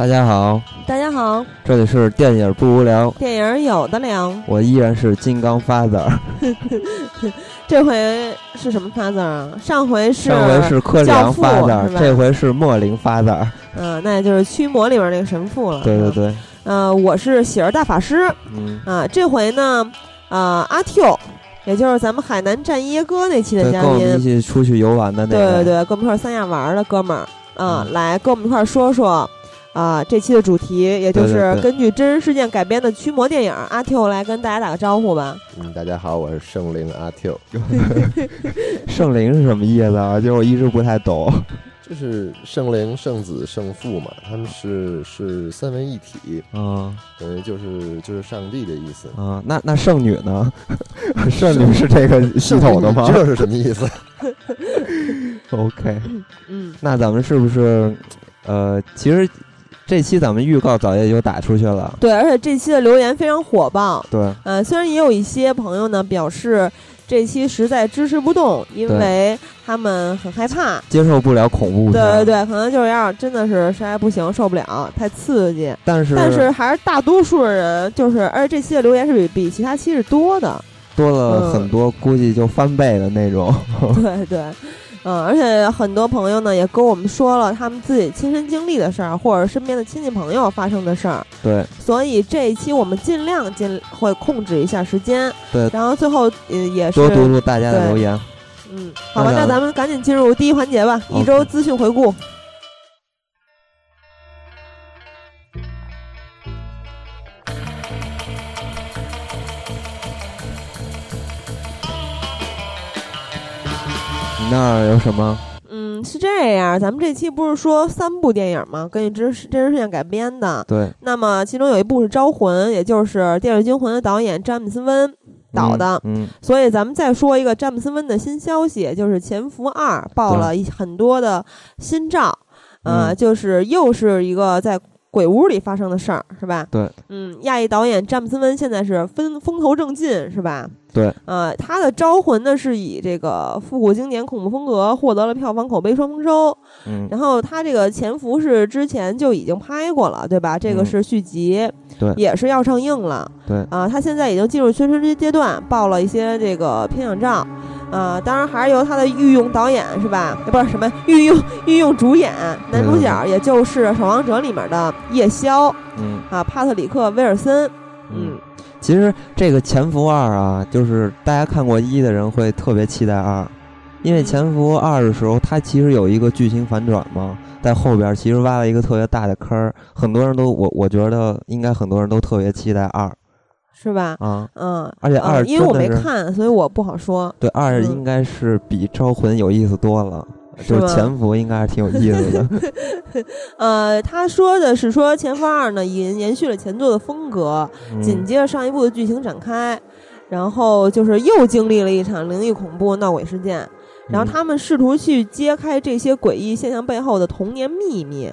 大家好，大家好，这里是电影不无聊，电影有的聊。我依然是金刚 father，这回是什么 father 啊？上回是上回是柯里昂 father，这回是莫林 father。嗯，那也就是驱魔里边那个神父了。对对对。呃，我是喜儿大法师。嗯。啊，这回呢，啊，阿 Q，也就是咱们海南战耶哥那期的嘉宾，跟我们一起出去游玩的那个，对对对，跟我们一块三亚玩的哥们儿，啊，来跟我们一块说说。啊，这期的主题也就是根据真人事件改编的驱魔电影。阿 Q 来跟大家打个招呼吧。嗯，大家好，我是圣灵阿 Q。圣灵是什么意思啊？就我一直不太懂。就是圣灵、圣子、圣父嘛，他们是是三位一体。嗯，等于就是就是上帝的意思。啊，那那圣女呢？圣女是这个系统的吗？这是什么意思？OK。嗯，那咱们是不是呃，其实。这期咱们预告早也就打出去了，对，而且这期的留言非常火爆，对，呃，虽然也有一些朋友呢表示这期实在支持不动，因为他们很害怕，接受不了恐怖，对对对，可能就是要真的是实在不行，受不了，太刺激，但是但是还是大多数人就是，而且这期的留言是比比其他期是多的，多了很多，估计就翻倍的那种，对 对。嗯，而且很多朋友呢也跟我们说了他们自己亲身经历的事儿，或者身边的亲戚朋友发生的事儿。对，所以这一期我们尽量尽会控制一下时间。对，然后最后呃也是多读读大家的留言。嗯，好吧，那咱们赶紧进入第一环节吧，一周资讯回顾。那儿有什么？嗯，是这样，咱们这期不是说三部电影吗？根据真实真实事件改编的。对。那么其中有一部是《招魂》，也就是《电锯惊魂》的导演詹姆斯温导的。嗯。所以咱们再说一个詹姆斯温的新消息，就是《潜伏二》爆了一很多的新照，呃，就是又是一个在鬼屋里发生的事儿，是吧？对。嗯，亚裔导演詹姆斯温现在是风风头正劲，是吧？对，呃，他的《招魂》呢是以这个复古经典恐怖风格获得了票房口碑双丰收。嗯，然后他这个《潜伏》是之前就已经拍过了，对吧？这个是续集，对，也是要上映了。对，啊，他现在已经进入宣传阶阶段，报了一些这个片场照。啊，当然还是由他的御用导演是吧？不是什么御用御用主演，男主角也就是《守望者》里面的夜宵。嗯，啊，帕特里克·威尔森。嗯。其实这个《潜伏二》啊，就是大家看过一的人会特别期待二，因为《潜伏二》的时候，它其实有一个剧情反转嘛，在后边其实挖了一个特别大的坑，很多人都我我觉得应该很多人都特别期待二，是吧？啊，嗯，而且二因为我没看，所以我不好说。对，二应该是比《招魂》有意思多了。就是潜伏应该是挺有意思的。呃，他说的是说《潜伏二》呢，延延续了前作的风格，紧接着上一部的剧情展开，然后就是又经历了一场灵异恐怖闹鬼事件，然后他们试图去揭开这些诡异现象背后的童年秘密。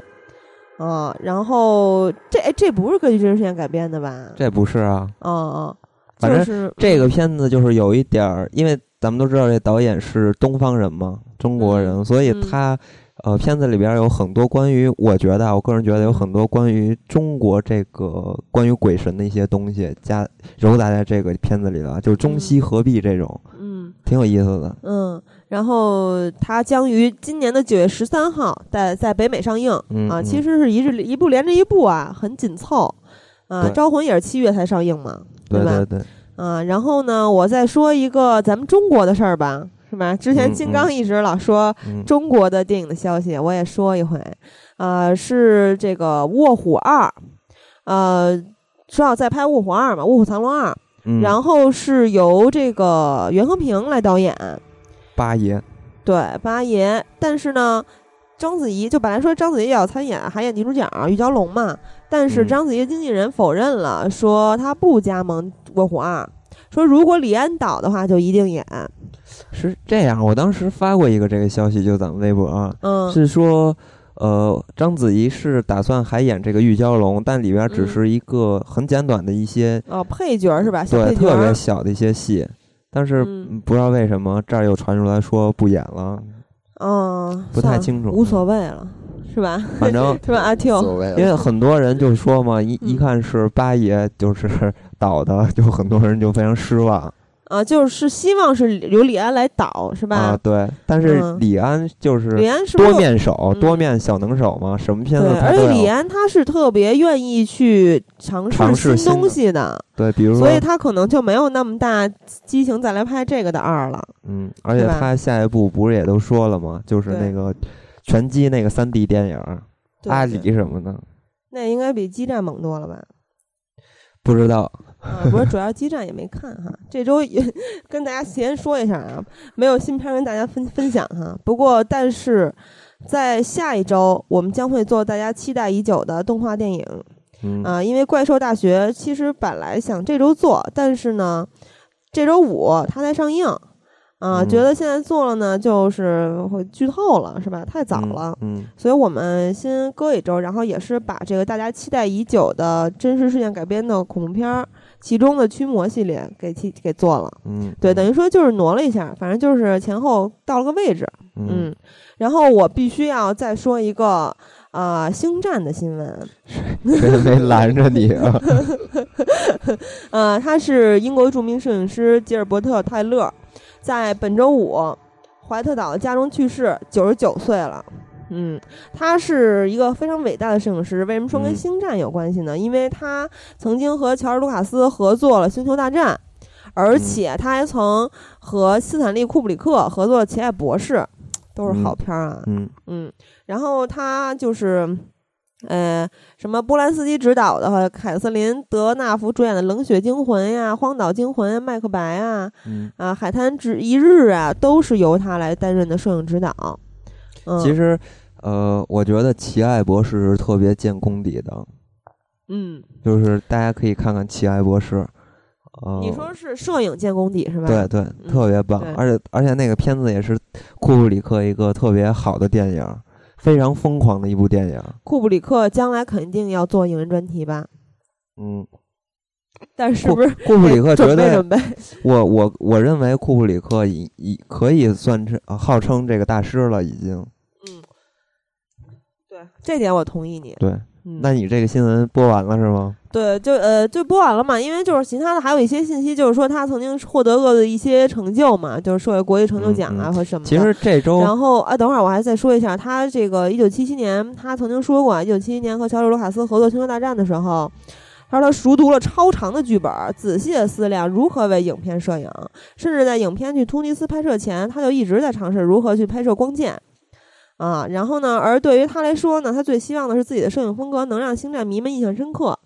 啊，然后这这不是根据真实事件改编的吧？这不是啊。哦哦，反正这个片子就是有一点儿，因为咱们都知道这导演是东方人嘛。中国人，所以他，呃，片子里边有很多关于，我觉得，我个人觉得有很多关于中国这个关于鬼神的一些东西加糅杂在这个片子里了，就是中西合璧这种，嗯，挺有意思的。嗯，然后它将于今年的九月十三号在在北美上映，啊，其实是一日一部连着一部啊，很紧凑，啊，招魂也是七月才上映嘛，对吧？对对。啊，然后呢，我再说一个咱们中国的事儿吧。是吧？之前金刚一直老说中国的电影的消息，我也说一回。啊，是这个《卧虎二》，呃，说要再拍《卧虎二》嘛，《卧虎藏龙二》，然后是由这个袁和平来导演。八爷。对，八爷。但是呢，章子怡就本来说章子怡也要参演，还演女主角玉娇龙嘛，但是章子怡经纪人否认了，说她不加盟《卧虎二》，说如果李安导的话，就一定演。是这样，我当时发过一个这个消息，就咱们微博啊，是说，呃，章子怡是打算还演这个玉娇龙，但里边只是一个很简短的一些哦配角是吧？对，特别小的一些戏，但是不知道为什么这儿又传出来说不演了，嗯，不太清楚，无所谓了。是吧？反正 是吧？阿 Q，所谓因为很多人就说嘛，一一看是八爷就是 导的，就很多人就非常失望。啊，就是希望是由李安来导，是吧？啊，对。但是嗯李安就是李安是多面手、嗯多面小能手嘛，什么片子而且李安他是特别愿意去尝尝试新东西的，对，比如说所以他可能就没有那么大激情再来拍这个的二了。嗯，而且他下一步不是也都说了吗？就是那个拳击那个三 D 电影儿，阿里什么的，那应该比激战猛多了吧？不知道。啊，不是，主要基站也没看哈。这周也跟大家先说一下啊，没有新片跟大家分分享哈。不过，但是在下一周，我们将会做大家期待已久的动画电影嗯啊，因为《怪兽大学》其实本来想这周做，但是呢，这周五它才上映啊，嗯觉得现在做了呢，就是会剧透了，是吧？太早嗯了。嗯所以我们先搁一周，然后也是把这个大家期待已久的真实事件改编的恐怖片儿，其中的驱魔系列给其给做了。嗯，对，等于说就是挪了一下，反正就是前后到了个位置。嗯嗯，然后我必须要再说一个啊、星战的新闻。谁 没拦着你啊？呃，他是英国著名摄影师吉尔伯特·泰勒，在本周五怀特岛的家中去世，九十九岁了。嗯，他是一个非常伟大的摄影师。为什么说跟嗯星战有关系呢？因为他曾经和乔治·卢卡斯合作了《星球大战》，而且他还曾和斯坦利·库布里克合作了《奇爱博士》，都是好片儿啊。嗯嗯，然后他就是，呃，什么波兰斯基执导的和凯瑟琳·德纳福主演的《冷血惊魂》呀，《荒岛惊魂》、《麦克白》啊，嗯，啊，《海滩之一日》啊，都是由他来担任的摄影指导。嗯，其，实呃，我觉得奇爱博士是特别见功底的，嗯，就是大家可以看看奇爱博士。呃，你说是摄影见功底是吧？对，对，特别棒对，而且而且那个片子也是库布里克一个特别好的电影，非常疯狂的一部电影。库布里克将来肯定要做影人专题吧？嗯，但是库不是库布里克绝对，准备准备？我我我认为库布里克已已可以算是呃号称这个大师了，已经。嗯，对，这点我同意你。对，嗯，那你这个新闻播完了是吗？对，就呃就播完了嘛，因为就是其他的还有一些信息，就是说他曾经获得过的一些成就嘛，就是社会国际成就奖啊嗯和什么的。其实这周然后啊，等会儿我还再说一下，他这个一九七七年，他曾经说过，一九七七年和乔治·卢卡斯合作《星球大战》的时候，他说他熟读了超长的剧本，仔细的思量如何为影片摄影，甚至在影片去突尼斯拍摄前，他就一直在尝试如何去拍摄光剑。啊，然后呢，而对于他来说呢，他最希望的是自己的摄影风格能让星战迷们印象深刻。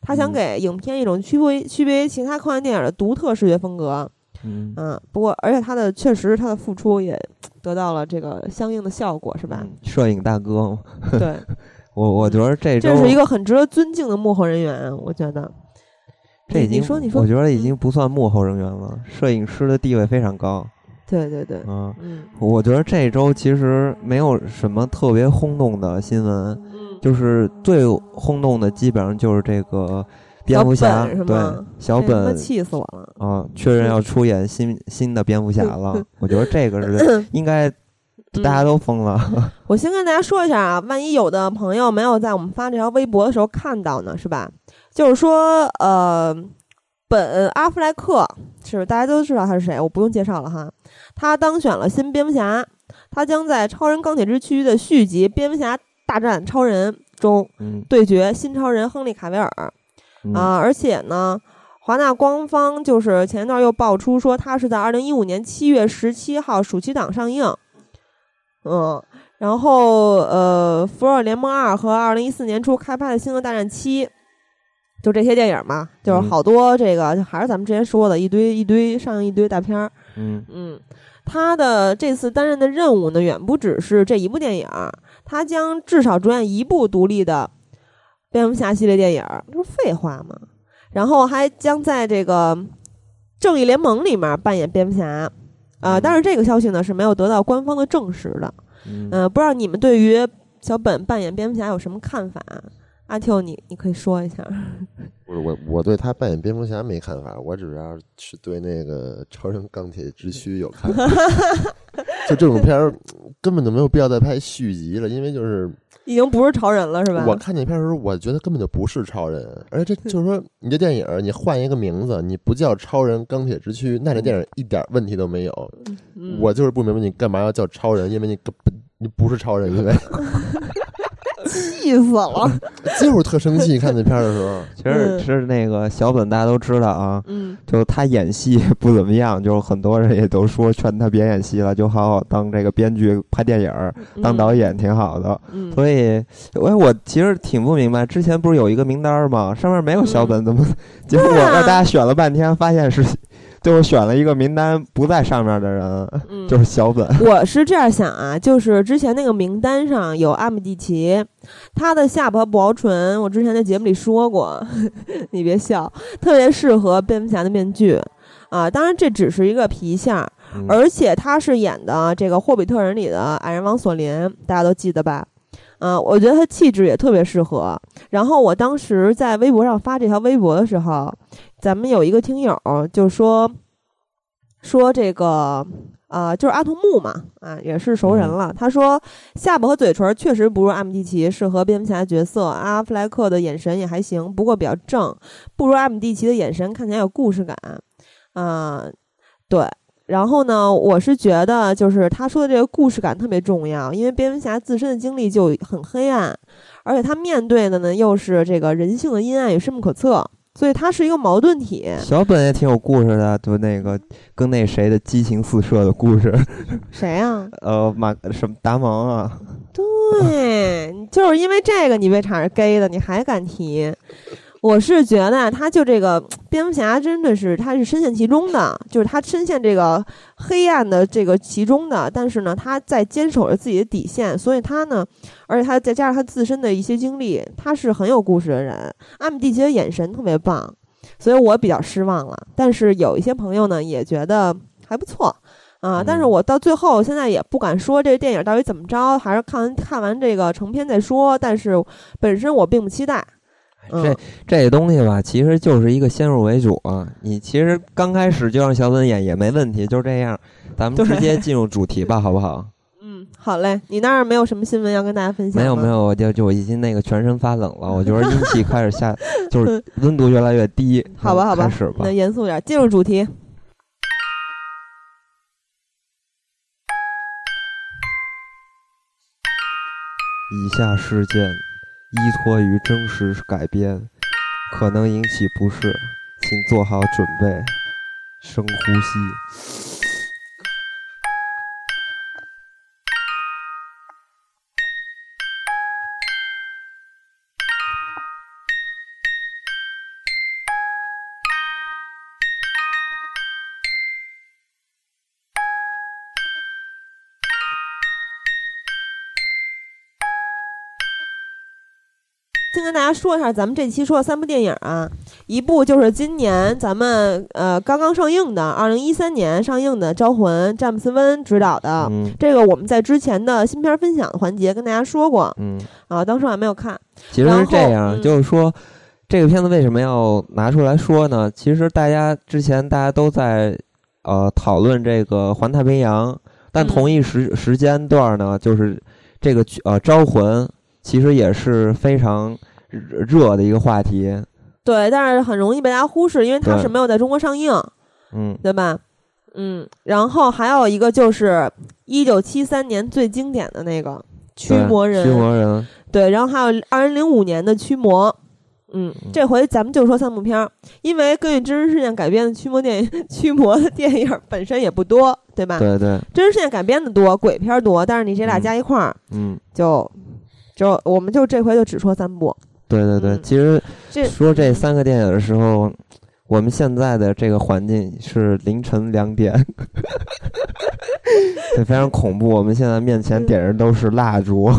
他想嗯给影片一种区别区别于其他科幻电影的独特视觉风格。嗯，嗯，不过而且他的确实他的付出也得到了这个相应的效果，是吧？嗯摄影大哥，对，我我觉得这这是一个很值得尊敬的幕后人员，我觉得。这已经你你说你说我觉得已嗯经不算幕后人员了，摄影师的地位非常高。对对对，嗯，嗯我觉得这周其实没有什么特别轰动的新闻，嗯，就是最轰动的基本上就是这个蝙蝠侠，对小本气死我了。啊，确认要出演新 新的蝙蝠侠了。我觉得这个是 应该大家嗯都疯了。我先跟大家说一下啊，万一有的朋友没有在我们发这条微博的时候看到呢，是吧？就是说，呃，本阿弗莱克是大家都知道他是谁？我不用介绍了哈。他当选了新蝙蝠侠，他将在《超人钢铁之躯》的续集《蝙蝠侠大战超人》中嗯对决新超人亨利卡维尔嗯啊，而且呢。华纳官方就是前一段又爆出说，他是在二零一五年七月十七号暑期档上映，嗯，然后呃，《福尔联盟二》和二零一四年初开拍的《星球大战七》，就这些电影嘛，就是嗯好多这个，就还是咱们之前说的一堆一堆上映一堆大片儿。嗯嗯，他的这次担任的任务呢，远不只是这一部电影，他将至少主演一部独立的蝙蝠侠系列电影，这不是废话吗？然后还将在这个正义联盟里面扮演蝙蝠侠，啊、嗯但是这个消息呢是没有得到官方的证实的。嗯嗯、不知道你们对于小本扮演蝙蝠侠有什么看法？阿 Q，你你可以说一下。不是我，我对他扮演蝙蝠侠没看法，我主要是对那个超人钢铁之躯有看法。就这种片儿根本就没有必要再拍续集了，因为就是已经不是超人了，是吧？我看这片儿的时候，我觉得根本就不是超人，而且这就是说，你这电影你换一个名字，你不叫超人钢铁之躯，那这电影一点问题都没有。嗯我就是不明白你干嘛要叫超人，因为你根本你不是超人，因为 气死了。就是特生气。看那片儿的时候，其实是那个小本，大家都知道啊，嗯就他演戏不怎么样，就是很多人也都说劝他别演戏了，就好好当这个编剧、拍电影儿、当导演挺好的。嗯，所以，我我其实挺不明白，之前不是有一个名单儿吗？上面没有小本，怎么？结果让大家选了半天，发现是，就是选了一个名单不在上面的人，嗯就是小本。我是这样想啊，就是之前那个名单上有阿姆蒂奇，他的下巴薄唇，我之前在节目里说过，你别笑，特别适合蝙蝠侠的面具啊。当然这只是一个皮相，嗯而且他是演的这个《霍比特人》里的矮人王索林，大家都记得吧？嗯、我觉得他气质也特别适合。然后我当时在微博上发这条微博的时候，咱们有一个听友就说说这个呃，就是阿童木嘛，啊，也是熟人了。他说下巴和嘴唇确实不如阿姆蒂奇适合蝙蝠侠角色，阿弗莱克的眼神也还行，不过比较正，不如阿姆蒂奇的眼神看起来有故事感。啊、对。然后呢，我是觉得就是他说的这个故事感特别重要，因为蝙蝠侠自身的经历就很黑暗，而且他面对的呢又是这个人性的阴暗与深不可测，所以他是一个矛盾体。小本也挺有故事的，就那个跟那谁的激情四射的故事，谁呀、呃，马什么达蒙啊，对，就是因为这个你被查是 gay 的，你还敢提？我是觉得他就这个 蝙蝠侠真的是他是深陷其中的，就是他深陷这个黑暗的这个其中的，但是呢，他在坚守着自己的底线，所以他呢，而且他再加上他自身的一些经历，他是很有故事的人。阿米蒂奇的眼神特别棒，所以我比较失望了。但是有一些朋友呢也觉得还不错。啊！但是嗯我到最后现在也不敢说这个电影到底怎么着，还是看完看完这个成片再说。但是本身我并不期待。嗯这这东西吧，其实就是一个先入为主啊。你其实刚开始就让小粉演也没问题，就这样。咱们直接进入主题吧，好不好？嗯，好嘞。你那儿没有什么新闻要跟大家分享吗？没有没有，我就就我已经那个全身发冷了，我觉得阴气开始下，就是温度越来越低。好吧好吧开始吧那。严肃点，进入主题。以下事件依托于真实改编，可能引起不适，请做好准备，深呼吸。跟大家说一下，咱们这期说的三部电影啊，一部就是今年咱们呃刚刚上映的，二零一三年上映的《招魂》，詹姆斯温执导的。嗯这个我们在之前的新片分享环节跟大家说过嗯，啊，当时我还没有看。其实是这样，嗯就是说，这个片子为什么要拿出来说呢？其实大家之前大家都在呃讨论这个环太平洋，但嗯同一时、时间段呢，就是这个呃招魂，其实也是非常热热的一个话题。对，但是很容易被大家忽视，因为它是没有在中国上映，嗯对吧？嗯，然后还有一个就是一九七三年最经典的那个《驱魔人》，驱魔人，对，然后还有二零零五年的《驱魔》。嗯，这回咱们就说三部片儿，因为根据真实事件改编的驱魔电影、驱魔的电影本身也不多，对吧？对对，真实事件改编的多，鬼片儿多，但是你这俩嗯加一块儿，嗯，就就我们就这回就只说三部。对对对。嗯其实说这三个电影的时候，我们现在的这个环境是凌晨两点，对，非常恐怖。我们现在面前点着都是蜡烛。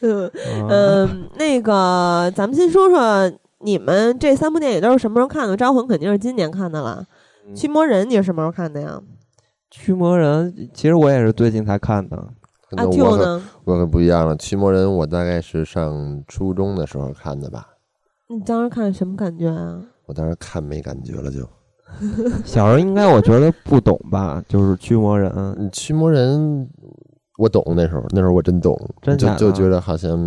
嗯那个咱们先说说你们这三部电影都是什么时候看的？《招魂》肯定是今年看的了，嗯《驱魔人》你是什么时候看的呀？驱魔人，其实我也是最近才看的。阿可能 Q 我可呢？我可不一样了。驱魔人我大概是上初中的时候看的吧，你当时看什么感觉啊？我当时看没感觉了就，小时候应该我觉得不懂吧，就是驱魔人。嗯，驱魔人我懂，那时候那时候我真懂，就就觉得好像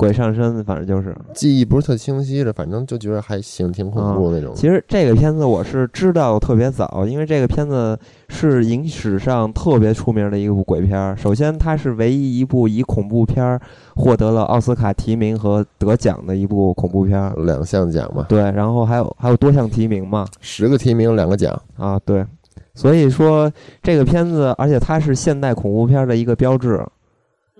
鬼上身，反正就是。记忆不是特清晰的，反正就觉得还行，挺恐怖那种。其实这个片子我是知道特别早，因为这个片子是影史上特别出名的一部鬼片儿。首先，它是唯一一部以恐怖片儿获得了奥斯卡提名和得奖的一部恐怖片儿。两项奖嘛，对，然后还有还有多项提名嘛，十个提名两个奖，啊，对，所以说这个片子，而且它是现代恐怖片的一个标志，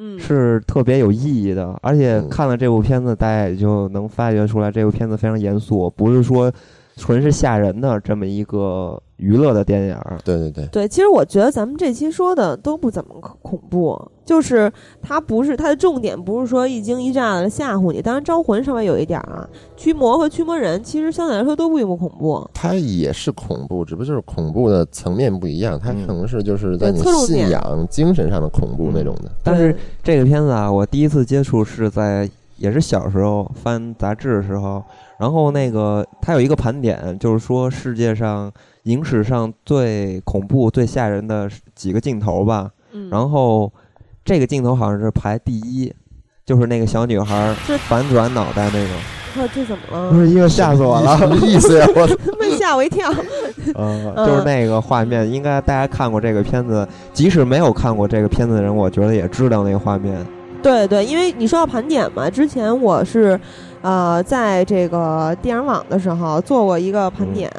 嗯，是特别有意义的。而且嗯。看了这部片子，大家也就能发掘出来，这部片子非常严肃，不是说纯是吓人的这么一个娱乐的电影儿。对对对，对，其实我觉得咱们这期说的都不怎么恐恐怖，就是它不是它的重点，不是说一惊一乍的吓唬你。当然，招魂稍微有一点儿啊，驱魔和驱魔人其实相对来说都并不恐怖。它也是恐怖，只不过就是恐怖的层面不一样，它嗯可能是就是在你信仰、精神上的恐怖那种的。但是这个片子啊，我第一次接触是在也是小时候翻杂志的时候，然后那个它有一个盘点，就是说世界上影史上最恐怖、最吓人的几个镜头吧。嗯，然后这个镜头好像是排第一，就是那个小女孩这反转脑袋那个，呵这怎么了？不是因为吓死我了，什么意思呀？我被吓我一跳。嗯，就是那个画面，应该大家看过这个片子，即使没有看过这个片子的人，我觉得也知道那个画面。对对，因为你说要盘点嘛，之前我是，呃，在这个电影网的时候做过一个盘点，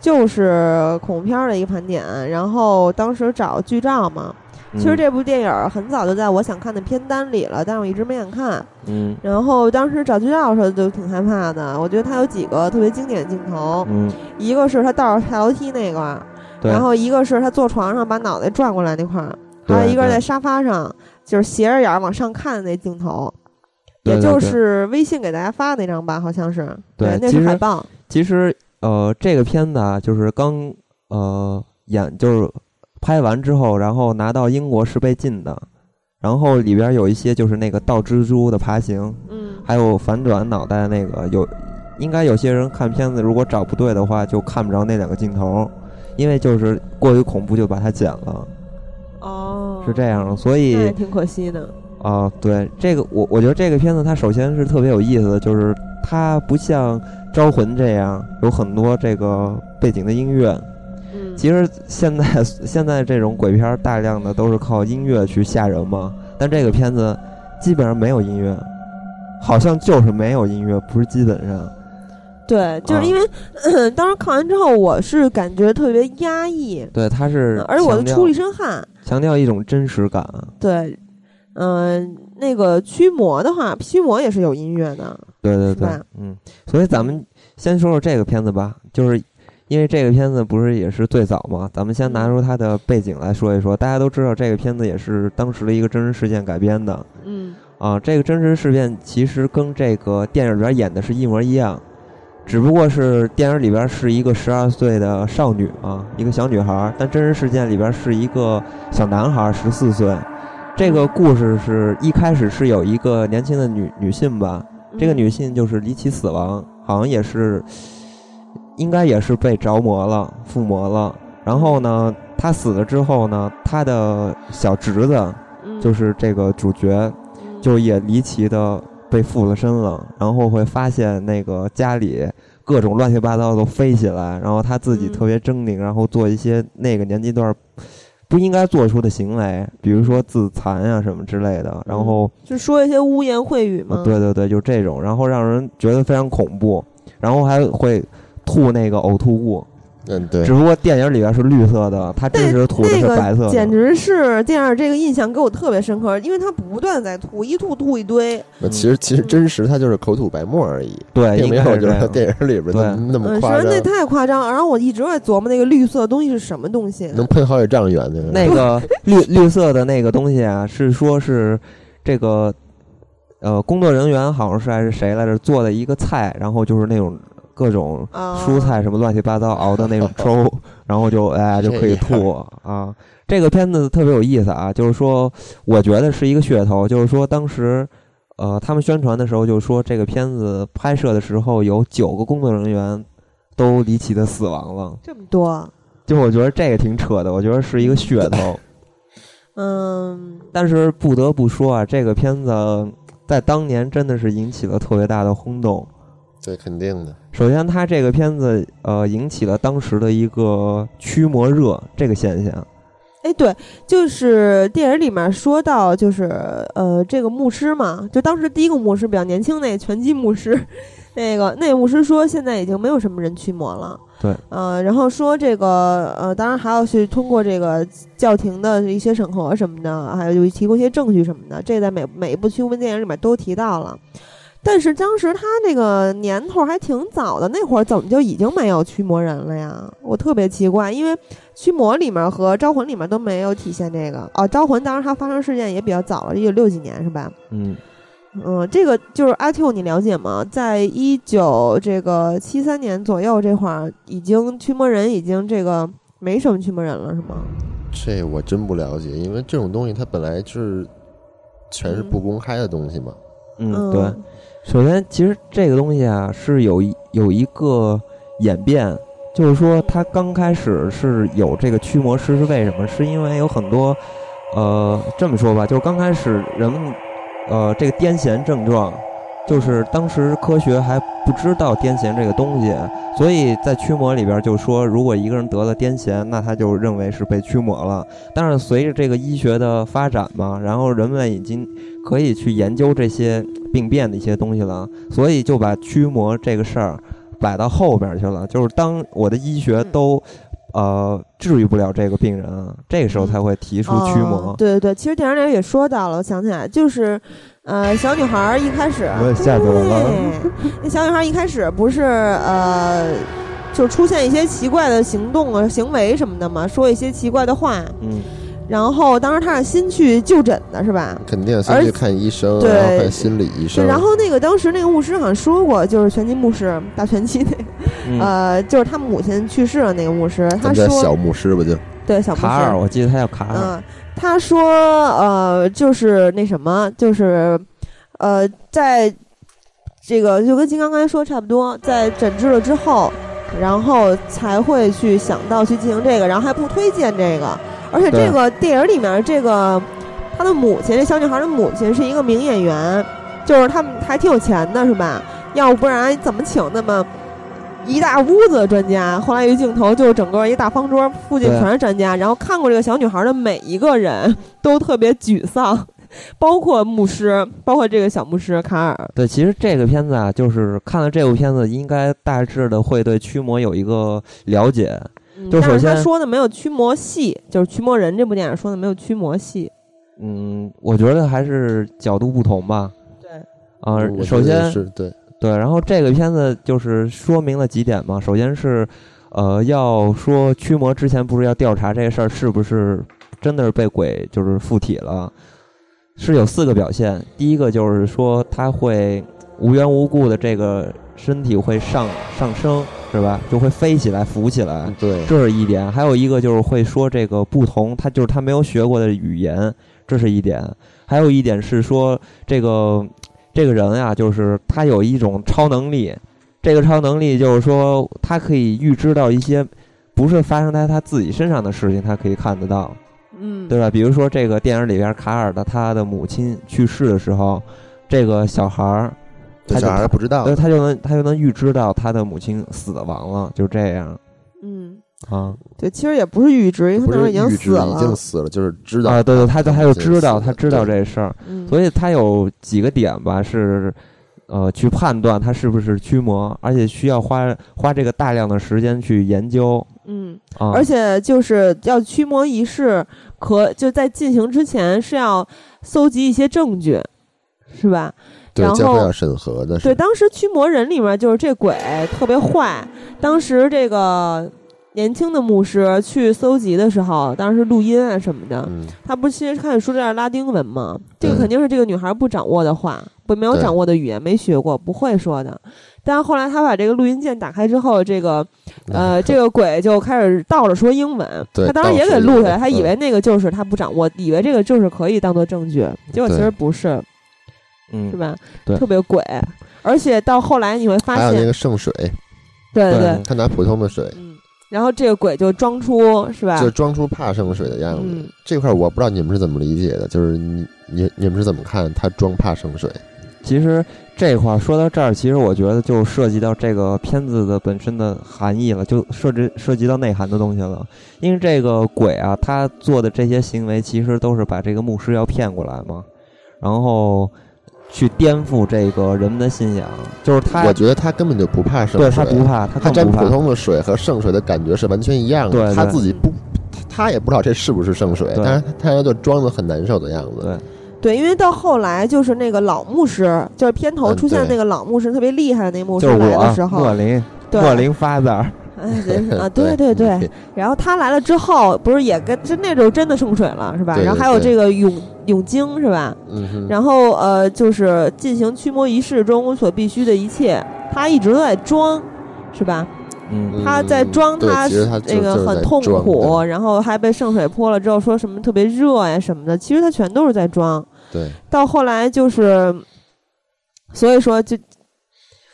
就是恐怖片儿的一个盘点，然后当时找剧照嘛。其实嗯这部电影很早就在我想看的片单里了，但是我一直没敢看。嗯然后当时找剧照的时候就挺害怕的，我觉得它有几个特别经典的镜头，嗯，一个是他倒着下楼梯那个，对，然后一个是他坐床上把脑袋转过来那块儿，还有一个是在沙发上就是斜着眼儿往上看的那镜头，对对对。也就是微信给大家发的那张吧，好像是，那对其实是海报，其实呃，这个片子啊，就是刚呃演就是拍完之后，然后拿到英国是被禁的，然后里边有一些就是那个倒蜘蛛的爬行，嗯，还有反转脑袋那个有，应该有些人看片子如果找不对的话，就看不着那两个镜头，因为就是过于恐怖就把它剪了，哦，是这样，所以也挺可惜的，啊，对这个我我觉得这个片子它首先是特别有意思的，就是它不像《招魂》这样有很多这个背景的音乐。嗯，其实现在 现在这种鬼片大量的都是靠音乐去吓人嘛，但这个片子基本上没有音乐，好像就是没有音乐，不是基本上。对，就是啊因为、当时看完之后，我是感觉特别压抑，对，它是嗯而且我都出了一身汗，强调一种真实感。对，嗯、那个驱魔的话，驱魔也是有音乐的，对对对，嗯，所以咱们先说说这个片子吧，就是因为这个片子不是也是最早嘛，咱们先拿出它的背景来说一说。大家都知道这个片子也是当时的一个真实事件改编的嗯啊，这个真实事件其实跟这个电影里边演的是一模一样，只不过是电影里边是一个十二岁的少女啊，一个小女孩，但真实事件里边是一个小男孩，十四岁。这个故事是一开始是有一个年轻的女女性吧，这个嗯女性就是离奇死亡，好像也是，应该也是被着魔了、附魔了。然后呢，她死了之后呢，她的小侄子嗯。就是这个主角，嗯就也离奇的被附了身了，然后会发现那个家里各种乱七八糟都飞起来，然后他自己嗯。特别狰狞，然后做一些那个年纪段不应该做出的行为，比如说自残啊什么之类的，然后。就说一些污言秽语嘛，啊，对对对，就这种，然后让人觉得非常恐怖，然后还会吐那个呕吐物，嗯，对只，不过电影里边是绿色的，它真实吐的是那白色的。个简直是电影这个印象给我特别深刻，因为它不断在吐，一吐吐一堆。那其实其实真实它就是口吐白沫而已，对，并没有。就是电影里边对那么那么嗯，夸张实在，那太夸张了。然后我一直在琢磨那个绿色的东西是什么东西。能喷好几丈远的那个 绿绿色的那个东西啊，是说是这个呃工作人员好像是还是谁来着做的一个菜，然后就是那种各种啊蔬菜什么乱七八糟熬的那种粥，然后就哎 就可以吐啊。这个片子特别有意思啊，就是说我觉得是一个噱头，就是说当时呃他们宣传的时候就说这个片子拍摄的时候有九个工作人员都离奇的死亡了。这么多，就我觉得这个挺扯的，我觉得是一个噱头。嗯，但是不得不说啊，这个片子在当年真的是引起了特别大的轰动。对，肯定的。首先，它这个片子呃引起了当时的一个驱魔热这个现象。哎，对，就是电影里面说到，就是呃，这个牧师嘛，就当时第一个牧师比较年轻，那个拳击牧师，那个那牧师说，现在已经没有什么人驱魔了。对，呃，然后说这个呃，当然还要去通过这个教廷的一些审核什么的，还有就提供一些证据什么的，这在每每一部驱魔电影里面都提到了。但是当时他那个年头还挺早的，那会儿怎么就已经没有驱魔人了呀？我特别奇怪，因为驱魔里面和招魂里面都没有体现这个。哦，招魂当时它发生事件也比较早了，一九六几年是吧？嗯嗯，这个就是阿 Q，你了解吗？在一九这个七三年左右这会儿，已经驱魔人已经这个没什么驱魔人了，是吗？这我真不了解，因为这种东西它本来就是全是不公开的东西嘛。嗯，对。首先，其实这个东西啊是有有一个演变，就是说它刚开始是有这个驱魔师是为什么？是因为有很多，呃，这么说吧，就是刚开始人们，呃，这个癫痫症状，就是当时科学还不知道癫痫这个东西，所以在驱魔里边就说，如果一个人得了癫痫，那他就认为是被驱魔了。但是随着这个医学的发展嘛，然后人们已经可以去研究这些。病变的一些东西了，所以就把驱魔这个事儿摆到后边去了。就是当我的医学都呃治愈不了这个病人，这个时候才会提出驱魔。对对对，其实电影里也说到了，我想起来就是呃，小女孩一开始我也吓着了。那小女孩一开始不是呃，就出现一些奇怪的行动啊、行为什么的嘛，说一些奇怪的话。嗯。然后当时他是先去就诊的，是吧？肯定先去看医生，然后看心理医生。然后那个当时那个牧师好像说过，就是拳击牧师打拳击那个，呃，就是他母亲去世了那个牧师，他说小牧师吧就对小牧师，卡尔，我记得他叫卡尔。嗯，他说呃，就是那什么，就是呃，在这个就跟金刚刚才说差不多，在诊治了之后，然后才会去想到去进行这个，然后还不推荐这个。而且这个电影里面，这个他的母亲，这小女孩的母亲是一个名演员，就是他们还挺有钱的，是吧？要不然怎么请那么一大屋子的专家？后来一镜头就是整个一大方桌，附近全是专家，然后看过这个小女孩的每一个人都特别沮丧，包括牧师，包括这个小牧师卡尔。对，其实这个片子啊，就是看了这部片子，应该大致的会对驱魔有一个了解。就首先他说的没有驱魔戏，就是驱魔人这部电影说的没有驱魔戏。嗯，我觉得还是角度不同吧。对。啊，首先是对对，然后这个片子就是说明了几点嘛。首先是，呃，要说驱魔之前不是要调查这个事儿是不是真的是被鬼就是附体了，是有四个表现。第一个就是说他会无缘无故的这个身体会上上升。是吧？就会飞起来、浮起来，对，这是一点。还有一个就是会说这个不同，他就是他没有学过的语言，这是一点。还有一点是说这个这个人呀，就是他有一种超能力，这个超能力就是说他可以预知到一些不是发生在他自己身上的事情，他可以看得到，嗯，对吧？比如说这个电影里边卡尔的他的母亲去世的时候，这个小孩儿。他小孩不知道，所以他就能他就能预知到他的母亲死亡了，就这样。嗯啊，对，其实也不是预知，因为他已经死了，已经死了，就是知道啊。对对，他他就知道，他知道这事儿，嗯，所以他有几个点吧，是呃去判断他是不是驱魔，而且需要花花这个大量的时间去研究。嗯，而且就是要驱魔仪式，可就在进行之前是要搜集一些证据，是吧？然后要审核的，对，当时驱魔人里面就是这鬼特别坏。当时这个年轻的牧师去搜集的时候，当时录音啊什么的，他不是其实开始说这是拉丁文吗？这个肯定是这个女孩不掌握的话，不没有掌握的语言，没学过，不会说的。但是后来他把这个录音键打开之后，这个 呃，这个鬼就开始倒着说英文。他当时也给录下来，他以为那个就是他不掌握，以为这个就是可以当做证据，结果其实不是。嗯，是吧？对，特别鬼，而且到后来你会发现，还有那个圣水，对对对，他拿普通的水，嗯，然后这个鬼就装出是吧？就装出怕圣水的样子。嗯这块儿我不知道你们是怎么理解的，就是你你你们是怎么看他装怕圣水？其实这块儿说到这儿，其实我觉得就涉及到这个片子的本身的含义了，就涉及涉及到内涵的东西了。因为这个鬼啊，他做的这些行为，其实都是把这个牧师要骗过来嘛，然后去颠覆这个人们的信仰。就是他我，觉得他根本就不怕圣水，对他不怕，他。沾普通的水和圣水的感觉是完全一样的。对对他自己不，他他也不知道这是不是圣水，对但是他他就装的很难受的样子。对对，因为到后来就是那个老牧师，就是片头出现那个老牧师特别厉害的那牧师就是来的时候，莫林对莫林发的，哎对啊，对对对对，然后他来了之后，不是也跟就那时候真的圣水了是吧？然后还有这个永永经是吧？嗯，然后呃，就是进行驱魔仪式中所必须的一切，他一直都在装，是吧？嗯他在装他那个很痛苦，然后还被圣水泼了之后说什么特别热呀什么的，其实他全都是在装。对，到后来就是，所以说就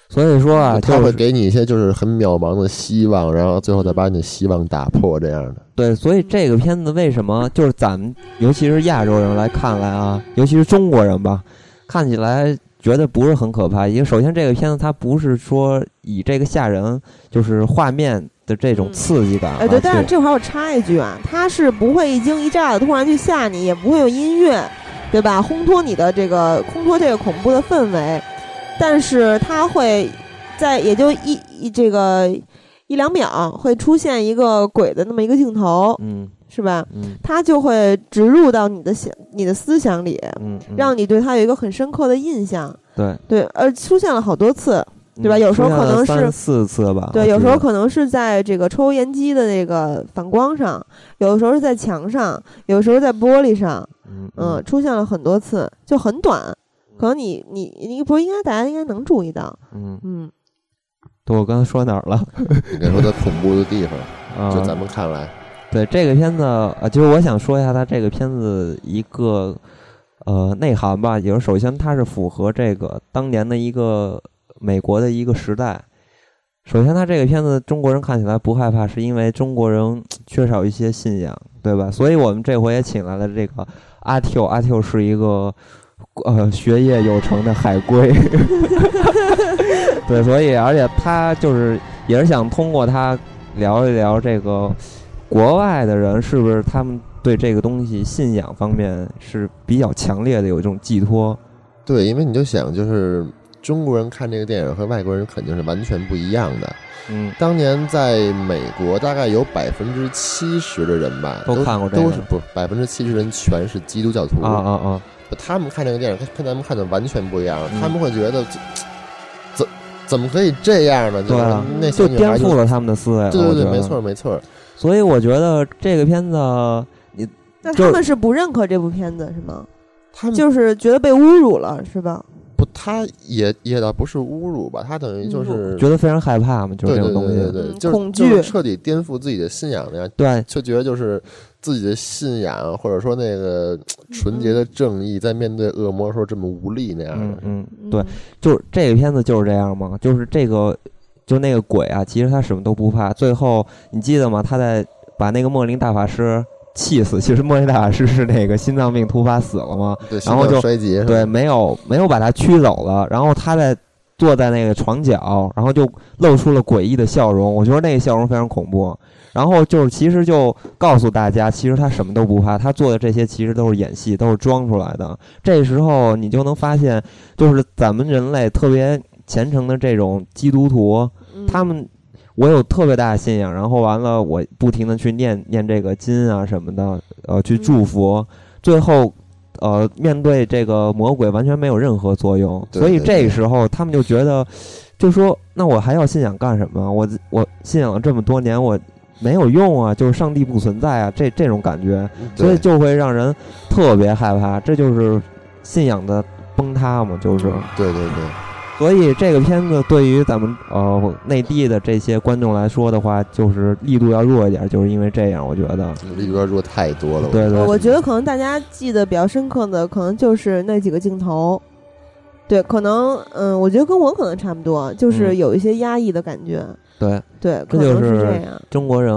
所以说啊，他会给你一些就是很渺茫的希望，然后最后再把你的希望打破，这样的。对，所以这个片子为什么就是咱们，尤其是亚洲人来看来啊，尤其是中国人吧，看起来觉得不是很可怕。因为首先这个片子它不是说以这个吓人，就是画面的这种嗯刺激感啊。哎对，但是这会儿我插一句啊，他是不会一惊一乍的突然去吓你，也不会有音乐，对吧？烘托你的这个烘托这个恐怖的氛围，但是它会在也就一一这个一两秒会出现一个鬼的那么一个镜头，嗯是吧？嗯它就会植入到你的想你的思想里，嗯，嗯让你对它有一个很深刻的印象。对对，呃，出现了好多次，对吧嗯有时候可能是四次吧。对，有时候可能是在这个抽油烟机的那个反光上，有的时候是在墙上，有的时候在玻璃上，嗯嗯，出现了很多次，就很短。可能你你你不是应该大家应该能注意到，嗯，嗯，对，我刚才说哪儿了？你该说它恐怖的地方，啊，就咱们看来，对这个片子，啊，就是我想说一下它这个片子一个呃内涵吧，也就是首先它是符合这个当年的一个美国的一个时代。首先，它这个片子中国人看起来不害怕，是因为中国人缺少一些信仰，对吧？所以我们这回也请来了这个阿 Q，阿 Q 是一个呃学业有成的海归，对，所以而且他就是也是想通过他聊一聊这个国外的人是不是他们对这个东西信仰方面是比较强烈的有一种寄托。对，因为你就想，就是中国人看这个电影和外国人肯定是完全不一样的。嗯，当年在美国，大概有百分之七十的人吧，都都看过这个都是不百分之七十人全是基督教徒啊啊啊！他们看这个电影跟跟咱们看的完全不一样，嗯他们会觉得这怎怎么可以这样呢？对啊那就颠覆了他们的思维。对对对，没错。没错。所以我觉得这个片子，你就那他们是不认可这部片子是吗？他们就是觉得被侮辱了是吧？不，他也也倒不是侮辱吧，他等于就是觉得非常害怕嘛，就是对对这种东西。对对对，嗯就是恐惧就是彻底颠覆自己的信仰那样，对就觉得就是自己的信仰或者说那个纯洁的正义，在面对恶魔的时候这么无力那样的。嗯嗯，对，就是这个片子就是这样嘛，就是这个就那个鬼啊，其实他什么都不怕。最后你记得吗？他在把那个莫林大法师气死，其实莫林大法师是那个心脏病突发死了嘛，对，然后就衰竭对，没有没有把他驱走了，然后他在坐在那个床角，然后就露出了诡异的笑容，我觉得那个笑容非常恐怖。然后就是其实就告诉大家，其实他什么都不怕，他做的这些其实都是演戏，都是装出来的。这时候你就能发现，就是咱们人类特别虔诚的这种基督徒，嗯他们我有特别大的信仰，然后完了我不停的去念念这个经啊什么的，呃，去祝福，最后。呃，面对这个魔鬼完全没有任何作用，对所以这个时候他们就觉得，就说那我还要信仰干什么？我我信仰了这么多年，我没有用啊，就是上帝不存在啊，这这种感觉，所以就会让人特别害怕，这就是信仰的崩塌嘛，就是。对对对，所以这个片子对于咱们呃内地的这些观众来说的话，就是力度要弱一点，就是因为这样，我觉得。力度要弱太多了。对对我觉得可能大家记得比较深刻的，可能就是那几个镜头。对，可能嗯，我觉得跟我可能差不多，就是嗯有一些压抑的感觉。对。对，这就是。中国人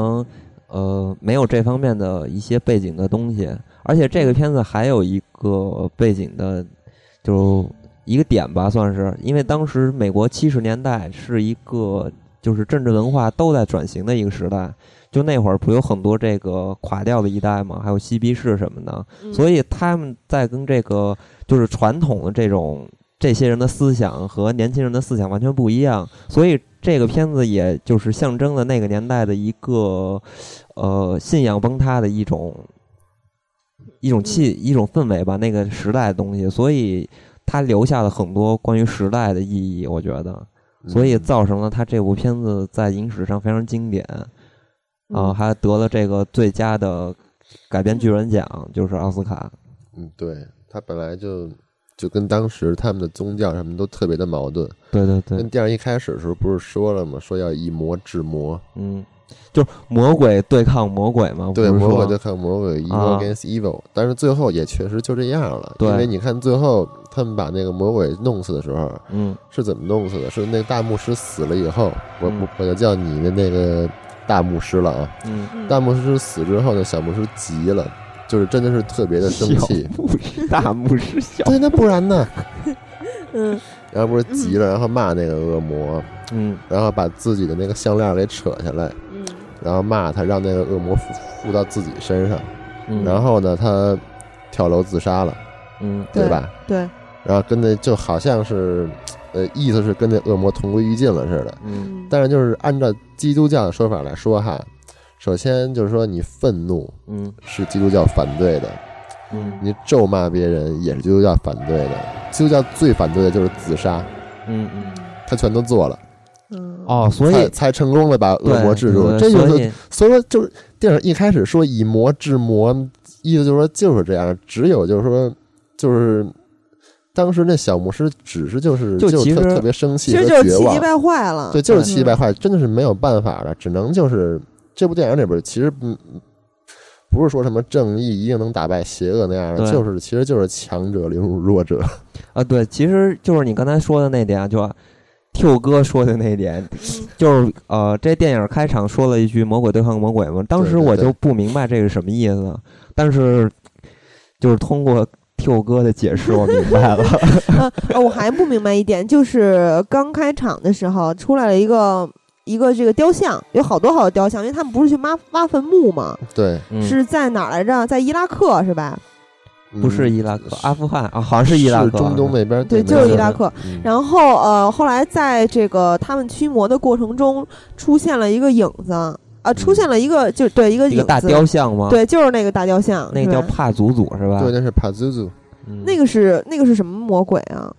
呃没有这方面的一些背景的东西，而且这个片子还有一个背景的，就一个点吧，算是。因为当时美国七十年代是一个就是政治文化都在转型的一个时代，就那会儿不有很多这个垮掉的一代嘛，还有嬉皮士什么的，嗯。所以他们在跟这个就是传统的这种这些人的思想和年轻人的思想完全不一样，所以这个片子也就是象征了那个年代的一个呃信仰崩塌的一种一种气一种氛围吧，那个时代的东西，所以它留下了很多关于时代的意义，我觉得，所以嗯造成了他这部片子在影史上非常经典。啊，嗯。还得了这个最佳的改编巨人奖，就是奥斯卡。嗯，对，他本来就就跟当时他们的宗教什么都特别的矛盾。对对对跟，电影一开始的时候不是说了吗？说要以魔制魔，嗯，就是魔鬼对抗魔鬼嘛，对，魔鬼对抗魔鬼，evil 啊 against evil。但是最后也确实就这样了，因为你看最后他们把那个魔鬼弄死的时候嗯是怎么弄死的？是那个大牧师死了以后，我嗯我我就叫你的那个大牧师了啊。嗯，嗯大牧师死之后呢，小牧师急了，就是真的是特别的生气。小牧师 大牧师小，对，那不然呢？嗯然后不是急了，然后骂那个恶魔，嗯然后把自己的那个项链给扯下来，嗯然后骂他，让那个恶魔附附到自己身上。嗯，然后呢，他跳楼自杀了，嗯对吧？对，然后跟那就好像是，呃，意思是跟那恶魔同归于尽了似的。嗯嗯但是就是按照基督教的说法来说哈，首先就是说你愤怒嗯是基督教反对的，嗯你咒骂别人也是基督教反对的。基督教最反对的就是自杀，嗯嗯，他全都做了，嗯哦，所以才才成功的把恶魔制住。对这就是所以说，就是电影一开始说以魔制魔，意思就是说就是这样。只有就是说，就是当时那小牧师只是就是就特特别生气其和绝望实就是气急，败坏了。对，就是嗯气急败坏，真的是没有办法了，只能就是这部电影里边其实嗯。不是说什么正义一定能打败邪恶那样的，就是其实就是强者凌辱弱者。啊，对，其实就是你刚才说的那点，就 Q 哥说的那点，嗯就是呃，这电影开场说了一句“魔鬼对抗魔鬼”嘛，当时我就不明白这是什么意思，但是就是通过 Q 哥的解释，我明白了。我还不明白一点，就是刚开场的时候出来了一个一个这个雕像，有好多好多雕像，因为他们不是去挖挖坟墓吗？对，嗯是在哪儿来着？在伊拉克是吧？嗯不是伊拉克，阿富汗啊，好像是伊拉克，中东那边，对，没就是伊拉克。嗯然后呃，后来在这个他们驱魔的过程中，出现了一个影子啊，出现了一个就对一个影子，一个大雕像吗？，对，就是那个大雕像，那个叫是吧帕祖祖是吧？对，那是帕祖祖，嗯那个是那个是什么魔鬼啊？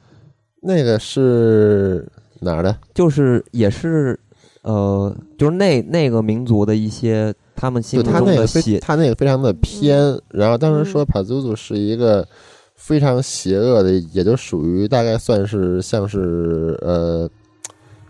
那个是哪儿的？就是也是呃，就是那那个民族的一些他们心对目他那个非中的邪，他那个非常的偏，然后当时说嗯帕祖祖是一个非常邪恶的，也就属于大概算是像是呃。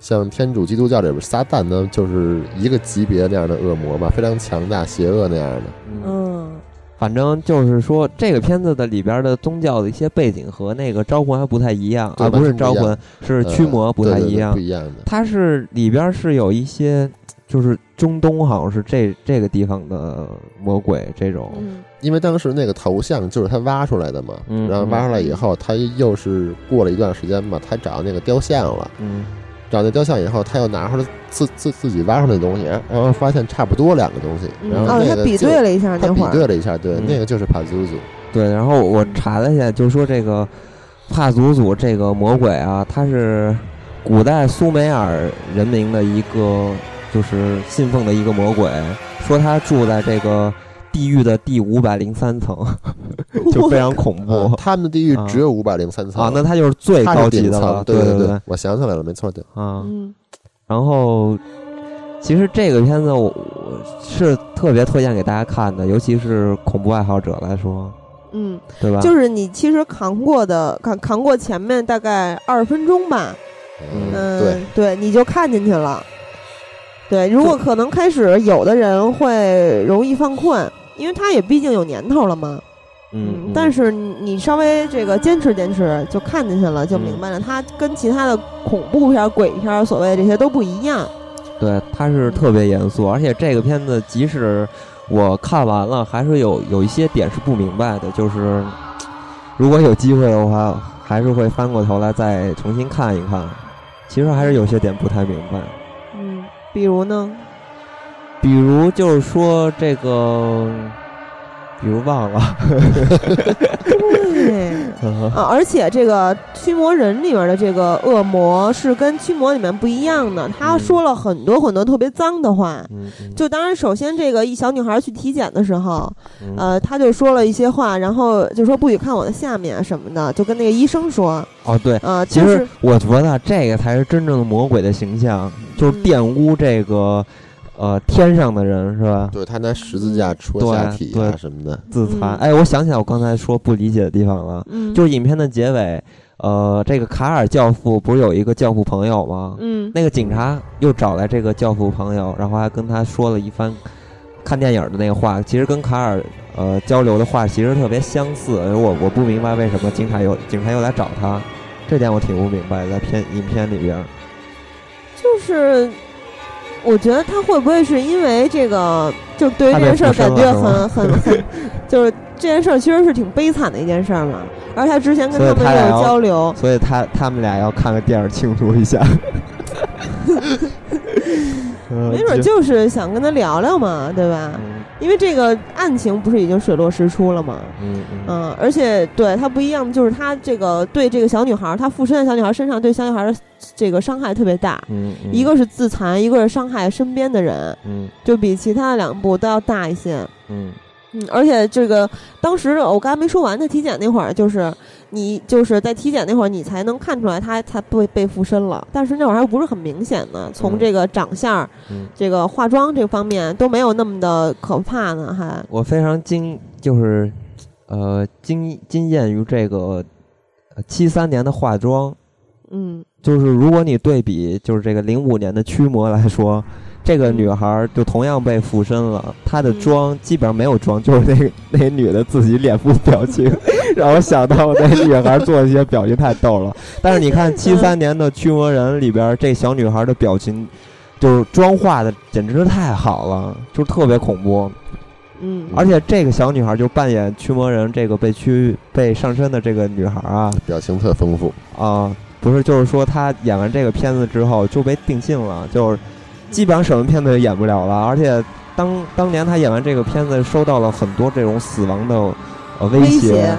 像天主基督教里边撒旦呢，就是一个级别那样的恶魔吧，非常强大、邪恶那样的。嗯，嗯反正就是说这个片子的里边的宗教的一些背景和那个招魂还不太一样，对啊，不是招魂，是驱魔呃不太对对对一样。不。一样的。它是里边是有一些，就是中东好像是这这个地方的魔鬼这种，嗯。因为当时那个头像就是他挖出来的嘛，嗯。然后挖出来以后，他又是过了一段时间嘛，他找那个雕像了，嗯找那雕像以后，他又拿出了自自自己挖出来的东西，然后发现差不多两个东西，然后那个他比对了一下他比对了一下，对，嗯那个就是帕祖祖，对。然后我查了一下，就说这个帕祖祖这个魔鬼啊，他是古代苏美尔人民的一个就是信奉的一个魔鬼，说他住在这个地狱的第五百零三层，就非常恐怖。呃他们的地狱啊只有五百零三层。啊。那它就是最高级的了，层，对对对，我想起来了，没错，对，啊。嗯。然后，其实这个片子我我是特别推荐给大家看的，尤其是恐怖爱好者来说，嗯，对吧？就是你其实扛过的扛扛过前面大概二十分钟吧，嗯嗯，对，对，你就看进去了。对，如果可能开始有的人会容易犯困，因为它也毕竟有年头了嘛。嗯，但是你你稍微这个坚持坚持，就看进去了，就嗯明白了，它跟其他的恐怖片儿、鬼片儿，所谓这些都不一样。对，它是特别严肃，而且这个片子即使我看完了，还是有有一些点是不明白的，就是如果有机会的话，还是会翻过头来再重新看一看。其实还是有些点不太明白。嗯，比如呢？比如就是说这个。比如忘了，对 啊，而且这个驱魔人里面的这个恶魔是跟驱魔里面不一样的，他说了很多很多特别脏的话。就当然，首先这个一小女孩去体检的时候，呃，他就说了一些话，然后就说不许看我的下面什么的，就跟那个医生说。哦，对，啊，其实我觉得这个才是真正的魔鬼的形象，就是玷污这个。呃，天上的人是吧？对他拿十字架戳下体啊什么的，自残。哎，我想起来我刚才说不理解的地方了，就是影片的结尾，呃，这个卡尔教父不是有一个教父朋友吗？嗯，那个警察又找来这个教父朋友，然后还跟他说了一番看电影的那个话，其实跟卡尔呃交流的话其实特别相似。我我不明白为什么警察又警察又来找他，这点我挺不明白，在片影片里边，就是。我觉得他会不会是因为这个，就对于这件事儿感觉很很很，就是这件事儿其实是挺悲惨的一件事儿嘛。而他之前跟他们有交流，所以他他们俩要看个电影庆祝一下。没准就是想跟他聊聊嘛，对吧？因为这个案情不是已经水落石出了吗？嗯嗯。而且对他不一样，就是他这个对这个小女孩，他附身在小女孩身上，对小女孩的这个伤害特别大。嗯。一个是自残，一个是伤害身边的人。嗯。就比其他的两部都要大一些。嗯。嗯，而且这个当时我刚才没说完，他体检那会儿，就是你就是在体检那会儿，你才能看出来他他被被附身了，但是那会儿还不是很明显呢，从这个长相、这个化妆这方面都没有那么的可怕呢。还我非常惊，就是呃惊惊艳于这个七三年的化妆，嗯，就是如果你对比就是这个零五年的驱魔来说。这个女孩就同样被附身了，她的妆基本上没有妆，就是那那女的自己脸部表情，让我想到那女孩做的一些表情太逗了。但是你看 七三年的驱魔人里边，这小女孩的表情，就是妆化的简直是太好了，就特别恐怖。嗯，而且这个小女孩就扮演驱魔人这个被驱被上身的这个女孩啊，表情特丰富啊，不是，就是说她演完这个片子之后就被定性了，就是。基本上什么片子也演不了了，而且当当年他演完这个片子，收到了很多这种死亡的呃威胁，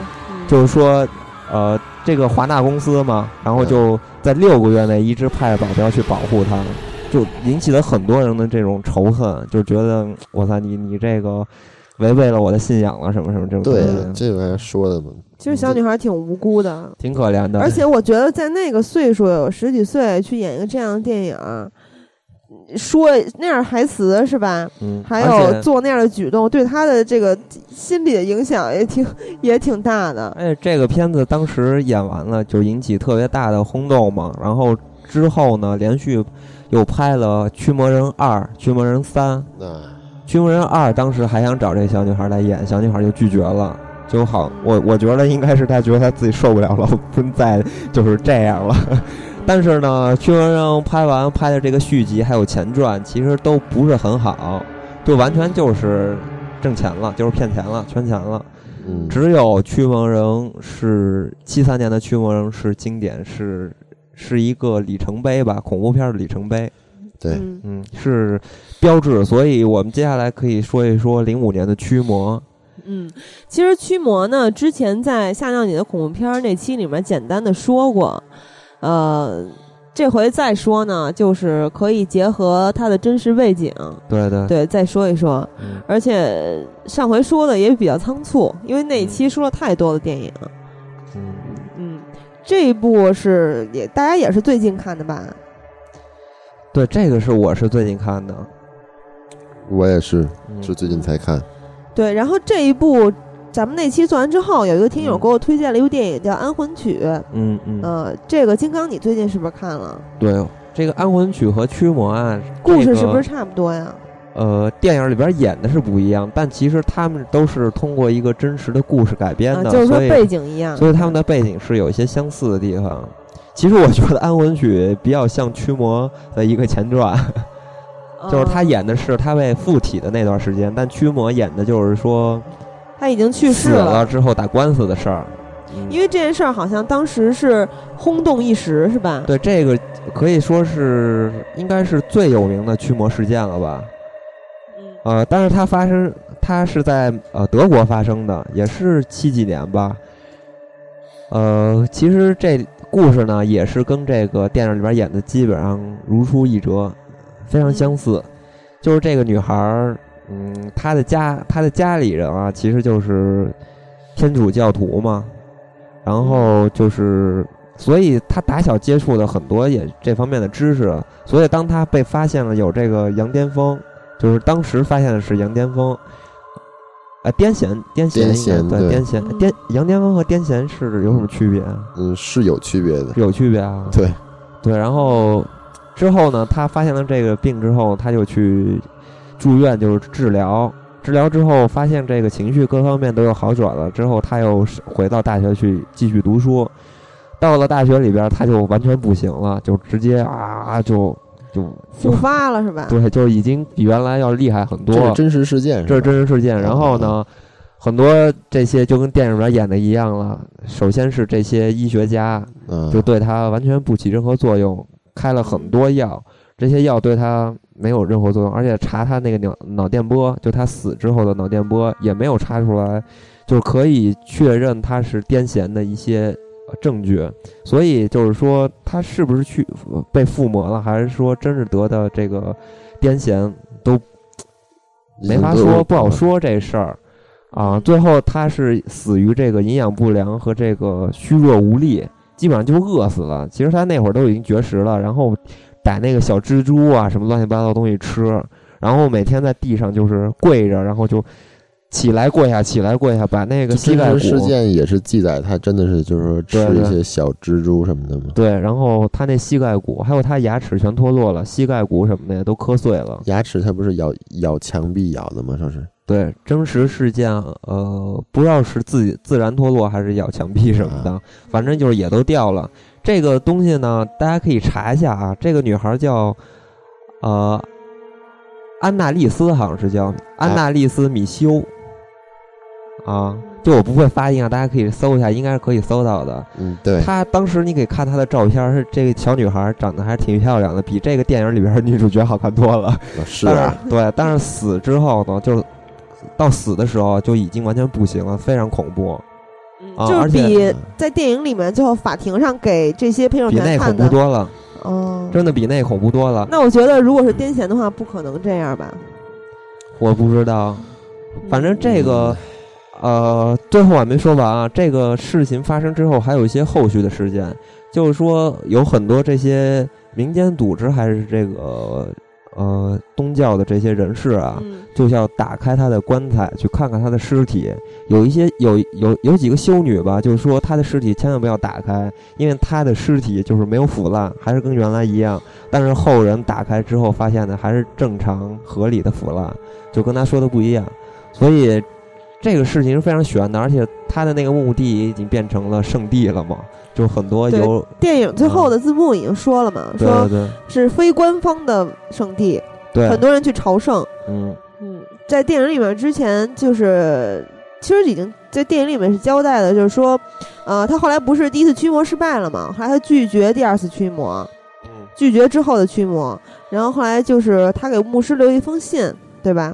就是说呃这个华纳公司嘛，然后就在六个月内一直派保镖去保护他，就引起了很多人的这种仇恨，就觉得我操你你这个违背了我的信仰了什么什么这种。对，这个说的嘛。其实小女孩挺无辜的，挺可怜的。而且我觉得在那个岁数，有十几岁去演一个这样的电影。说那样台词是吧？嗯，还有做那样的举动，对他的这个心理的影响也挺也挺大的。哎，这个片子当时演完了就引起特别大的轰动嘛。然后之后呢，连续又拍了《驱魔人二》《驱魔人三》。驱魔人二》当时还想找这小女孩来演，小女孩就拒绝了。就好，我我觉得应该是她觉得她自己受不了了，不再就是这样了。但是呢，《驱魔人》拍完拍的这个续集还有前传，其实都不是很好，就完全就是挣钱了，就是骗钱了，圈钱了。嗯，只有《驱魔人》是七三年的《驱魔人》是经典，是是一个里程碑吧，恐怖片的里程碑。对，嗯，是标志。所以我们接下来可以说一说零五年的《驱魔》。嗯，其实《驱魔》呢，之前在吓尿你的恐怖片那期里面简单的说过。呃，这回再说呢，就是可以结合它的真实背景，对对对，再说一说。而且上回说的也比较仓促，因为那一期说了太多的电影。嗯嗯，这一部是也大家也是最近看的吧？对，这个是我是最近看的，我也是，是最近才看。对，然后这一部。咱们那期做完之后，有一个听友给我推荐了一部电影，叫《安魂曲》。嗯嗯。呃，这个金刚，你最近是不是看了？对，这个《安魂曲》和《驱魔案》故事是不是差不多呀？呃，电影里边演的是不一样，但其实他们都是通过一个真实的故事改编的，就是说背景一样，所以他们的背景是有一些相似的地方。其实我觉得《安魂曲》比较像《驱魔》的一个前传。就是他演的是他被附体的那段时间，但驱魔演的就是说他已经去世了之后打官司的事儿。因为这件事儿好像当时是轰动一时，是吧？对，这个可以说是应该是最有名的驱魔事件了吧？呃，但是它发生，它是在呃德国发生的，也是七几年吧。呃，其实这故事呢，也是跟这个电影里边演的基本上如出一辙，非常相似。就是这个女孩儿，嗯，他的家，他的家里人啊，其实就是天主教徒嘛。然后就是，所以他打小接触的很多也这方面的知识，所以当他被发现了有这个羊癫疯。就是当时发现的是羊癫疯，啊，癫痫，癫痫，对，癫痫，癫，羊癫疯和癫痫是有什么区别？嗯，是有区别的，有区别啊。对，对，然后之后呢，他发现了这个病之后，他就去住院，就是治疗，治疗之后发现这个情绪各方面都有好转了，之后他又回到大学去继续读书，到了大学里边他就完全不行了，就直接啊就。就复发了是吧？对，就已经比原来要厉害很多。这是真实事件，这是真实事件。然后呢，很多这些就跟电影里边演的一样了。首先是这些医学家，就对他完全不起任何作用，开了很多药，这些药对他没有任何作用，而且查他那个脑脑电波，就他死之后的脑电波也没有查出来，就是可以确认他是癫痫的一些。证据，所以就是说他是不是去被附魔了，还是说真是得的这个癫痫，都没法说，不好说这事儿啊。最后他是死于这个营养不良和这个虚弱无力，基本上就饿死了。其实他那会儿都已经绝食了，然后逮那个小蜘蛛啊什么乱七八糟东西吃，然后每天在地上就是跪着，然后就。起来跪下，起来跪下，把那个膝盖骨。事件也是记载他真的是就是说吃一些小蜘蛛什么的吗？对，然后他那膝盖骨还有他牙齿全脱落了，膝盖骨什么的也都磕碎了。牙齿他不是咬咬墙壁咬的吗？说是。对，真实事件，呃，不知道是自己自然脱落还是咬墙壁什么的，反正就是也都掉了。这个东西呢，大家可以查一下啊。这个女孩叫，呃，安娜丽丝，好像是叫安娜丽丝米修。啊，就我不会发音啊，大家可以搜一下，应该是可以搜到的。嗯，对。她当时你可以看她的照片，是这个小女孩长得还是挺漂亮的，比这个电影里边的女主角好看多了。是啊，对。但是死之后呢，就到死的时候就已经完全不行了，非常恐怖。就是比在电影里面最后法庭上给这些陪审团看的，比那恐怖多了。哦，真的比那恐怖多了。那我觉得，如果是癫痫的话，不可能这样吧？我不知道，反正这个。呃，最后我还没说完啊。这个事情发生之后，还有一些后续的事件，就是说有很多这些民间组织还是这个呃东教的这些人士啊，就要打开他的棺材去看看他的尸体。有一些有有有几个修女吧，就是说他的尸体千万不要打开，因为他的尸体就是没有腐烂，还是跟原来一样。但是后人打开之后发现的还是正常合理的腐烂，就跟他说的不一样，所以。这个事情是非常悬的，而且他的那个墓地已经变成了圣地了嘛，就很多有电影最后的字幕已经说了嘛，说是非官方的圣地，对，很多人去朝圣。嗯嗯，在电影里面之前就是其实已经在电影里面是交代的，就是说，呃，他后来不是第一次驱魔失败了嘛，后来他拒绝第二次驱魔，拒绝之后的驱魔，然后后来就是他给牧师留一封信，对吧？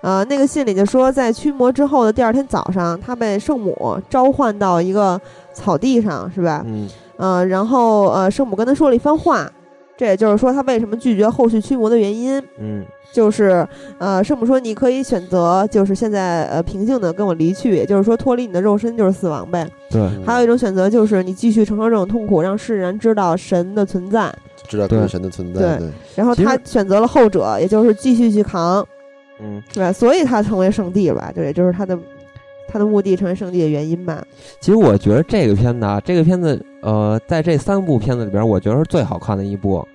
呃，那个信里就说，在驱魔之后的第二天早上，他被圣母召唤到一个草地上，是吧？嗯。呃，然后呃，圣母跟他说了一番话，这也就是说他为什么拒绝后续驱魔的原因。嗯。就是呃，圣母说你可以选择，就是现在呃平静的跟我离去，也就是说脱离你的肉身就是死亡呗。对。还有一种选择就是你继续承受这种痛苦，让世人知道神的存在，知道神的存在。对。然后他选择了后者，也就是继续去扛。嗯，对，所以他成为圣地吧？对，就是他的，它的墓地成为圣地的原因吧。其实我觉得这个片子啊，这个片子，呃，在这三部片子里边，我觉得是最好看的一部。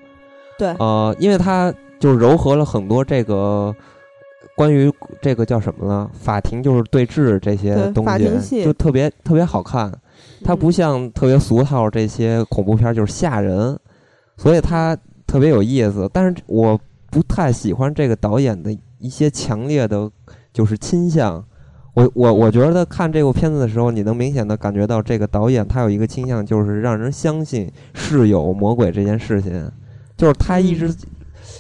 对，呃，因为它就糅合了很多这个关于这个叫什么呢？法庭就是对峙这些东西，就特别特别好看。它不像特别俗套这些恐怖片，就是吓人，所以它特别有意思。但是我。不太喜欢这个导演的一些强烈的，就是倾向。我我我觉得看这部片子的时候，你能明显的感觉到这个导演他有一个倾向，就是让人相信是有魔鬼这件事情，就是他一直，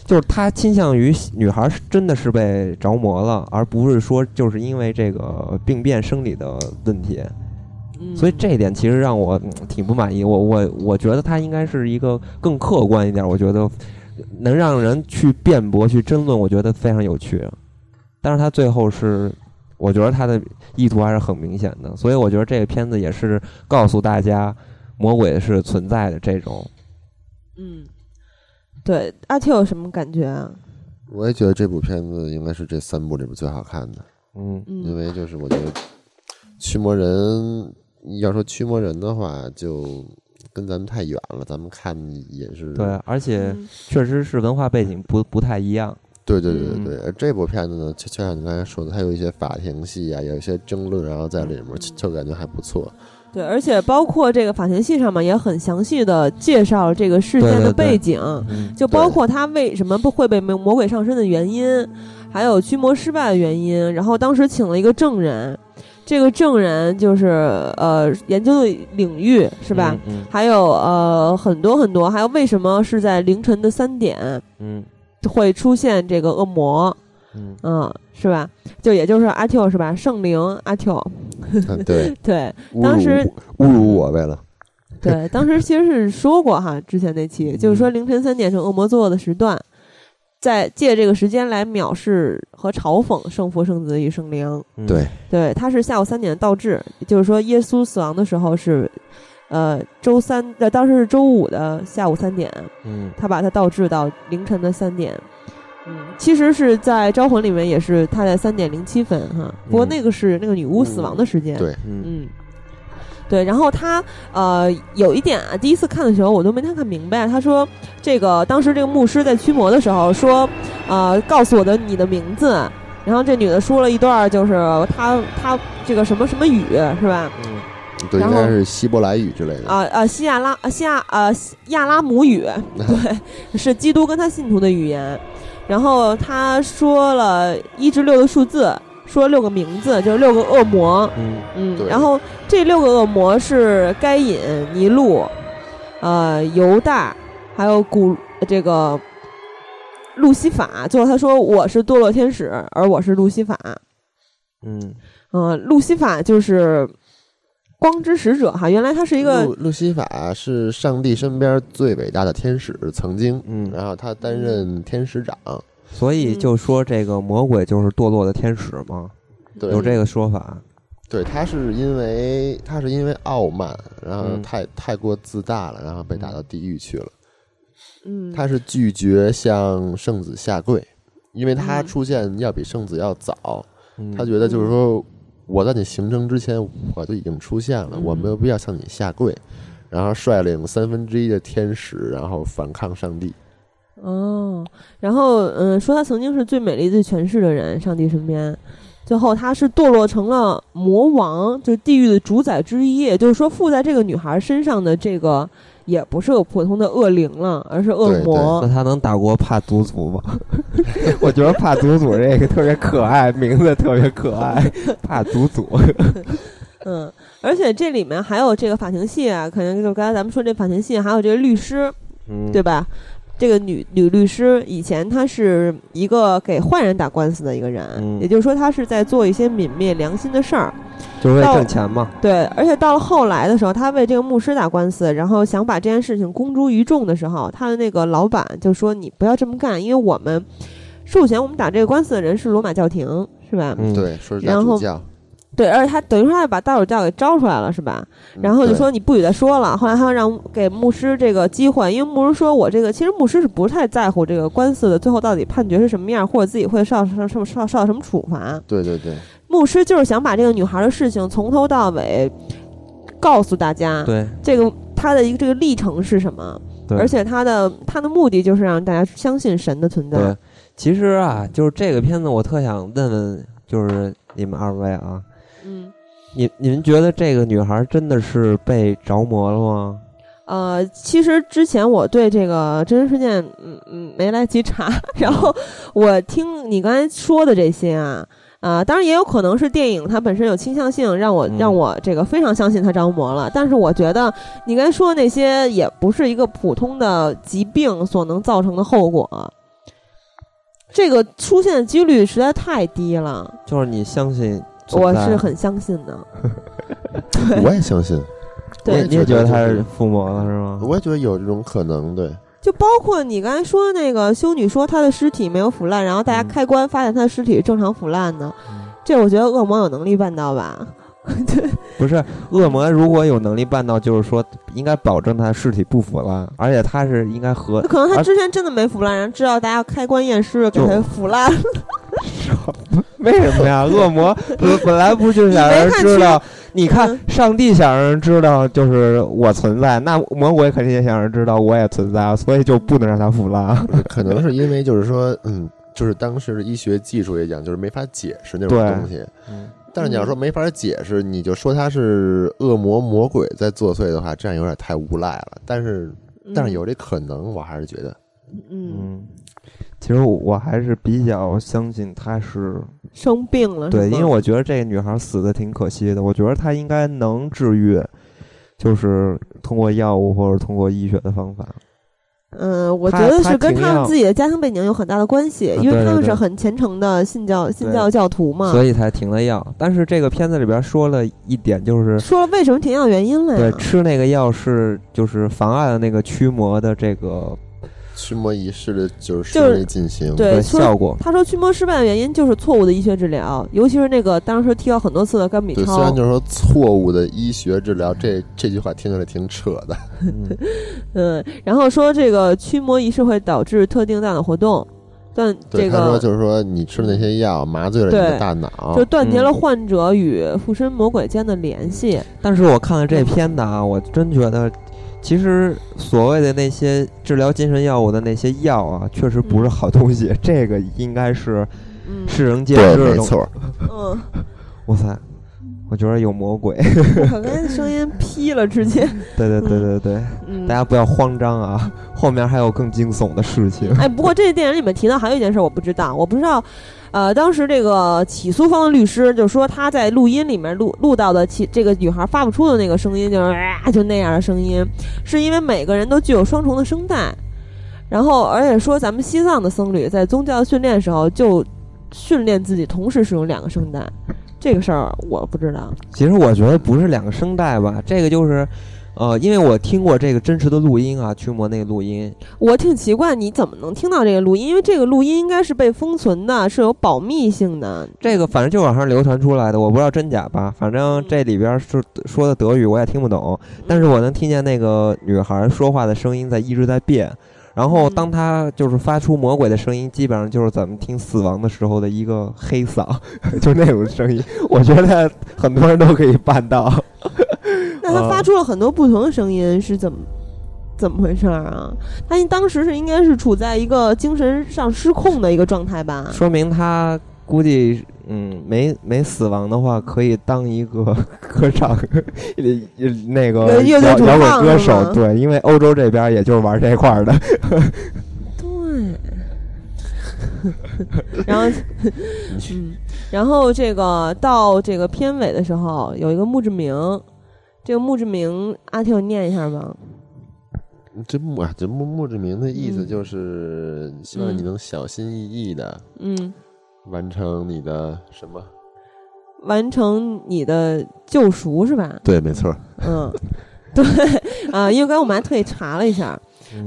就是他倾向于女孩真的是被着魔了，而不是说就是因为这个病变生理的问题。所以这一点其实让我挺不满意。我我我觉得他应该是一个更客观一点，我觉得能让人去辩驳、去争论，我觉得非常有趣。但是他最后是。我觉得他的意图还是很明显的，所以我觉得这个片子也是告诉大家，魔鬼是存在的这种。嗯，对，阿 Q 有什么感觉啊？我也觉得这部片子应该是这三部里边最好看的。嗯，因为就是我觉得驱魔人要说驱魔人的话，就跟咱们太远了，咱们看也是对，而且确实是文化背景不不太一样。对对对对对，这部片子呢，就就像你刚才说的，它有一些法庭戏啊，有一些争论，然后在里面就就感觉还不错。对，而且包括这个法庭戏上面也很详细的介绍这个事件的背景，就包括他为什么不会被魔魔鬼上身的原因，还有驱魔失败的原因。然后当时请了一个证人，这个证人就是呃研究的领域是吧？还有呃很多很多，还有为什么是在凌晨的三点？嗯。会出现这个恶魔，嗯，是吧？就也就是阿 Q 是吧？圣灵阿 Q，对。对，当时侮辱我为了，对，当时其实是说过哈，之前那期就是说凌晨三点是恶魔作恶的时段，在借这个时间来藐视和嘲讽圣父、圣子与圣灵，对。对，他是下午三点倒置，就是说耶稣死亡的时候是。呃，周三呃，当时是周五的下午三点，嗯，他把它倒置到凌晨的三点，嗯，其实是在招魂里面也是他在三点零七分哈，不过那个是那个女巫死亡的时间，对，嗯，对，然后他呃有一点啊，第一次看的时候我都没太看明白，他说这个当时这个牧师在驱魔的时候说，呃，告诉我的你的名字，然后这女的说了一段就是他他这个什么什么语是吧？嗯。对，应该是希伯来语之类的啊啊，西亚拉西亚呃亚拉姆语，对，是基督跟他信徒的语言。然后他说了一至六的数字，说六个名字，就是六个恶魔。嗯嗯，然后这六个恶魔是该隐、尼禄、呃犹大，还有古这个路西法。最后他说我是堕落天使，而我是路西法。嗯嗯，路西法就是。光之使者哈，原来他是一个路路西法是上帝身边最伟大的天使，曾经，嗯，然后他担任天使长，所以就说这个魔鬼就是堕落的天使吗？有这个说法？对，他是因为他是因为傲慢，然后太太过自大了，然后被打到地狱去了。嗯，他是拒绝向圣子下跪，因为他出现要比圣子要早，他觉得就是说。我在你形成之前，我就已经出现了，我没有必要向你下跪，然后率领三分之一的天使，然后反抗上帝。哦，然后嗯，说他曾经是最美丽、最权势的人，上帝身边，最后他是堕落成了魔王，就是地狱的主宰之一，也就是说附在这个女孩身上的这个。也不是个普通的恶灵了，而是恶魔。那他能打过帕祖祖吗？我觉得帕祖祖这个特别可爱，名字特别可爱，帕祖祖。嗯，而且这里面还有这个法庭戏啊，可能就刚才咱们说这法庭戏，还有这个律师，对吧？这个女女律师以前她是一个给坏人打官司的一个人，也就是说她是在做一些泯灭良心的事儿，就是为挣钱嘛。对，而且到了后来的时候，她为这个牧师打官司，然后想把这件事情公诸于众的时候，她的那个老板就说：“你不要这么干，因为我们授权我们打这个官司的人是罗马教廷，是吧？”嗯，对，说是然后。对，而且他等于说他把大主教给招出来了，是吧？然后就说你不许再说了。后来他让给牧师这个机会，因为牧师说我这个其实牧师是不太在乎这个官司的，最后到底判决是什么样，或者自己会受受受受受到什么处罚。对对对，牧师就是想把这个女孩的事情从头到尾告诉大家。对，这个他的一个这个历程是什么？对，而且他的他的目的就是让大家相信神的存在。对，其实啊，就是这个片子，我特想问问，就是你们二位啊。嗯，你你们觉得这个女孩真的是被着魔了吗？呃，其实之前我对这个真实事件，嗯嗯，没来及查。然后我听你刚才说的这些啊，啊，当然也有可能是电影它本身有倾向性，让我让我这个非常相信他着魔了。但是我觉得你刚才说的那些也不是一个普通的疾病所能造成的后果，这个出现的几率实在太低了。就是你相信，我是很相信的。我也相信。对，你也觉得他是附魔了是吗？我也觉得有这种可能，对。就包括你刚才说那个修女说她的尸体没有腐烂，然后大家开棺发现她的尸体正常腐烂的，这我觉得恶魔有能力办到吧？对，不是恶魔如果有能力办到，就是说应该保证他尸体不腐烂，而且他是应该和可能他之前真的没腐烂，然后知道大家要开棺验尸，给他腐烂了。为什么呀？恶魔 本来不就想让人知道？你看，上帝想让人知道就是我存在，那魔鬼肯定也想让人知道我也存在，所以就不能让他腐烂。可能是因为就是说，嗯，就是当时的医学技术也讲，就是没法解释那种东西。嗯。但是你要说没法解释，你就说他是恶魔魔鬼在作祟的话，这样有点太无赖了。但是，但是有这可能，我还是觉得，嗯。其实我还是比较相信她是生病了，对，因为我觉得这个女孩死的挺可惜的。我觉得她应该能治愈，就是通过药物或者通过医学的方法。嗯，我觉得是跟他们自己的家庭背景有很大的关系，因为他们是很虔诚的信教信教教徒嘛，所以才停了药。但是这个片子里边说了一点，就是说了为什么停药原因了？对，吃那个药是就是妨碍了那个驱魔的这个。驱魔仪式的就是顺利进行，对效果。他说驱魔失败的原因就是错误的医学治疗，尤其是那个当时提到很多次的甘比超。虽然就是说错误的医学治疗，这这句话听起来挺扯的。嗯，然后说这个驱魔仪式会导致特定大脑活动，断这个他说就是说你吃的那些药麻醉了你的大脑，就断绝了患者与附身魔鬼间的联系。但是我看了这片子啊，我真觉得。其实所谓的那些治疗精神药物的那些药啊，确实不是好东西。这个应该是世人皆知的。没错。嗯。哇塞，我觉得有魔鬼。我刚才声音 劈了，直接。对对对对对。大家不要慌张啊，后面还有更惊悚的事情。哎，不过这电影里面提到还有一件事，我不知道，我不知道。呃，当时这个起诉方的律师就说，他在录音里面录录到的，其这个女孩发不出的那个声音，就是啊，就那样的声音，是因为每个人都具有双重的声带，然后而且说咱们西藏的僧侣在宗教训练的时候就训练自己同时使用两个声带，这个事儿我不知道。其实我觉得不是两个声带吧，这个就是。呃，因为我听过这个真实的录音啊，驱魔那个录音，我挺奇怪，你怎么能听到这个录音？因为这个录音应该是被封存的，是有保密性的。这个反正就网上流传出来的，我不知道真假吧。反正这里边是说的德语，我也听不懂，但是我能听见那个女孩说话的声音在一直在变。然后当他就是发出魔鬼的声音，基本上就是咱们听死亡的时候的一个黑嗓，就那种声音。我觉得很多人都可以办到。那他发出了很多不同的声音，是怎么怎么回事儿啊？他当时是应该是处在一个精神上失控的一个状态吧？说明他估计嗯没没死亡的话，可以当一个 歌唱那个摇摇滚歌手。对，因为欧洲这边也就是玩这块的。对。然后 嗯，然后这个到这个片尾的时候，有一个墓志铭。这个墓志铭，阿婷，念一下吧。这墓啊，这墓墓志铭的意思就是希望你能小心翼翼的，嗯，完成你的什么？完成你的救赎是吧？对，没错。嗯，对啊，因为刚才我们还特意查了一下，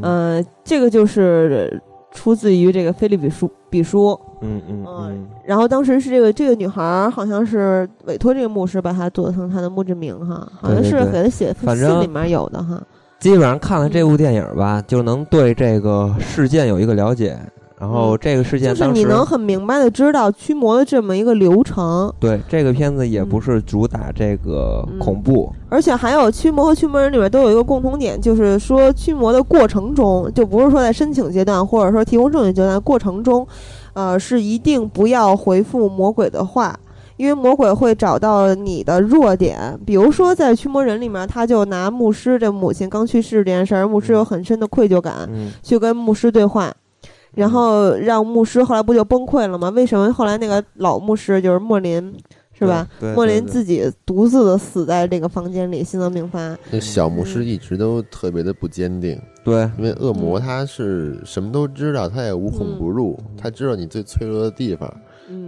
嗯，这个就是出自于这个菲利比书比书。嗯嗯嗯，然后当时是这个这个女孩好像是委托这个牧师把她做成她的墓志铭哈，好像是给她写封信里面有的哈。基本上看了这部电影吧，就能对这个事件有一个了解。然后这个事件就是你能很明白的知道驱魔的这么一个流程。对，这个片子也不是主打这个恐怖，而且还有驱魔和驱魔人里面都有一个共同点，就是说驱魔的过程中，就不是说在申请阶段或者说提供证据阶段过程中。呃，是一定不要回复魔鬼的话，因为魔鬼会找到你的弱点，比如说在驱魔人里面，他就拿牧师这母亲刚去世这件事儿，牧师有很深的愧疚感，去跟牧师对话，然后让牧师后来不就崩溃了吗？为什么后来那个老牧师就是莫林？是吧？莫林自己独自的死在这个房间里，心脏病发。那小牧师一直都特别的不坚定，对，因为恶魔他是什么都知道，他也无孔不入，他知道你最脆弱的地方。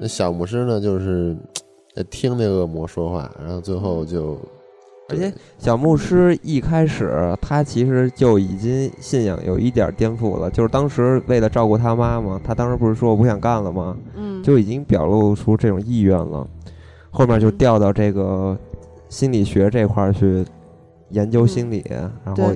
那小牧师呢，就是听那恶魔说话，然后最后就，而且小牧师一开始他其实就已经信仰有一点颠覆了，就是当时为了照顾他妈嘛，他当时不是说我不想干了吗？嗯，就已经表露出这种意愿了。后面就调到这个心理学这块儿去研究心理，然后，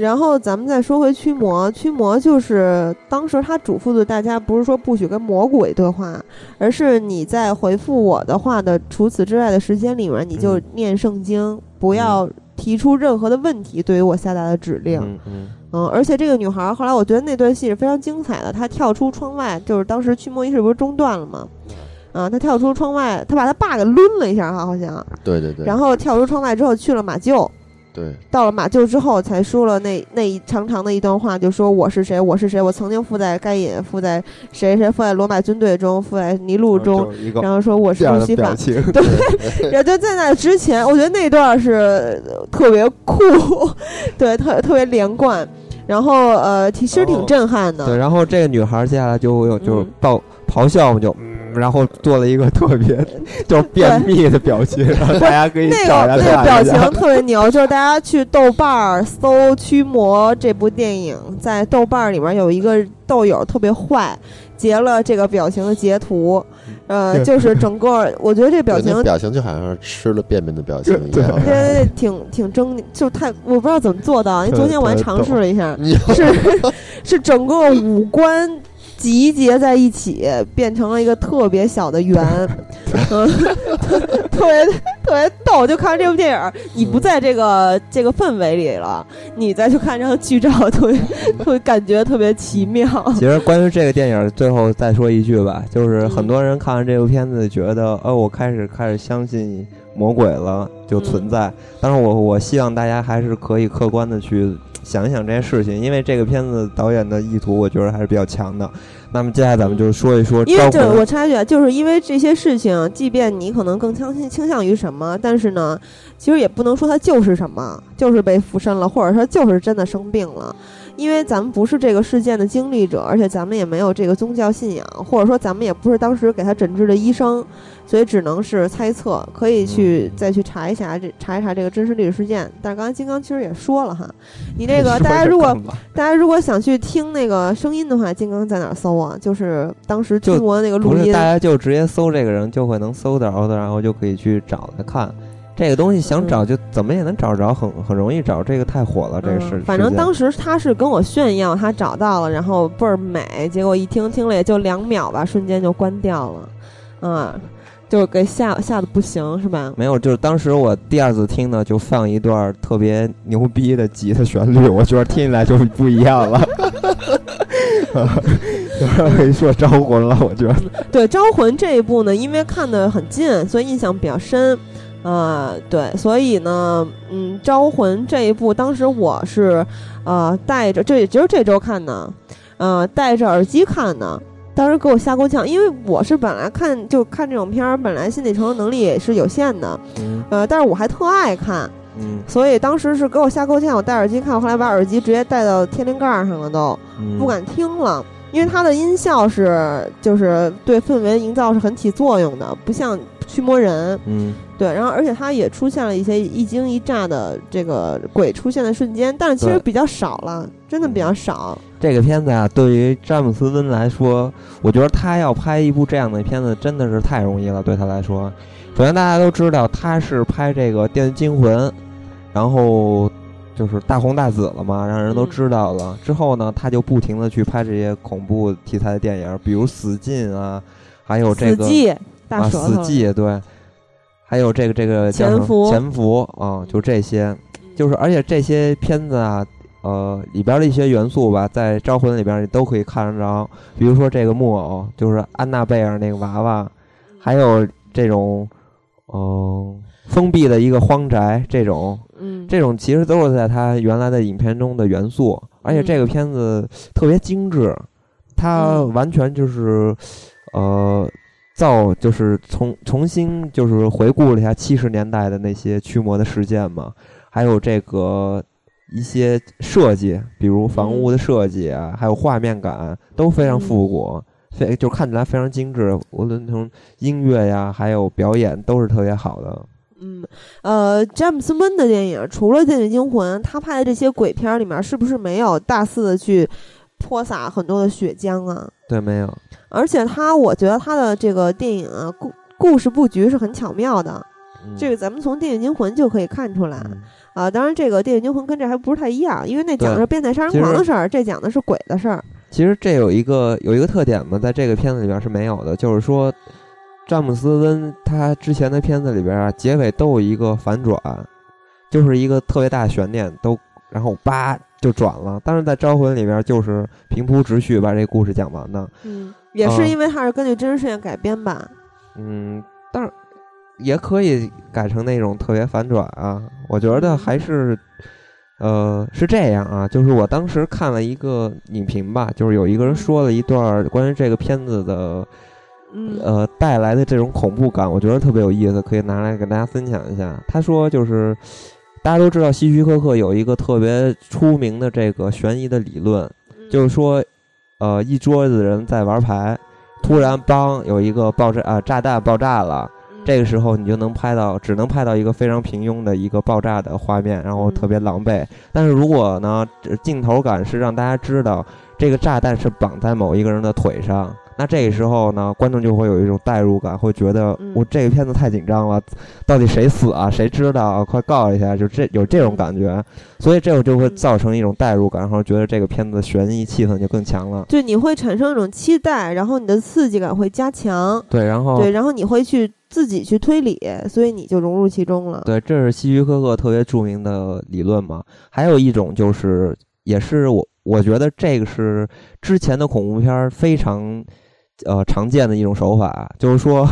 然后咱们再说回驱魔，驱魔就是当时他嘱咐的大家不是说不许跟魔鬼对话，而是你在回复我的话的除此之外的时间里面，你就念圣经，不要提出任何的问题对于我下达的指令。嗯嗯，而且这个女孩后来我觉得那段戏是非常精彩的，她跳出窗外，就是当时驱魔仪式不是中断了吗？啊，她跳出窗外，她把她爸给抡了一下哈，好像。对对对。然后跳出窗外之后去了马厩。对。到了马厩之后，才说了那那一长长的一段话，就说我是谁，我是谁，我曾经附在该隐，附在谁谁，附在罗马军队中，附在尼禄中，然后说我是路西法。对。然后就在那之前，我觉得那段是特别酷，对，特特别连贯，然后呃，其实挺震撼的。对，然后这个女孩接下来就有就是爆咆哮就。然后做了一个特别就是便秘的表情，然后大家可以找一下。那个那个表情特别牛，就是大家去豆瓣儿搜《驱魔》这部电影，在豆瓣儿里面有一个豆友特别坏，截了这个表情的截图，呃，就是整个我觉得这表情表情就好像是吃了便便的表情一样，对对对，挺挺狰狞，就太我不知道怎么做到。因为昨天我还尝试了一下，是 是整个五官。集结在一起，变成了一个特别小的圆，嗯，特别特别逗。就看完这部电影，你不在这个这个氛围里了，你再去看这张剧照，特别会感觉特别奇妙。其实关于这个电影，最后再说一句吧，就是很多人看完这部片子，觉得，呃，我开始开始相信魔鬼了，就存在。但是我我希望大家还是可以客观的去。想一想这些事情，因为这个片子导演的意图，我觉得还是比较强的。那么接下来咱们就说一说，因为这我插一句，就是因为这些事情，即便你可能更倾倾向于什么，但是呢，其实也不能说它就是什么，就是被附身了，或者说就是真的生病了。因为咱们不是这个事件的经历者，而且咱们也没有这个宗教信仰，或者说咱们也不是当时给他诊治的医生，所以只能是猜测，可以去再去查一下这查一查这个真实历史事件。但是刚才金刚其实也说了哈，你这个 大家如果大家如果想去听那个声音的话，金刚在哪搜啊？就是当时中国的那个录音，大家就直接搜这个人就会能搜到的，然后就可以去找来看。这个东西想找就怎么也能找着，很很容易找。这个太火了，这个是。反正当时他是跟我炫耀他找到了，然后倍儿美。结果一听听了也就两秒吧，瞬间就关掉了，嗯，就给吓吓得不行，是吧？没有，就是当时我第二次听呢，就放一段特别牛逼的吉他旋律，我觉得听起来就不一样了。可以说招魂了，我觉得。对招魂这一部呢，因为看的很近，所以印象比较深。啊，对，所以呢，嗯，《招魂》这一部，当时我是，呃，带着，这也只有这周看的，呃，戴着耳机看的，当时给我吓够呛，因为我是本来看就看这种片儿，本来心理承受能力也是有限的，呃，但是我还特爱看，嗯，所以当时是给我吓够呛，我戴耳机看，后来把耳机直接戴到天灵盖上了，都不敢听了，因为它的音效是就是对氛围营造是很起作用的，不像驱魔人，嗯。对，然后而且他也出现了一些一惊一乍的这个鬼出现的瞬间，但是其实比较少了，真的比较少。这个片子啊，对于詹姆斯温来说，我觉得他要拍一部这样的片子真的是太容易了。对他来说，首先大家都知道他是拍这个《电锯惊魂》，然后就是大红大紫了嘛，让人都知道了。之后呢，他就不停的去拍这些恐怖题材的电影，比如《死禁》啊，还有这个啊，《死寂》对。还有这个这个潜伏潜伏啊，就这些，就是而且这些片子啊，呃里边的一些元素吧，在《招魂》里边你都可以看得着。比如说这个木偶，就是安娜贝尔那个娃娃，还有这种，嗯，封闭的一个荒宅，这种，嗯，这种其实都是在他原来的影片中的元素，而且这个片子特别精致，它完全就是，呃，造就是重重新就是回顾了一下七十年代的那些驱魔的事件嘛，还有这个一些设计，比如房屋的设计啊，还有画面感都非常复古。非就看起来非常精致，无论从音乐呀，还有表演都是特别好的。嗯，呃，詹姆斯温的电影除了《电锯惊魂》，他拍的这些鬼片里面是不是没有大肆的去泼洒很多的血浆啊？对，没有。而且他，我觉得他的这个电影啊，故故事布局是很巧妙的。这个咱们从《电影惊魂》就可以看出来啊。当然，这个《电影惊魂》跟这还不是太一样，因为那讲的是变态杀人狂的事儿，这讲的是鬼的事儿。其实这有一个有一个特点嘛，在这个片子里边是没有的，就是说，詹姆斯温他之前的片子里边啊，结尾都有一个反转，就是一个特别大的悬念，都然后叭就转了。但是在《招魂》里边就是平铺直叙把这故事讲完的。嗯，也是因为它是根据真实事件改编吧。嗯，但是也可以改成那种特别反转啊，我觉得还是。呃，是这样啊，就是我当时看了一个影评吧，就是有一个人说了一段关于这个片子的，呃，带来的这种恐怖感，我觉得特别有意思，可以拿来跟大家分享一下。他说，就是大家都知道希区柯克有一个特别出名的这个悬疑的理论，就是说，呃，一桌子人在玩牌，突然帮有一个爆炸啊，炸弹爆炸了。这个时候你就能拍到，只能拍到一个非常平庸的一个爆炸的画面，然后特别狼狈。但是如果呢，镜头感是让大家知道这个炸弹是绑在某一个人的腿上。那这个时候呢，观众就会有一种代入感，会觉得我这个片子太紧张了，到底谁死啊？谁知道啊？快告一下！就这有这种感觉，所以这个就会造成一种代入感，然后觉得这个片子悬疑气氛就更强了。对，你会产生一种期待，然后你的刺激感会加强。对，然后对，然后你会去自己去推理，所以你就融入其中了。对，这是希区柯克特别著名的理论嘛。还有一种就是，也是我我觉得这个是之前的恐怖片非常。呃，常见的一种手法就是说，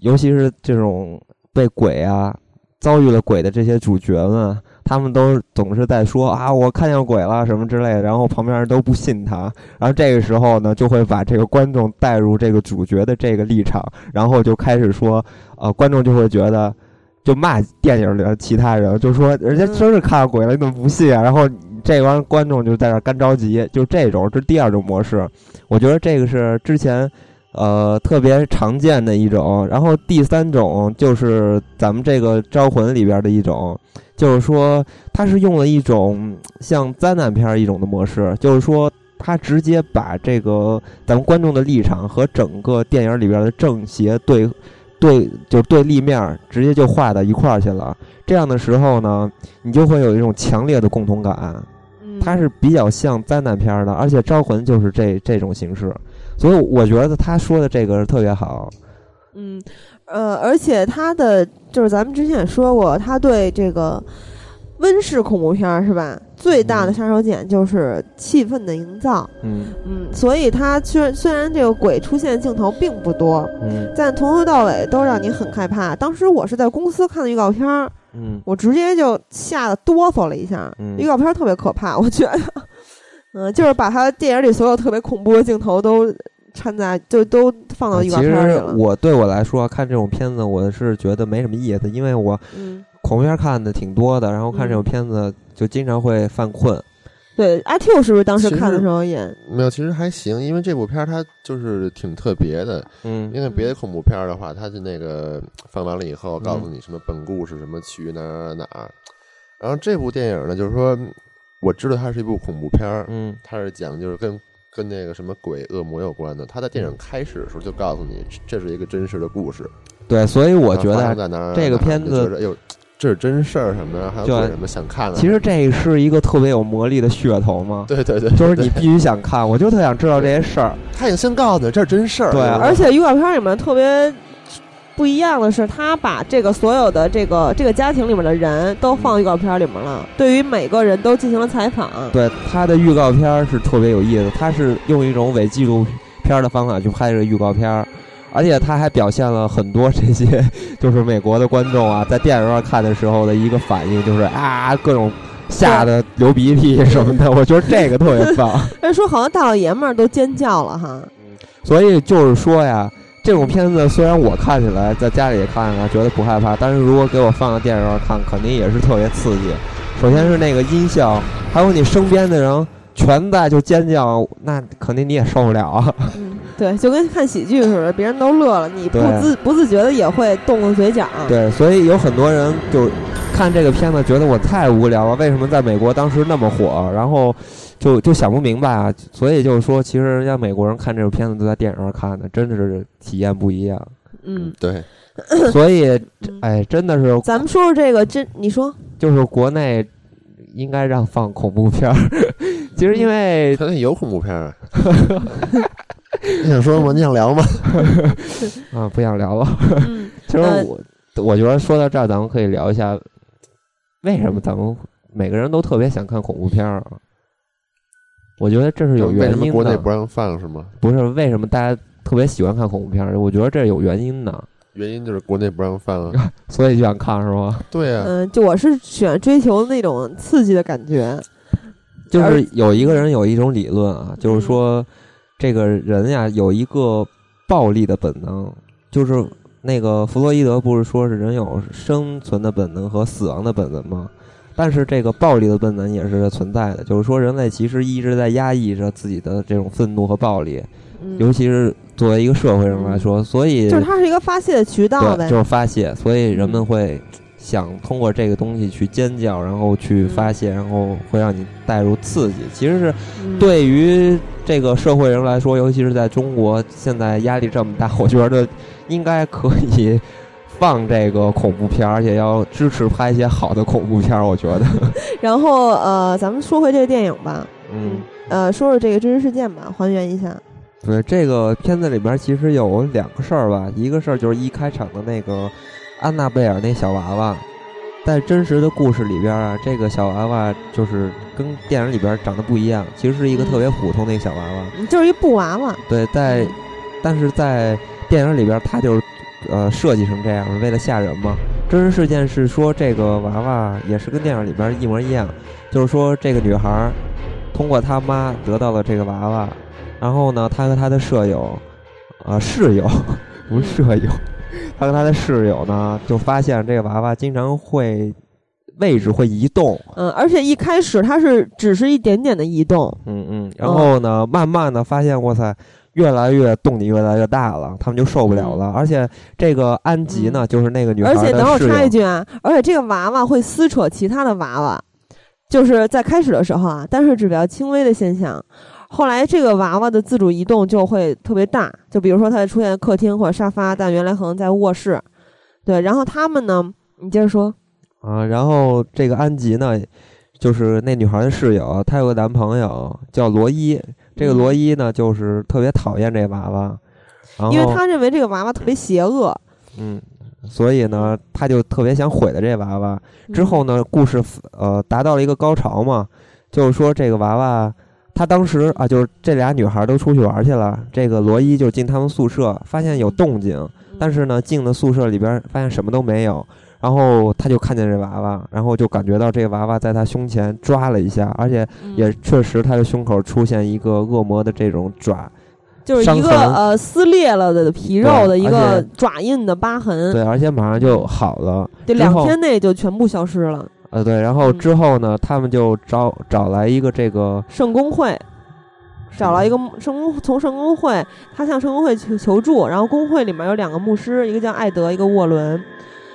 尤其是这种被鬼啊遭遇了鬼的这些主角们，他们都总是在说啊，我看见鬼了什么之类的，然后旁边人都不信他，然后这个时候呢，就会把这个观众带入这个主角的这个立场，然后就开始说，呃，观众就会觉得就骂电影里的其他人，就说人家真是看到鬼了，你怎么不信啊？然后这帮观众就在那干着急，就这种，这第二种模式，我觉得这个是之前。呃，特别常见的一种，然后第三种就是咱们这个招魂里边的一种，就是说它是用了一种像灾难片一种的模式，就是说它直接把这个咱们观众的立场和整个电影里边的正邪对对就对立面直接就画到一块儿去了。这样的时候呢，你就会有一种强烈的共同感，它是比较像灾难片的，而且招魂就是这这种形式。所以我觉得他说的这个是特别好，嗯，呃，而且他的就是咱们之前也说过，他对这个温室恐怖片是吧？最大的杀手锏就是气氛的营造，嗯嗯，所以他虽然虽然这个鬼出现镜头并不多，嗯，但从头到尾都让你很害怕。当时我是在公司看的预告片儿，嗯，我直接就吓得哆嗦了一下，预告片特别可怕，我觉得。嗯，就是把他电影里所有特别恐怖的镜头都掺杂，就都放到预告片里了。其实我对我来说看这种片子，我是觉得没什么意思，因为我恐怖片看的挺多的，然后看这种片子就经常会犯困。对，阿 Q 是不是当时看的时候也没有？其实还行，因为这部片它就是挺特别的。嗯，因为别的恐怖片的话，它是那个放完了以后告诉你什么本故事什么起于哪哪哪，然后这部电影呢，就是说。我知道它是一部恐怖片儿，嗯，它是讲就是跟跟那个什么鬼恶魔有关的。他在电影开始的时候就告诉你这是一个真实的故事，对，所以我觉得这个片子，哎呦，这是真事儿什么的，还有什么想看的。其实这是一个特别有魔力的噱头嘛，对对对，就是你必须想看，我就特想知道这些事儿。他已经先告诉你这是真事儿，对，而且预告片里面特别。不一样的是，他把这个所有的这个这个家庭里面的人都放预告片里面了，对于每个人都进行了采访。对他的预告片是特别有意思，他是用一种伪纪录片的方法去拍这个预告片，而且他还表现了很多这些，就是美国的观众啊，在电影院看的时候的一个反应，就是啊，各种吓得流鼻涕什么的。我觉得这个特别棒。人 说好像大老爷们儿都尖叫了哈。所以就是说呀，这种片子虽然我看起来在家里看啊觉得不害怕，但是如果给我放到电影院看，肯定也是特别刺激。首先是那个音效，还有你身边的人全在就尖叫，那肯定你也受不了啊。对，就跟看喜剧似的，别人都乐了，你不自不自觉的也会动动嘴角。对，所以有很多人就看这个片子，觉得我太无聊了。为什么在美国当时那么火？然后就就想不明白啊。所以就是说，其实人家美国人看这个片子都在电影院看的，真的是体验不一样。嗯，对。所以，哎，真的是。咱们说说这个，真你说，就是国内应该让放恐怖片儿。其实因为它有恐怖片儿。你想说吗？你想聊吗？啊，不想聊了。其实我，我觉得说到这儿，咱们可以聊一下，为什么咱们每个人都特别想看恐怖片儿啊？我觉得这是有原因的。国内不让放是吗？不是，为什么大家特别喜欢看恐怖片儿？我觉得这是有原因的。原因就是国内不让放，所以就想看是吗？对呀。嗯，就我是喜欢追求那种刺激的感觉。就是有一个人有一种理论啊，就是说。这个人呀，有一个暴力的本能，就是那个弗洛伊德不是说是人有生存的本能和死亡的本能吗？但是这个暴力的本能也是存在的，就是说人类其实一直在压抑着自己的这种愤怒和暴力，尤其是作为一个社会人来说，所以就是它是一个发泄的渠道呗，就是发泄，所以人们会。想通过这个东西去尖叫，然后去发泄，然后会让你带入刺激。其实是对于这个社会人来说，尤其是在中国现在压力这么大，我觉得应该可以放这个恐怖片，而且要支持拍一些好的恐怖片。我觉得。然后呃，咱们说回这个电影吧。嗯。呃，说说这个真实事件吧，还原一下。对，这个片子里边其实有两个事儿吧，一个事儿就是一开场的那个。安娜贝尔那小娃娃，在真实的故事里边啊，这个小娃娃就是跟电影里边长得不一样，其实是一个特别普通的一个小娃娃，就是一布娃娃。对，在，但是在电影里边，它就是呃设计成这样，为了吓人吗。真实事件是说，这个娃娃也是跟电影里边一模一样，就是说这个女孩通过她妈得到了这个娃娃，然后呢，她和她的舍友，啊室友，不是舍友。她和她的室友呢，就发现这个娃娃经常会位置会移动。嗯，而且一开始它是只是一点点的移动。嗯嗯。然后呢，慢慢的发现，哇塞，越来越动静越来越大了，他们就受不了了。而且这个安吉呢，就是那个女孩的而且等我插一句啊，而且这个娃娃会撕扯其他的娃娃，就是在开始的时候啊，但是只比较轻微的现象。后来这个娃娃的自主移动就会特别大，就比如说它出现客厅或者沙发，但原来可能在卧室。对，然后他们呢，你接着说。啊，然后这个安吉呢，就是那女孩的室友，她有个男朋友叫罗伊。这个罗伊呢，就是特别讨厌这娃娃，因为他认为这个娃娃特别邪恶。嗯，所以呢，他就特别想毁了这娃娃。之后呢，故事呃达到了一个高潮嘛，就是说这个娃娃。他当时啊，就是这俩女孩都出去玩去了。这个罗伊就进他们宿舍，发现有动静，但是呢，进了宿舍里边发现什么都没有。然后他就看见这娃娃，然后就感觉到这个娃娃在他胸前抓了一下，而且也确实他的胸口出现一个恶魔的这种爪，就是一个呃撕裂了的皮肉的一个爪印的疤痕。对，而且马上就好了，就两天内就全部消失了。呃，对，然后之后呢，他们就找找来一个这个圣公会，找了一个圣公从圣公会，他向圣公会求求助，然后公会里面有两个牧师，一个叫艾德，一个沃伦。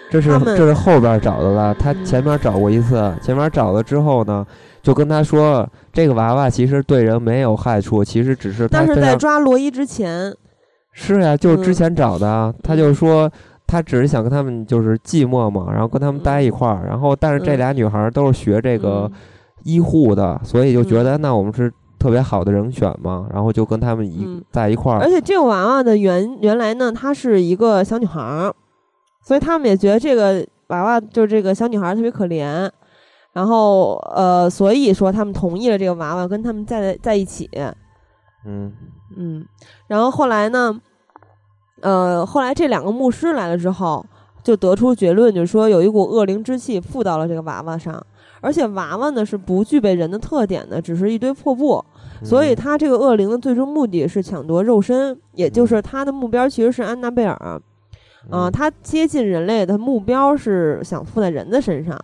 这是这是后边找的了，他前面找过一次，前面找了之后呢，就跟他说，这个娃娃其实对人没有害处，其实只是但是在抓罗伊之前，是呀，就是之前找的，他就说。他只是想跟他们就是寂寞嘛，然后跟他们待一块儿，然后但是这俩女孩都是学这个医护的，所以就觉得那我们是特别好的人选嘛，然后就跟他们一在一块儿。而且这个娃娃的原原来呢，她是一个小女孩，所以他们也觉得这个娃娃就是这个小女孩特别可怜，然后呃，所以说他们同意了这个娃娃跟他们在在一起。嗯嗯，然后后来呢？呃，后来这两个牧师来了之后，就得出结论，就是说有一股恶灵之气附到了这个娃娃上，而且娃娃呢是不具备人的特点的，只是一堆破布，所以他这个恶灵的最终目的是抢夺肉身，也就是他的目标其实是安娜贝尔，啊，他接近人类的目标是想附在人的身上，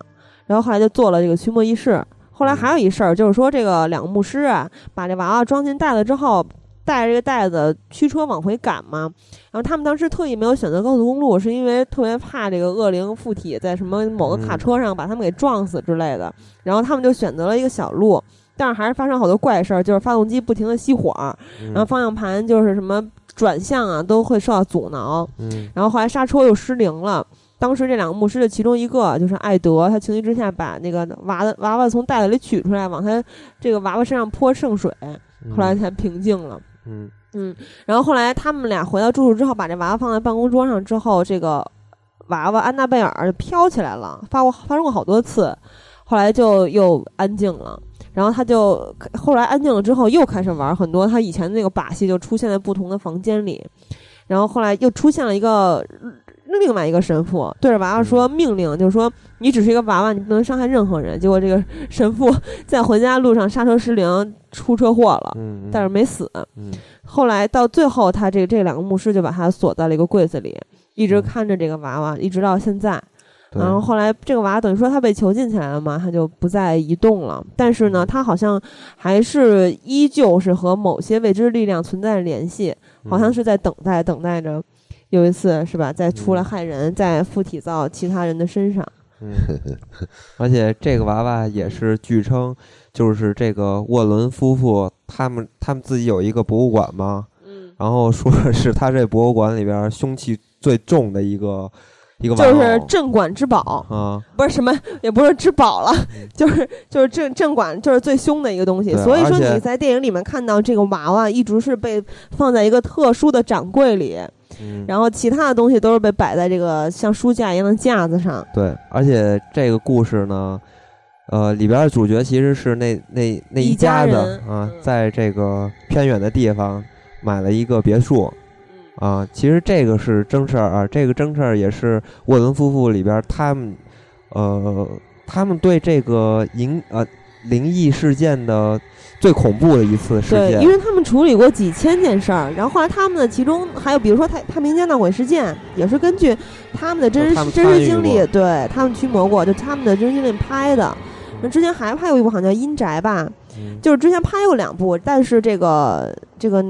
然后后来就做了这个驱魔仪式。后来还有一事儿，就是说这个两个牧师啊，把这娃娃装进袋子之后，带着这个袋子驱车往回赶嘛。然后他们当时特意没有选择高速公路，是因为特别怕这个恶灵附体在什么某个卡车上把他们给撞死之类的。然后他们就选择了一个小路，但是还是发生好多怪事儿，就是发动机不停的熄火，然后方向盘就是什么转向啊都会受到阻挠。然后后来刹车又失灵了。当时这两个牧师的其中一个就是艾德，他情急之下把那个娃的娃娃从袋子里取出来，往他这个娃娃身上泼圣水，后来才平静了。嗯嗯，然后后来他们俩回到住处之后，把这娃娃放在办公桌上之后，这个娃娃安娜贝尔飘起来了，发过发生过好多次，后来就又安静了。然后他就后来安静了之后，又开始玩很多他以前那个把戏，就出现在不同的房间里。然后后来又出现了一个。另外一个神父对着娃娃说命令，就是说你只是一个娃娃，你不能伤害任何人。结果这个神父 在回家路上刹车失灵，出车祸了，但是没死。后来到最后，他这这两个牧师就把他锁在了一个柜子里，一直看着这个娃娃，一直到现在。然后后来这个娃娃等于说他被囚禁起来了嘛，他就不再移动了。但是呢，他好像还是依旧是和某些未知力量存在联系，好像是在等待，等待着。有一次是吧，再出来害人，再附体到其他人的身上。嗯，而且这个娃娃也是据称，就是这个沃伦夫妇他们他们自己有一个博物馆嘛。嗯。然后说是他这博物馆里边凶器最重的一个一个。就是镇馆之宝啊！不是什么，也不是之宝了，就是就是镇镇馆就是最凶的一个东西。所以说你在电影里面看到这个娃娃一直是被放在一个特殊的展柜里。然后其他的东西都是被摆在这个像书架一样的架子上。对，而且这个故事呢，呃，里边的主角其实是那那那一家子啊，在这个偏远的地方买了一个别墅。啊，其实这个是真事儿啊，这个真事儿也是沃伦夫妇里边他们，呃，他们对这个灵呃灵异事件的。最恐怖的一次事件，对，因为他们处理过几千件事儿，然后后来他们的其中还有，比如说太太平间闹鬼事件，也是根据他们的真实真实经历，对他们驱魔过，就他们的真实经历拍的。那之前还拍过一部，好像叫《阴宅》吧，就是之前拍过两部，但是这个这个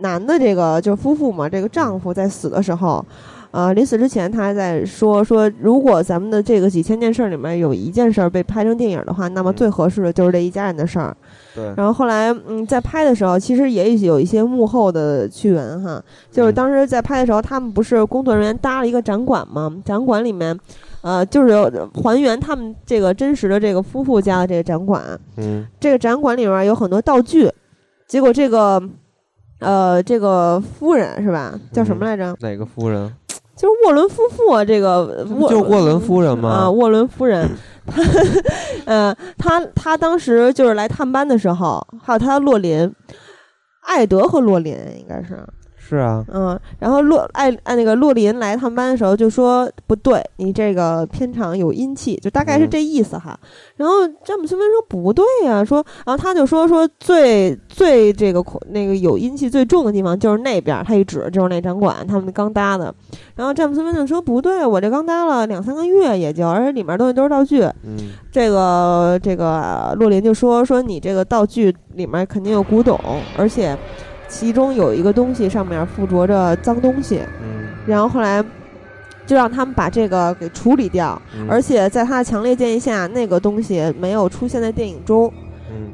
男的这个就是夫妇嘛，这个丈夫在死的时候。呃，临死之前，他还在说说，如果咱们的这个几千件事里面有一件事儿被拍成电影的话，那么最合适的就是这一家人的事儿。对。然后后来，嗯，在拍的时候，其实也有一些幕后的趣闻哈，就是当时在拍的时候，他们不是工作人员搭了一个展馆吗？展馆里面，呃，就是还原他们这个真实的这个夫妇家的这个展馆。嗯。这个展馆里面有很多道具，结果这个，呃，这个夫人是吧？叫什么来着？哪个夫人？就是沃伦夫妇啊，这个沃就沃伦夫人吗？啊，沃伦夫人，她，呃，他他当时就是来探班的时候，还有他的洛林，艾德和洛林应该是。是啊，嗯，然后洛艾艾那个洛林来他们班的时候就说不对，你这个片场有阴气，就大概是这意思哈。然后詹姆斯温说不对呀，说，然后他就说说最最这个那个有阴气最重的地方就是那边，他一指就是那展馆，他们刚搭的。然后詹姆斯温就说不对，我这刚搭了两三个月也就，而且里面东西都是道具。嗯，这个这个洛林就说说你这个道具里面肯定有古董，而且。其中有一个东西上面附着着脏东西，嗯，然后后来就让他们把这个给处理掉，而且在他的强烈建议下，那个东西没有出现在电影中，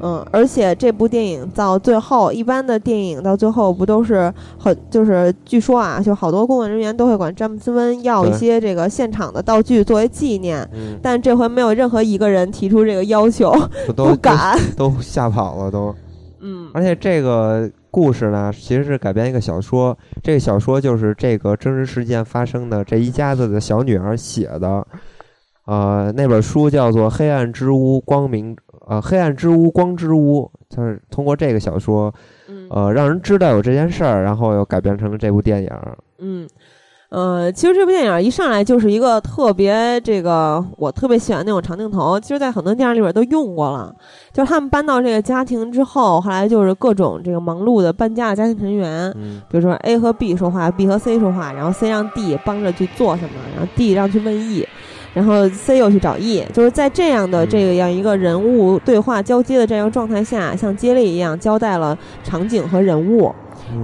嗯，而且这部电影到最后，一般的电影到最后不都是很就是据说啊，就好多工作人员都会管詹姆斯温要一些这个现场的道具作为纪念，但这回没有任何一个人提出这个要求，不敢，都吓跑了都，嗯，而且这个。故事呢，其实是改编一个小说。这个小说就是这个真实事件发生的这一家子的小女儿写的。呃，那本书叫做《黑暗之屋光明》，呃，《黑暗之屋光之屋》。就是通过这个小说，呃，让人知道有这件事儿，然后又改编成了这部电影。嗯。呃，其实这部电影一上来就是一个特别这个我特别喜欢那种长镜头，其实，在很多电影里边都用过了。就是他们搬到这个家庭之后，后来就是各种这个忙碌的搬家的家庭成员，比如说 A 和 B 说话，B 和 C 说话，然后 C 让 D 帮着去做什么，然后 D 让去问 E，然后 C 又去找 E，就是在这样的这样一个人物对话交接的这样状态下，像接力一样交代了场景和人物。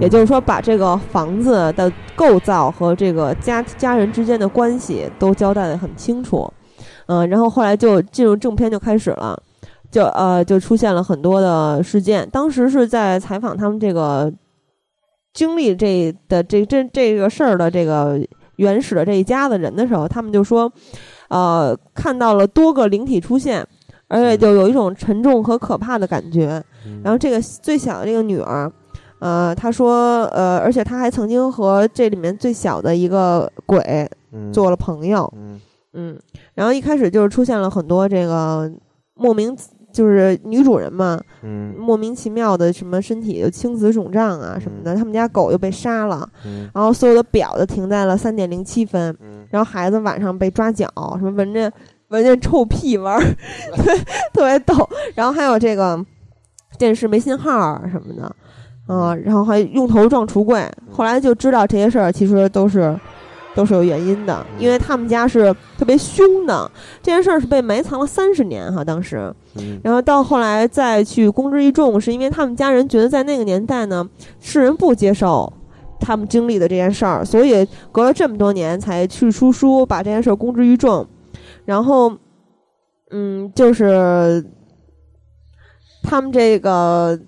也就是说，把这个房子的构造和这个家家人之间的关系都交代的很清楚，嗯，然后后来就进入正片就开始了，就呃就出现了很多的事件。当时是在采访他们这个经历这的这这这个事儿的这个原始的这一家的人的时候，他们就说，呃，看到了多个灵体出现，而且就有一种沉重和可怕的感觉。然后这个最小的这个女儿。呃，他说，呃，而且他还曾经和这里面最小的一个鬼做了朋友，嗯。嗯，然后一开始就是出现了很多这个莫名，就是女主人嘛，嗯，莫名其妙的什么身体青紫肿胀啊什么的，他们家狗又被杀了，然后所有的表都停在了三点零七分，然后孩子晚上被抓脚，什么闻着闻着臭屁味儿，特别逗，然后还有这个电视没信号什么的。嗯，然后还用头撞橱柜，后来就知道这些事儿其实都是，都是有原因的，因为他们家是特别凶的，这件事儿是被埋藏了三十年哈，当时，然后到后来再去公之于众，是因为他们家人觉得在那个年代呢，世人不接受他们经历的这件事儿，所以隔了这么多年才去出书把这件事儿公之于众，然后，嗯，就是他们这个。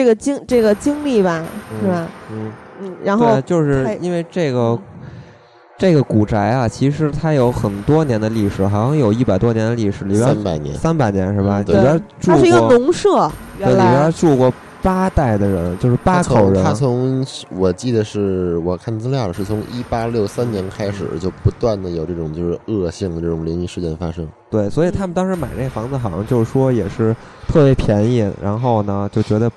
这个经这个经历吧，是吧？嗯嗯，然后就是因为这个这个古宅啊，其实它有很多年的历史，好像有一百多年的历史，里边三百年，三百年是吧？里边它是一个农舍，对，里边住过八代的人，就是八口人。他从我记得是我看资料是从一八六三年开始，就不断的有这种就是恶性的这种灵异事件发生。对，所以他们当时买这房子，好像就是说也是特别便宜，然后呢就觉得。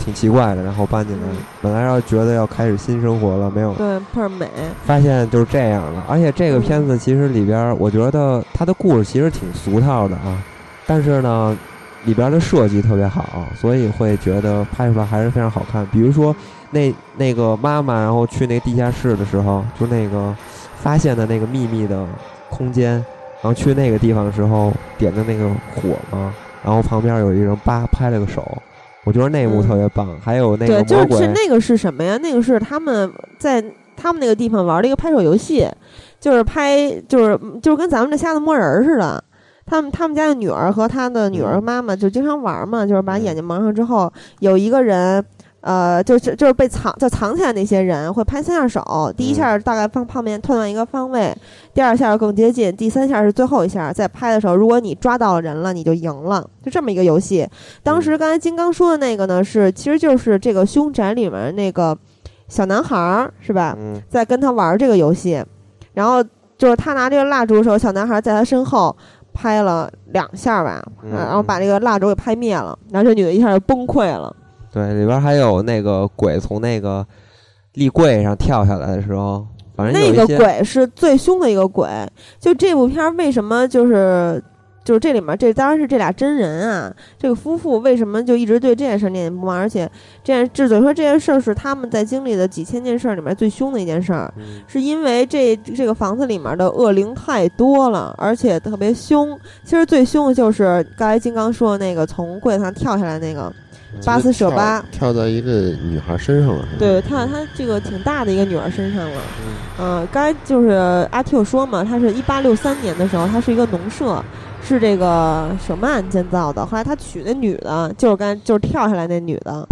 挺奇怪的，然后搬进来，本来要觉得要开始新生活了，没有对，倍儿美，发现就是这样了。而且这个片子其实里边，我觉得它的故事其实挺俗套的啊，但是呢，里边的设计特别好，所以会觉得拍出来还是非常好看。比如说那那个妈妈，然后去那个地下室的时候，就那个发现的那个秘密的空间，然后去那个地方的时候点的那个火嘛，然后旁边有一人叭拍了个手。我觉得那幕特别棒，还有那个对，就是那个是什么呀？那个是他们在他们那个地方玩的一个拍手游戏，就是拍，就是就是跟咱们这瞎子摸人似的。他们他们家的女儿和他的女儿妈妈就经常玩嘛，就是把眼睛蒙上之后，有一个人。呃，就是就是被藏就藏起来那些人会拍三下手，第一下大概放旁边判断一个方位，第二下更接近，第三下是最后一下。在拍的时候，如果你抓到人了，你就赢了，就这么一个游戏。当时刚才金刚说的那个呢，是其实就是这个凶宅里面那个小男孩儿是吧？在跟他玩这个游戏，然后就是他拿这个蜡烛的时候，小男孩在他身后拍了两下吧，然后把这个蜡烛给拍灭了，然后这女的一下就崩溃了。对，里边还有那个鬼从那个立柜上跳下来的时候，反正那个鬼是最凶的一个鬼。就这部片为什么就是就是这里面这当然是这俩真人啊，这个夫妇为什么就一直对这件事念念不忘？而且这件这等于说这件事是他们在经历的几千件事里面最凶的一件事儿，是因为这这个房子里面的恶灵太多了，而且特别凶。其实最凶的就是刚才金刚说的那个从柜子上跳下来那个。巴斯舍巴跳到一个女孩身上了，对，跳到她这个挺大的一个女儿身上了。嗯，刚才就是阿 Q 说嘛，他是一八六三年的时候，他是一个农舍，是这个舍曼建造的。后来他娶那女的，就是刚就是跳下来那女的。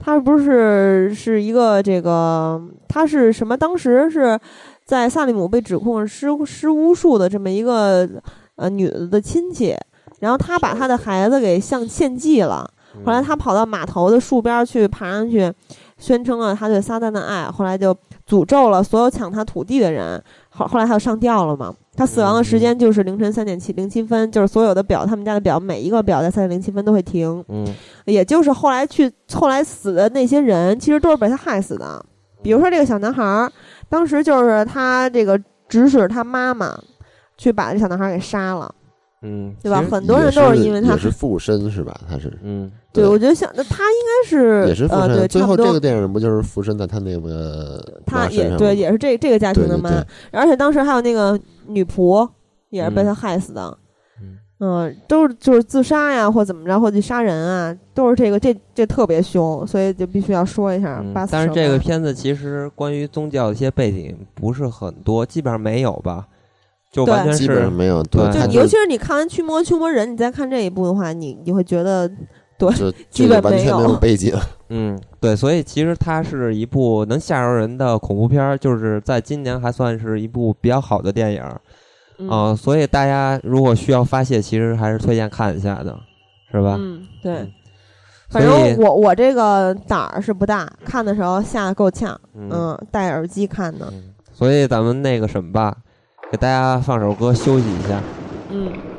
他不是是一个这个，他是什么？当时是在萨利姆被指控施施巫术的这么一个呃女的的亲戚，然后他把他的孩子给像献祭了。后来他跑到码头的树边去爬上去，宣称了他对撒旦的爱。后来就诅咒了所有抢他土地的人。后后来他就上吊了嘛。他死亡的时间就是凌晨三点七零七分，就是所有的表，他们家的表每一个表在三点零七分都会停。嗯，也就是后来去后来死的那些人，其实都是被他害死的。比如说这个小男孩儿，当时就是他这个指使他妈妈去把这小男孩儿给杀了，嗯，对吧很多人都是因为他也是附身是吧？他是嗯，对，我觉得像那他应该是也是附呃，身。对，最后差不多这个电影不就是附身在他那个他也对，也是这这个家庭的妈，对对对而且当时还有那个女仆也是被嗯他害死的。嗯嗯，都是就是自杀呀，或怎么着，或者杀人啊，都是这个这这特别凶，所以就必须要说一下嗯但是这个片子其实关于宗教的一些背景不是很多，基本上没有吧，就完全基本上是没有。对他就就尤其是你看完《驱魔驱魔人》，你再看这一部的话，你你会觉得就 基本完全没有有背景。嗯，对，所以其实它是一部能吓着人的恐怖片儿，就是在今年还算是一部比较好的电影儿嗯啊、所以大家如果需要发泄，其实还是推荐看一下的，是吧？嗯，对嗯，反正我我这个胆儿是不大，看的时候吓得够呛，嗯嗯，戴耳机看的，嗯，所以咱们那个什么吧，给大家放首歌休息一下。嗯。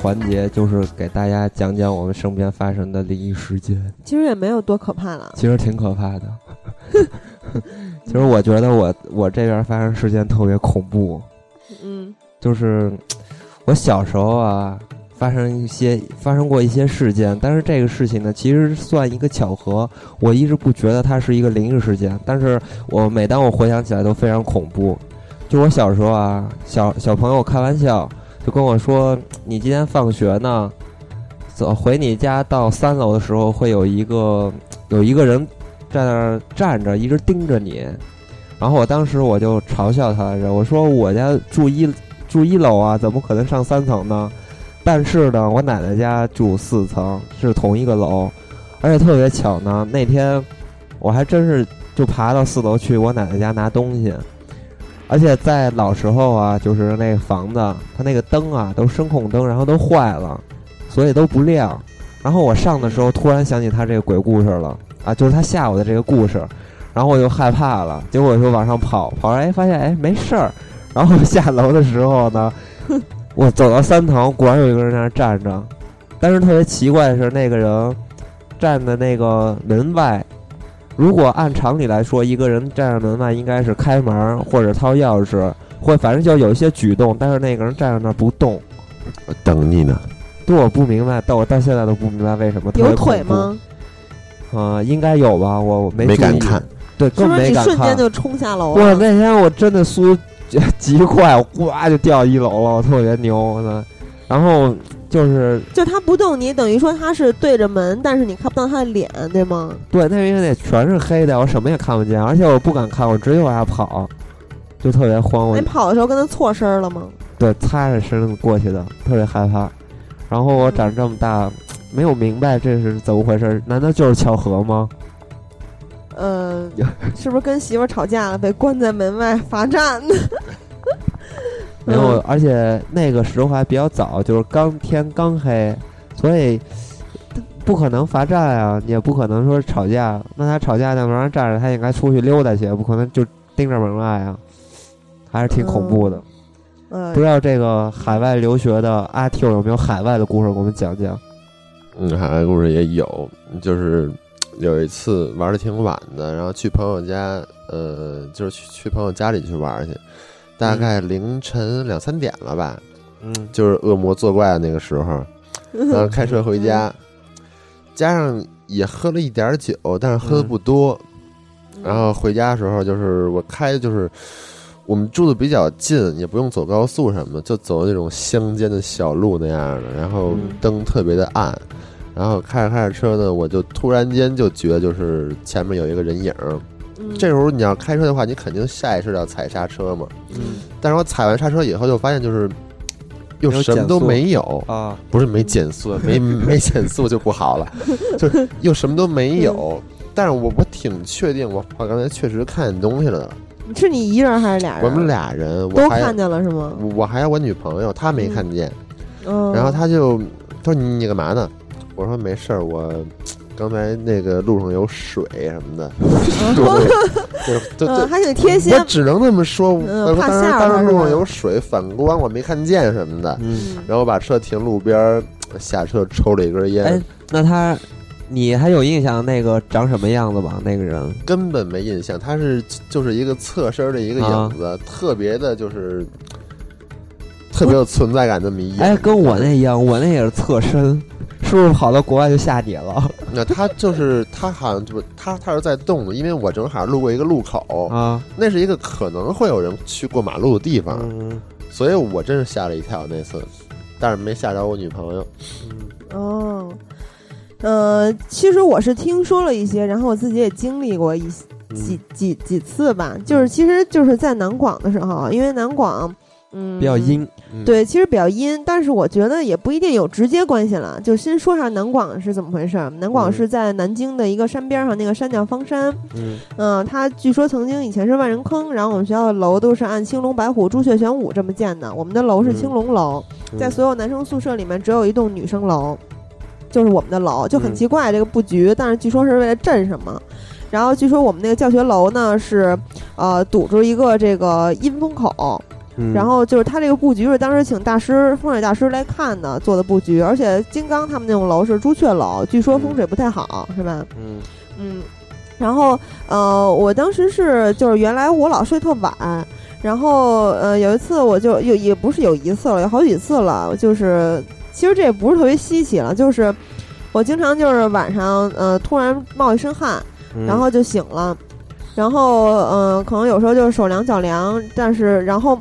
环节就是给大家讲讲我们身边发生的灵异事件，其实也没有多可怕了，其实挺可怕的。其实我觉得我我这边发生事件特别恐怖，嗯就是我小时候啊，发生一些发生过一些事件，但是这个事情呢，其实算一个巧合，我一直不觉得它是一个灵异事件，但是我每当我回想起来都非常恐怖。就我小时候啊，小小朋友开玩笑跟我说：“你今天放学呢，走回你家到三楼的时候，会有一个有一个人在那儿站着，一直盯着你。”然后我当时我就嘲笑他来着，我说：“我家住一住一楼啊，怎么可能上三层呢？但是呢，我奶奶家住四层，是同一个楼，而且特别巧呢，那天我还真是就爬到四楼去我奶奶家拿东西，而且在老时候啊，就是那个房子，它那个灯啊都声控灯，然后都坏了，所以都不亮。然后我上的时候突然想起他这个鬼故事了啊，就是他吓我的这个故事，然后我就害怕了，结果我就往上跑，跑上哎发现哎没事儿，然后下楼的时候呢，我走到三层，果然有一个人在那儿站着，但是特别奇怪的是那个人站在那个门外。如果按常理来说，一个人站在门外应该是开门或者掏钥匙，或反正就有一些举动，但是那个人站在那儿不动，我等你呢。对，我不明白，但我到现在都不明白为什么。特别有腿？吗？啊、应该有吧，我我没注意没敢看，对，更是不是你没敢看。瞬间就冲下楼哇，了？那天我真的速度 极快，我呱就掉一楼了，我特别牛呢。然后就是就他不动你，等于说他是对着门，但是你看不到他的脸，对吗？对，那因为那全是黑的，我什么也看不见，而且我不敢看，我直接往下跑，就特别慌。我你跑的时候跟他错身了吗？对擦着身子过去的，特别害怕。然后我长这么大，没有明白这是怎么回事，难道就是巧合吗？呃，是不是跟媳妇儿吵架了，被关在门外罚站呢？没有，嗯而且那个时候还比较早，就是刚天刚黑，所以不可能罚站啊，也不可能说吵架。那他吵架在门上站着，他应该出去溜达去，不可能就盯着门外啊，还是挺恐怖的。嗯不知道这个海外留学的阿 Q 有没有海外的故事给我们讲讲？嗯，海外故事也有，就是有一次玩的挺晚的，然后去朋友家，呃，就是去去朋友家里去玩去，大概凌晨两三点了吧，嗯就是恶魔作怪的那个时候。然后开车回家，加上也喝了一点酒，但是喝的不多。然后回家的时候，就是我开，就是我们住的比较近，也不用走高速什么的，就走那种乡间的小路那样的，然后嗯灯特别的暗。然后开着开着车呢，我就突然间就觉得就是前面有一个人影儿。嗯这时候你要开车的话，你肯定下意识要踩刹车嘛。嗯但是我踩完刹车以后，就发现就是又什么都没有，啊，不是没减速，没没减速就不好了，就是又什么都没有。但是我我挺确定，我我刚才确实看见东西了。是你一人还是俩人？我们俩人，我还都看见了是吗？我我还有我女朋友，她没看见。嗯，然后她就她说你你干嘛呢？我说没事儿，我刚才那个路上有水什么的，就就就嗯，还挺贴心我。只能那么说，嗯我当时当时路上有水，反光我没看见什么的。嗯，然后把车停路边儿，下车抽了一根烟，哎，那他，你还有印象那个长什么样子吗？那个人根本没印象。他是就是一个侧身的一个啊影子，特别的就是特别有存在感那么一眼。哎，跟我那一样，我那也是侧身，是不是跑到国外就下底了 那他就是他好像就是他他是在动的，因为我正好路过一个路口，啊？那是一个可能会有人去过马路的地方，嗯所以我真是吓了一跳那次，但是没吓着我女朋友。哦，呃，其实我是听说了一些，然后我自己也经历过一几嗯，几几次吧，就是其实就是在南广的时候，因为南广，嗯，比较阴，嗯，对，其实比较阴，但是我觉得也不一定有直接关系了。就先说下南广是怎么回事儿。南广嗯是在南京的一个山边上，那个山叫方山。嗯嗯、它据说曾经以前是万人坑，然后我们学校的楼都是按青龙白虎朱雀玄武这么建的。我们的楼是青龙楼，嗯在所有男生宿舍里面只有一栋女生楼，就是我们的楼，就很嗯奇怪这个布局，但是据说是为了镇什么。然后据说我们那个教学楼呢是，呃，堵住一个这个阴风口，嗯。然后就是它这个布局是当时请大师风水大师来看的做的布局，而且金刚他们那种楼是朱雀楼，据说风水不太好，是吧？嗯。嗯，然后呃，我当时是就是原来我老睡特晚，然后呃有一次我就有也不是有一次了，有好几次了，就是其实这也不是特别稀奇了，就是我经常就是晚上呃突然冒一身汗，嗯。然后就醒了，然后嗯、呃可能有时候就是手凉脚凉，但是然后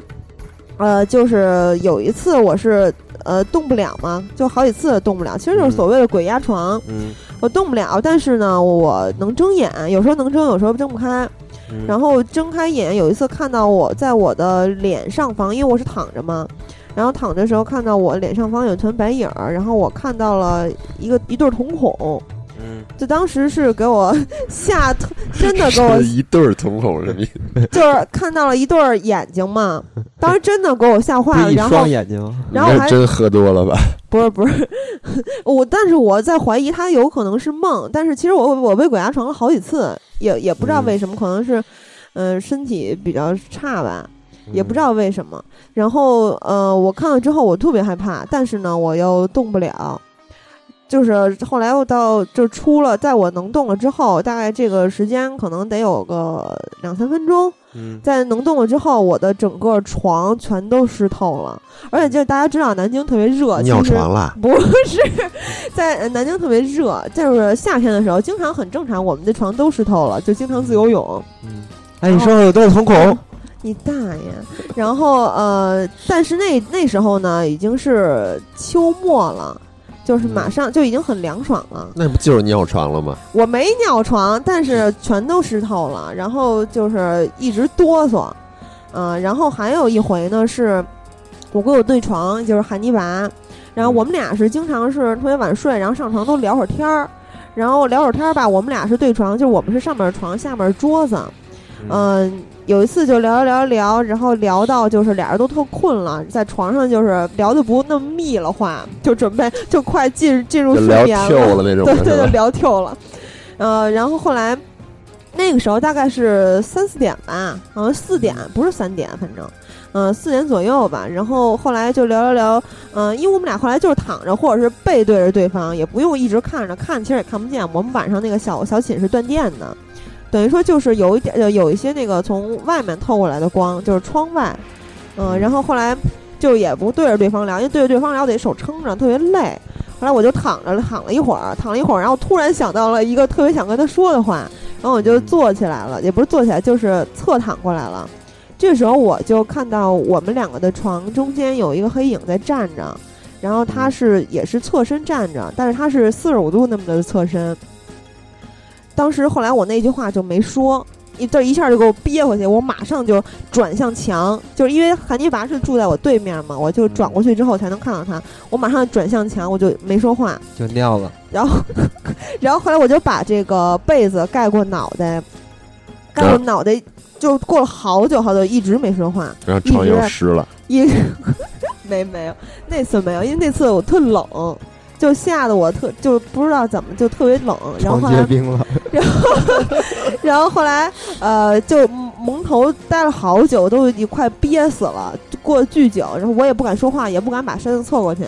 呃，就是有一次我是呃动不了嘛，就好几次动不了，其实就是嗯。所谓的鬼压床，嗯。我动不了，但是呢，我能睁眼，有时候能睁，有时候睁不开。嗯，然后睁开眼，有一次看到我在我的脸上方，因为我是躺着嘛，然后躺着的时候看到我脸上方有一团白影儿，然后我看到了一个一对儿瞳孔，嗯就当时是给我 吓特，真的给我一对儿瞳孔什么意思？就是看到了一对儿眼睛嘛，当时真的给我吓坏了，然后双眼睛，然后还真喝多了吧？不是不是，我但是我在怀疑他有可能是梦，但是其实我我被鬼压床了好几次，也也不知道嗯为什么，可能是，呃，身体比较差吧，也嗯不知道为什么。然后呃，我看了之后我特别害怕，但是呢我又动不了。就是后来我到就出了，在我能动了之后，大概这个时间可能得有个两三分钟，嗯在能动了之后，我的整个床全都湿透了，而且就是大家知道南京特别热，尿床了，不是在呃南京特别热，就是夏天的时候，经常很正常，我们的床都湿透了，就经常自由泳。嗯，哎，你说说有多少瞳孔？你大爷！然后呃，但是那那时候呢，已经是秋末了，就是马上就已经很凉爽了。那不就是尿床了吗？我没尿床，但是全都湿透了，然后就是一直哆嗦，嗯、然后还有一回呢是，我跟我对床就是韩尼拔，然后我们俩是经常是特别晚睡，然后上床都聊会儿天儿，然后聊会儿天儿吧，我们俩是对床，就是我们是上面床，下面桌子，嗯、有一次就聊聊聊聊，然后聊到就是俩人都特困了，在床上就是聊的不那么密了话，就准备就快进进入睡眠跳了那种对对，就？聊透了。呃，然后后来那个时候大概是三四点吧，好像四点不是三点，反正。嗯，四点左右吧，然后后来就聊聊聊，嗯、因为我们俩后来就是躺着或者是背对着对方，也不用一直看着，看其实也看不见。我们晚上那个小小寝室断电的，等于说就是有一点，呃有一些那个从外面透过来的光，就是窗外，嗯、然后后来就也不对着对方聊，因为对着对方聊得手撑着，特别累。后来我就躺着躺了一会儿，躺了一会儿，然后突然想到了一个特别想跟他说的话，然后我就坐起来了，也不是坐起来，就是侧躺过来了。这时候我就看到我们两个的床中间有一个黑影在站着，然后他是也是侧身站着，但是他是四十五度那么的侧身。当时后来我那句话就没说，一这一下就给我憋回去，我马上就转向墙，就是因为韩尼拔是住在我对面嘛，我就转过去之后才能看到他，我马上转向墙，我就没说话。就尿了。然后，然后后来我就把这个被子盖过脑袋，盖过脑袋，就过了好久好久，一直没说话，然后床又湿了，一直 没没有那次没有，因为那次我特冷，就吓得我特就不知道怎么就特别冷，然后床后来结冰了，然后后来呃就蒙头待了好久，都已经快憋死了，过了巨久，然后我也不敢说话，也不敢把身子凑过去。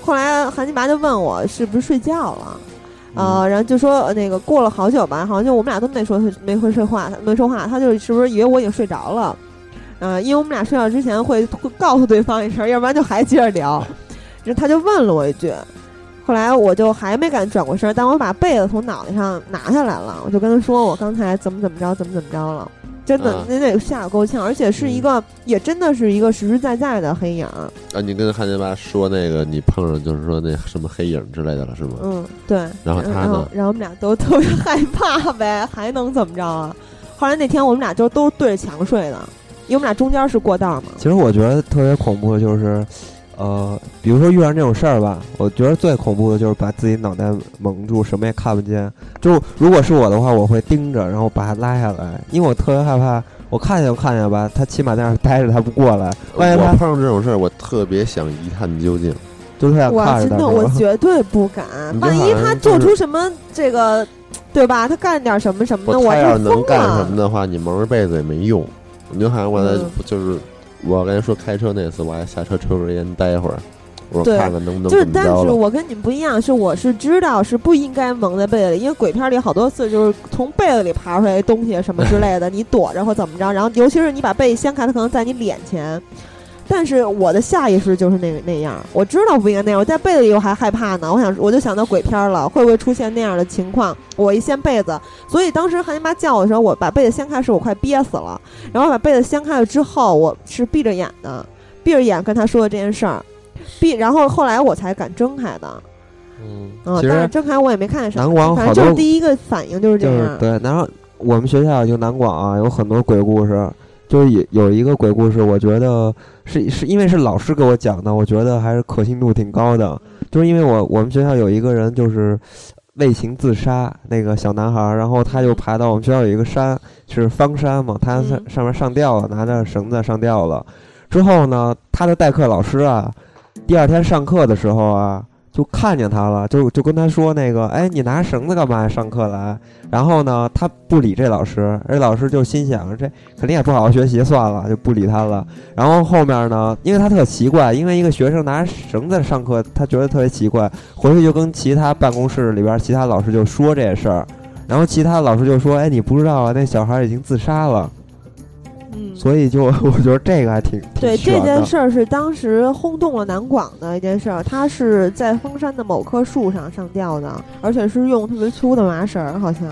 后来韩金拔就问我是不是睡觉了。呃，然后就说呃那个过了好久吧，好像就我们俩都没说没会说话，没说话，他就是不是以为我已经睡着了，呃，因为我们俩睡觉之前会会告诉对方一声，要不然就还接着聊。然后他就问了我一句，后来我就还没敢转过身，但我把被子从脑袋上拿下来了，我就跟他说我刚才怎么怎么着，怎么怎么着了。真的啊，那得吓得够呛，而且是一个，也真的是一个实实在在的黑影儿。啊，你跟汉尼拔说那个你碰上就是说那什么黑影之类的了是吗？嗯，对。然后他然后呢？然后我们俩都特别害怕呗，还能怎么着啊？后来那天我们俩就都对着墙睡的，因为我们俩中间是过道嘛。其实我觉得特别恐怖的就是，呃，比如说遇上这种事儿吧，我觉得最恐怖的就是把自己脑袋蒙住，什么也看不见。就如果是我的话，我会盯着，然后把它拉下来，因为我特别害怕，我看见就看见吧，他起码在那儿待着，他不过来，万一他我碰上这种事儿，我特别想一探究竟。就是想我看着他真的我。绝对不敢，万一他做出什么这个，对吧？他干点什么什么的，我他要是能干什么。的话，你蒙着被子也没用。你就好像我在嗯就是我跟你说开车那次，我还下车抽根烟待一会儿，我说看看能不能就是。但是我跟你们不一样，是我是知道是不应该蒙在被子里，因为鬼片里好多次就是从被子里爬出来东西什么之类的，你躲着或怎么着，然后尤其是你把被掀开，它可能在你脸前。但是我的下意识就是那个那样，我知道不应该那样，我在被子里我还害怕呢，我想我就想到鬼片了，会不会出现那样的情况？我一掀被子，所以当时韩姨妈叫我的时候，我把被子掀开时，我快憋死了。然后把被子掀开了之后，我是闭着眼的，闭着眼跟他说的这件事儿，闭，然后后来我才敢睁开的。嗯，嗯，其实但是睁开我也没看见什么，南广反正就是第一个反应就是这样。就是对，然后我们学校就南广啊，有很多鬼故事，就是有有一个鬼故事，我觉得是是因为是老师给我讲的，我觉得还是可信度挺高的。就是因为我我们学校有一个人就是为情自杀，那个小男孩儿，然后他就爬到我们学校有一个山是方山嘛，他上嗯上面上吊了，拿着绳子上吊了。之后呢，他的代课老师啊，第二天上课的时候啊。就看见他了，就就跟他说那个，哎，你拿绳子干嘛呀？上课来？然后呢，他不理这老师，这老师就心想，这肯定也不好好学习，算了，就不理他了。然后后面呢，因为他特奇怪，因为一个学生拿绳子上课，他觉得特别奇怪，回去就跟其他办公室里边其他老师就说这事儿，然后其他老师就说，哎，你不知道啊，那小孩已经自杀了。嗯，所以就 我觉得这个还挺挺对这件事儿是当时轰动了南广的一件事儿，他是在峰山的某棵树上上吊的，而且是用特别粗的麻绳儿，好像。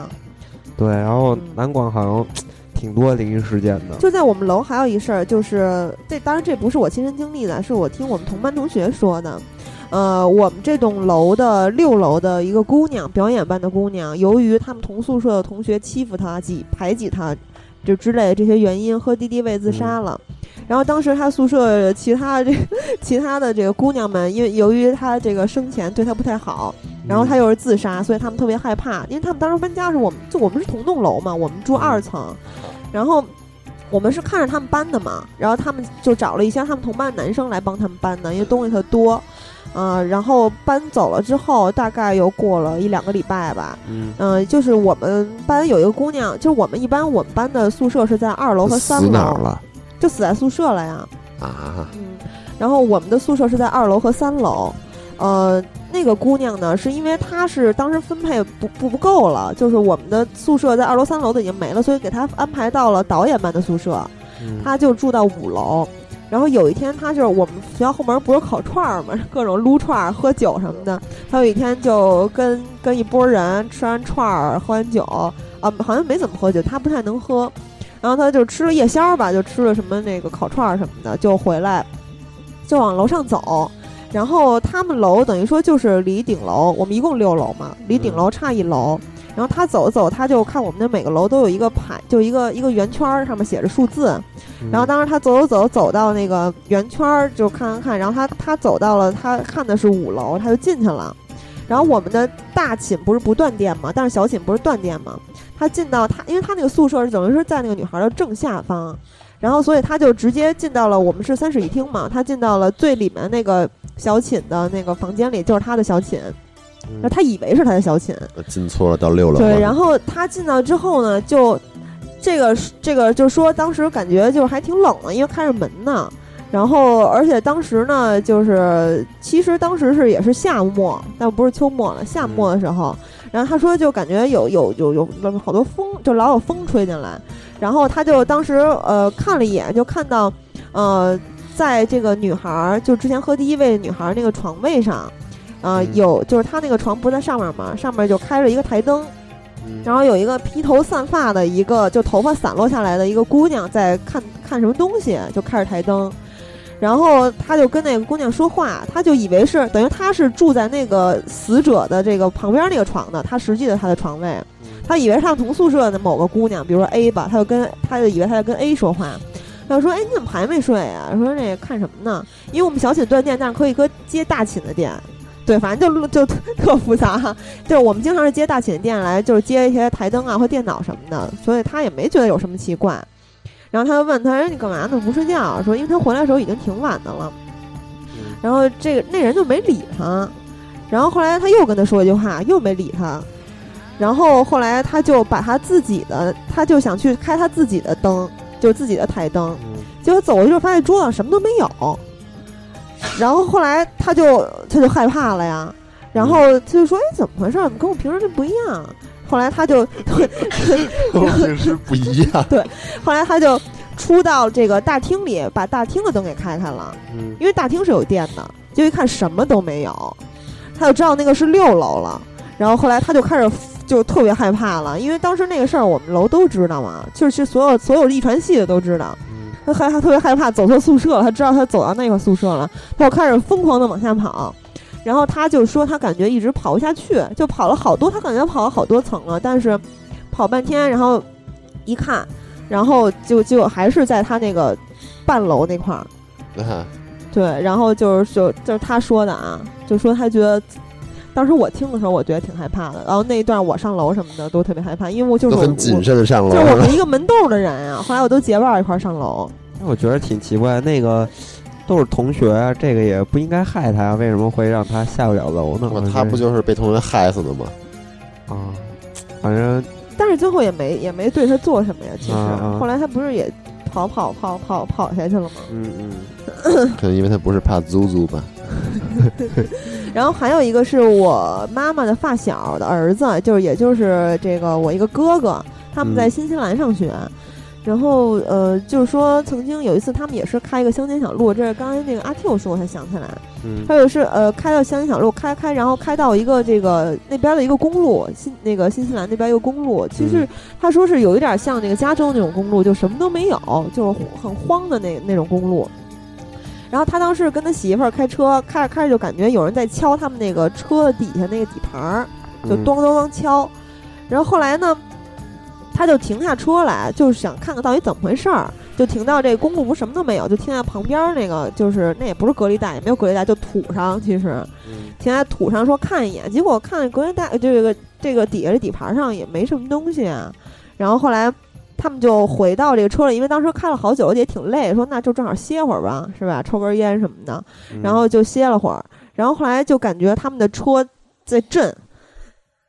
对，然后嗯南广好像挺多灵异事件的。就在我们楼还有一事儿，就是这当然这不是我亲身经历的，是我听我们同班同学说的。呃，我们这栋楼的六楼的一个姑娘，表演班的姑娘，由于他们同宿舍的同学欺负她、挤排挤她，就之类的这些原因，喝敌敌畏自杀了。然后当时他宿舍其他这 其他的这个姑娘们，因为由于他这个生前对他不太好，然后他又是自杀，所以他们特别害怕，因为他们当时搬家时，我们就我们是同栋楼嘛，我们住二层，然后我们是看着他们搬的嘛，然后他们就找了一些他们同班的男生来帮他们搬的，因为东西特多，呃，然后搬走了之后，大概又过了一两个礼拜吧，嗯，嗯、就是我们班有一个姑娘，就是我们一般我们班的宿舍是在二楼和三死哪儿楼，了就死在宿舍了呀，啊？嗯，然后我们的宿舍是在二楼和三楼，呃，那个姑娘呢，是因为她是当时分配不不不够了，就是我们的宿舍在二楼、三楼的已经没了，所以给她安排到了导演班的宿舍，嗯她就住到五楼。然后有一天，他就是我们学校后门不是烤串儿嘛，各种撸串儿、喝酒什么的。他有一天就跟跟一拨人吃完串儿、喝完酒，啊，好像没怎么喝酒，他不太能喝。然后他就吃了夜宵吧，就吃了什么那个烤串儿什么的，就回来，就往楼上走。然后他们楼等于说就是离顶楼，我们一共六楼嘛，离顶楼差一楼。然后他走走，他就看我们的每个楼都有一个牌，就一个一个圆圈，上面写着数字。然后当时他走走走走到那个圆圈，就看看看，然后他他走到了，他看的是五楼，他就进去了。然后我们的大寝不是不断电吗？但是小寝不是断电吗？他进到他，因为他那个宿舍是等于是在那个女孩的正下方，然后所以他就直接进到了我们是三室一厅嘛，他进到了最里面那个小寝的那个房间里，就是他的小寝。然后他以为是他的小寝，进错了，到六楼。对，然后他进到之后呢，就这个这个就说当时感觉就还挺冷的，因为开着门呢。然后而且当时呢，就是其实当时是也是夏末，但不是秋末了，夏末的时候。然后他说就感觉有有有有好多风，就老有风吹进来。然后他就当时呃看了一眼，就看到呃在这个女孩儿就之前喝第一位女孩儿那个床位上。啊、嗯有就是他那个床不是在上面吗？上面就开着一个台灯，嗯然后有一个披头散发的一个，就头发散落下来的一个姑娘在看看什么东西，就开着台灯，然后他就跟那个姑娘说话，他就以为是等于他是住在那个死者的这个旁边那个床的，他实际的他的床位，他以为是他们同宿舍的某个姑娘，比如说 A 吧，他就跟他就以为他在跟 A 说话。他就说：“哎，你怎么还没睡呀、说那个看什么呢？因为我们小寝断电，但是可以搁接大寝的电。对，反正就就 特复杂哈。就是我们经常是接大寝电来，就是接一些台灯啊或电脑什么的，所以他也没觉得有什么奇怪。然后他就问他：“说，你干嘛呢？不睡觉？”说因为他回来的时候已经挺晚的了。然后这个那人就没理他。然后后来他又跟他说一句话，又没理他。然后后来他就把他自己的，他就想去开他自己的灯，就是自己的台灯。结果走过去之后发现桌上什么都没有。然后后来他就他就害怕了呀，然后他就说：“哎，怎么回事？怎么跟我平时这不一样？”后来他就，平时不一样。对后来他就出到这个大厅里，把大厅的灯给开开了，嗯因为大厅是有电的。就一看什么都没有，他就知道那个是六楼了。然后后来他就开始就特别害怕了，因为当时那个事儿我们楼都知道嘛，就是所有所有遗传系的都知道。他害他特别害怕走错宿舍了，他知道他走到那个宿舍了，他就开始疯狂的往下跑，然后他就说他感觉一直跑不下去，就跑了好多，他感觉跑了好多层了，但是跑半天，然后一看，然后就就还是在他那个半楼那块儿，对，然后就是就就是他说的啊，就说他觉得。当时我听的时候，我觉得挺害怕的。然后那一段我上楼什么的都特别害怕，因为我就是很谨慎的上楼就是我们一个门洞的人啊。后来我都结伴儿一块儿上楼，我觉得挺奇怪，那个都是同学，啊这个也不应该害他呀，为什么会让他下不了楼呢？他不就是被同学害死的吗？啊？反正但是最后也没也没对他做什么呀。其实、后来他不是也跑跑跑跑跑下去了吗？嗯嗯，可能因为他不是怕租租吧。然后还有一个是我妈妈的发小的儿子，就是也就是这个我一个哥哥，他们在嗯新西兰上学。然后呃，就是说曾经有一次他们也是开一个乡间小路，这是刚才那个阿 Q 说我才想起来，嗯还有是呃开到乡间小路，开开然后开到一个这个那边的一个公路，新那个新西兰那边一个公路，其实嗯他说是有一点像那个加州那种公路，就什么都没有，就是很荒的那那种公路。然后他当时跟他媳妇儿开车，开着开着就感觉有人在敲他们那个车底下那个底盘儿，就嗯咚咚咚敲。然后后来呢，他就停下车来，就是想看看到底怎么回事儿。就停到这公路不什么都没有，就停在旁边儿那个，就是那也不是隔离带，也没有隔离带，就土上。其实停在土上说看一眼，结果看隔离带这个这个底下这底盘上也没什么东西啊。然后后来他们就回到这个车里，因为当时开了好久，也挺累，说那就正好歇会儿吧，是吧？抽根烟什么的。嗯然后就歇了会儿，然后后来就感觉他们的车在震，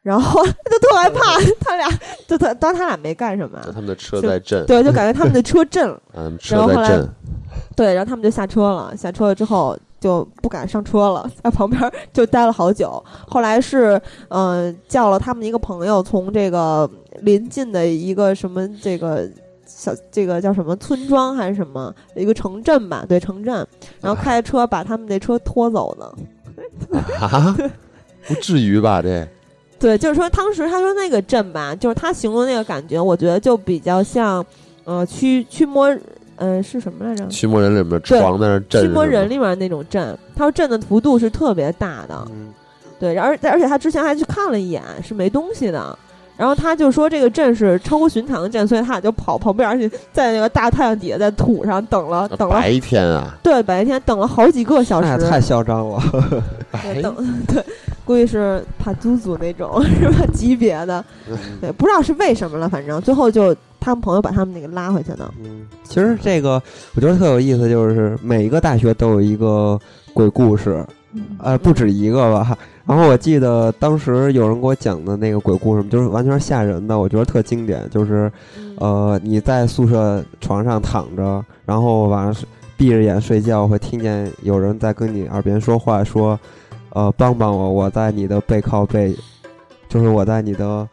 然后就特害怕，他俩就他当他俩没干什么，他们的车在震，对，就感觉他们的车震了，嗯，然车后后来在震，对，然后他们就下车了，下车了之后就不敢上车了，在旁边就待了好久。后来是嗯、呃叫了他们一个朋友从这个临近的一个什么这个小这个叫什么村庄还是什么一个城镇吧，对城镇，然后开着车把他们那车拖走的。啊，不至于吧？这 对，就是说当时他说那个镇吧，就是他形容那个感觉，我觉得就比较像，呃，驱驱魔，呃，是什么来着？驱魔人里面对床在那震驱魔人里面那种震，他说震的幅度是特别大的，嗯。对，而而且他之前还去看了一眼，是没东西的。然后他就说这个震是超乎寻常的震，所以他俩就跑旁边儿去，在那个大太阳底下，在土上等了等了，白天啊，对，白天等了好几个小时，那太嚣张了。对，等 对，估计是帕祖祖那种是吧？级别的，对，不知道是为什么了，反正最后就他们朋友把他们那个拉回去的，嗯其实这个我觉得特有意思，就是每一个大学都有一个鬼故事，呃，不止一个吧。然后我记得当时有人给我讲的那个鬼故事，就是完全吓人的，我觉得特经典。就是嗯呃，你在宿舍床上躺着，然后晚上闭着眼睡觉，会听见有人在跟你耳边说话，说呃，帮帮我，我在你的背靠背，就是我在你的。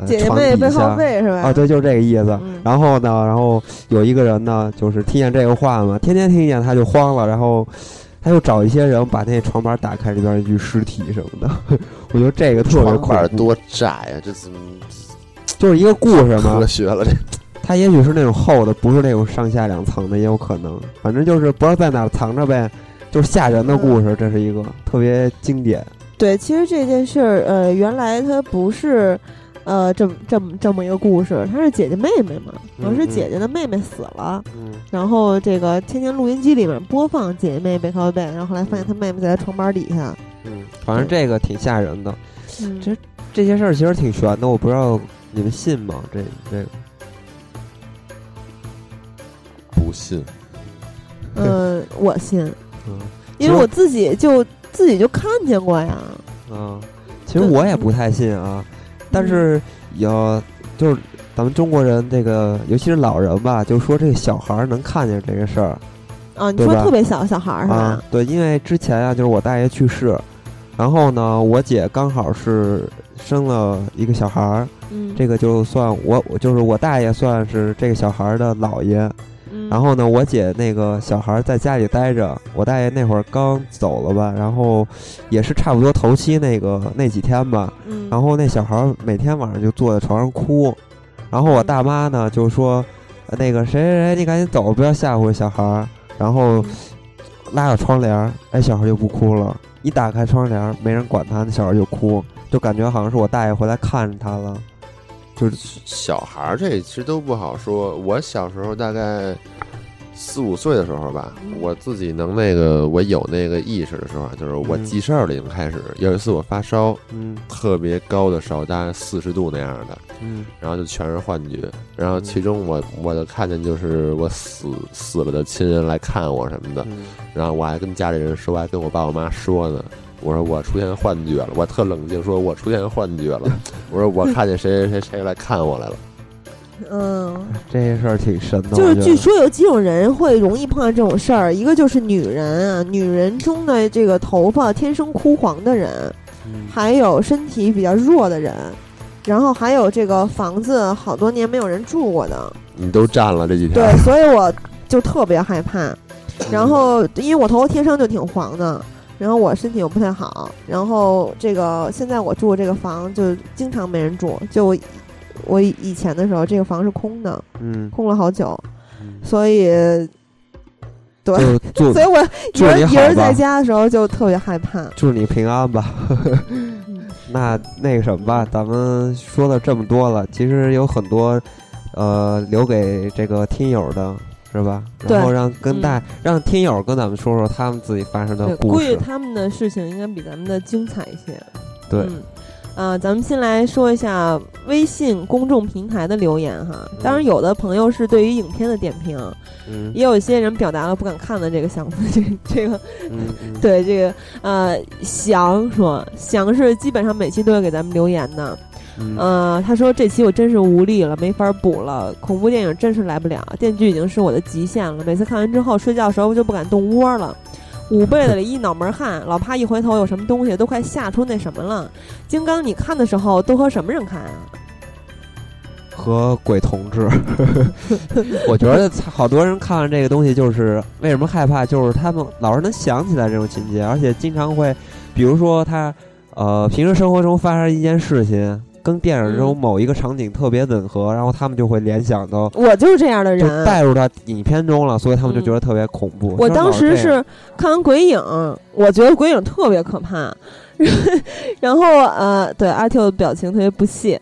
呃姐妹背靠下背是吧？啊，对，就是这个意思。嗯然后呢，然后有一个人呢，就是听见这个话嘛，天天听见他就慌了，然后他就找一些人把那床板打开，里边一具尸体什么的。我觉得这个特别床恐怖，板多窄呀，这怎么就是一个故事嘛 科。学了？这它也许是那种厚的，不是那种上下两层的，也有可能。反正就是不知道在哪儿藏着呗，就是吓人的故事，这是一个特别经典。对，其实这件事儿，呃，原来它不是，呃，这么这么这么一个故事，她是姐姐妹妹嘛，好像是嗯嗯。姐姐的妹妹死了，嗯，然后这个天天录音机里面播放姐姐妹背靠背，然后后来发现她妹妹在她床板底下，嗯，反正这个挺吓人的。嗯。这这些事儿其实挺悬的，我不知道你们信吗？这这个，不信，嗯，我信，嗯因为我自己就自己就看见过呀，啊，其实我也不太信啊，但是有就是咱们中国人这个，尤其是老人吧，就说这个小孩儿能看见这个事儿啊，你说特别小的小孩儿是吧？啊？，对，因为之前啊，就是我大爷去世，然后呢，我姐刚好是生了一个小孩儿，嗯，这个就算我我就是我大爷算是这个小孩儿的姥爷，嗯，然后呢，我姐那个小孩儿在家里待着，我大爷那会儿刚走了吧，然后也是差不多头七那个那几天吧，嗯，然后那小孩儿每天晚上就坐在床上哭，然后我大妈呢就说，呃那个谁谁谁，你赶紧走，不要吓唬小孩儿。然后嗯拉个窗帘儿，哎，小孩儿就不哭了。一打开窗帘儿，没人管他，那小孩儿就哭，就感觉好像是我大爷回来看着他了。就是小孩儿这其实都不好说。我小时候大概四五岁的时候吧，嗯我自己能那个我有那个意识的时候啊，就是我嗯记事儿了已经开始。有一次我发烧，嗯特别高的烧，大概四十度那样的，嗯然后就全是幻觉。然后其中我我就看见就是我死死了的亲人来看我什么的，嗯然后我还跟家里人说，我还跟我爸我妈说呢。我说我出现幻觉了，我特冷静说，我出现幻觉了。我说我看见谁谁谁谁来看我来了。嗯。这些事儿挺神的。就是据说有几种人会容易碰到这种事儿，一个就是女人啊，女人中的这个头发天生枯黄的人，嗯还有身体比较弱的人，然后还有这个房子好多年没有人住过的，你都占了这几天，对，所以我就特别害怕。然后因为我头发天生就挺黄的，然后我身体又不太好，然后这个现在我住的这个房就经常没人住，就我我以以前的时候这个房是空的，嗯，空了好久，嗯所以对，所以 我一人一人在家的时候就特别害怕。祝你平安吧。那那个什么吧，咱们说了这么多了，其实有很多呃留给这个听友的，是吧？然后让跟大、嗯让听友跟咱们说说他们自己发生的故事估计。他们的事情应该比咱们的精彩一些。对，嗯，啊，咱们先来说一下微信公众平台的留言哈。当然，有的朋友是对于影片的点评，嗯也有一些人表达了不敢看的这个想法。这这个嗯嗯，对这个呃，翔说翔是基本上每期都会给咱们留言的。嗯呃，他说这期我真是无力了，没法补了。恐怖电影真是来不了，电锯已经是我的极限了。每次看完之后，睡觉的时候就不敢动窝了。捂被子里一脑门汗，老怕一回头有什么东西，都快吓出那什么了。金刚，你看的时候都和什么人看啊？和鬼同志。我觉得好多人看完这个东西，就是为什么害怕，就是他们老是能想起来这种情节，而且经常会，比如说他呃平时生活中发生一件事情。跟电影中某一个场景特别吻合，然后他们就会联想到，我就是这样的就人。带入到影片中了，所以他们就觉得特别恐怖。我当时是看完《鬼影》，我觉得《鬼影》特别可怕，然后呃，对阿 Q 的表情特别不屑。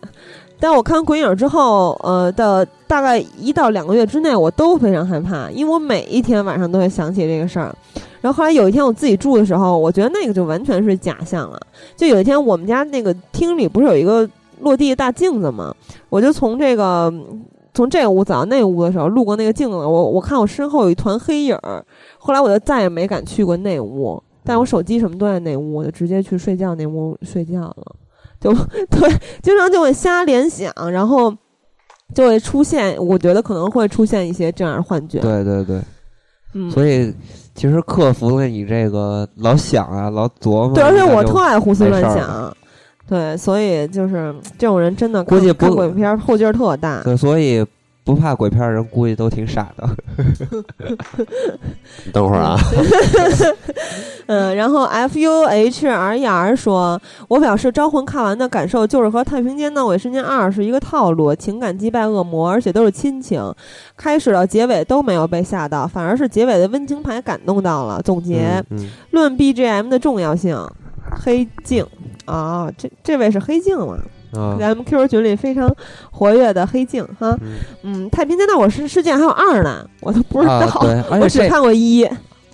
但我看完《鬼影》之后，呃的大概一到两个月之内，我都非常害怕，因为我每一天晚上都会想起这个事儿。然后后来有一天我自己住的时候，我觉得那个就完全是假象了。就有一天我们家那个厅里不是有一个落地的大镜子嘛？我就从这个从这个屋走到那个屋的时候，路过那个镜子，我我看我身后有一团黑影儿。后来我就再也没敢去过那屋，但我手机什么都在那屋，我就直接去睡觉那屋睡觉了。就 对，经常就会瞎联想，然后就会出现，我觉得可能会出现一些这样的幻觉。对对对，嗯，所以其实克服了你这个老想啊、老琢磨，对，而且我特爱胡思乱想。对，所以就是这种人真的估计不看鬼片儿后劲儿特大。对，所以不怕鬼片的人估计都挺傻的。等会儿啊，嗯，然后 F U H R E R 说，我表示《招魂》看完的感受就是和《太平间闹鬼事件二》是一个套路，情感击败恶魔，而且都是亲情，开始到结尾都没有被吓到，反而是结尾的温情牌感动到了。总结，嗯，论 B G M 的重要性，黑镜啊，这这位是黑镜嘛？嗯啊，M Q 群里非常活跃的黑镜哈，嗯嗯，太平间闹鬼事事件还有二呢，我都不知道，我只看过一，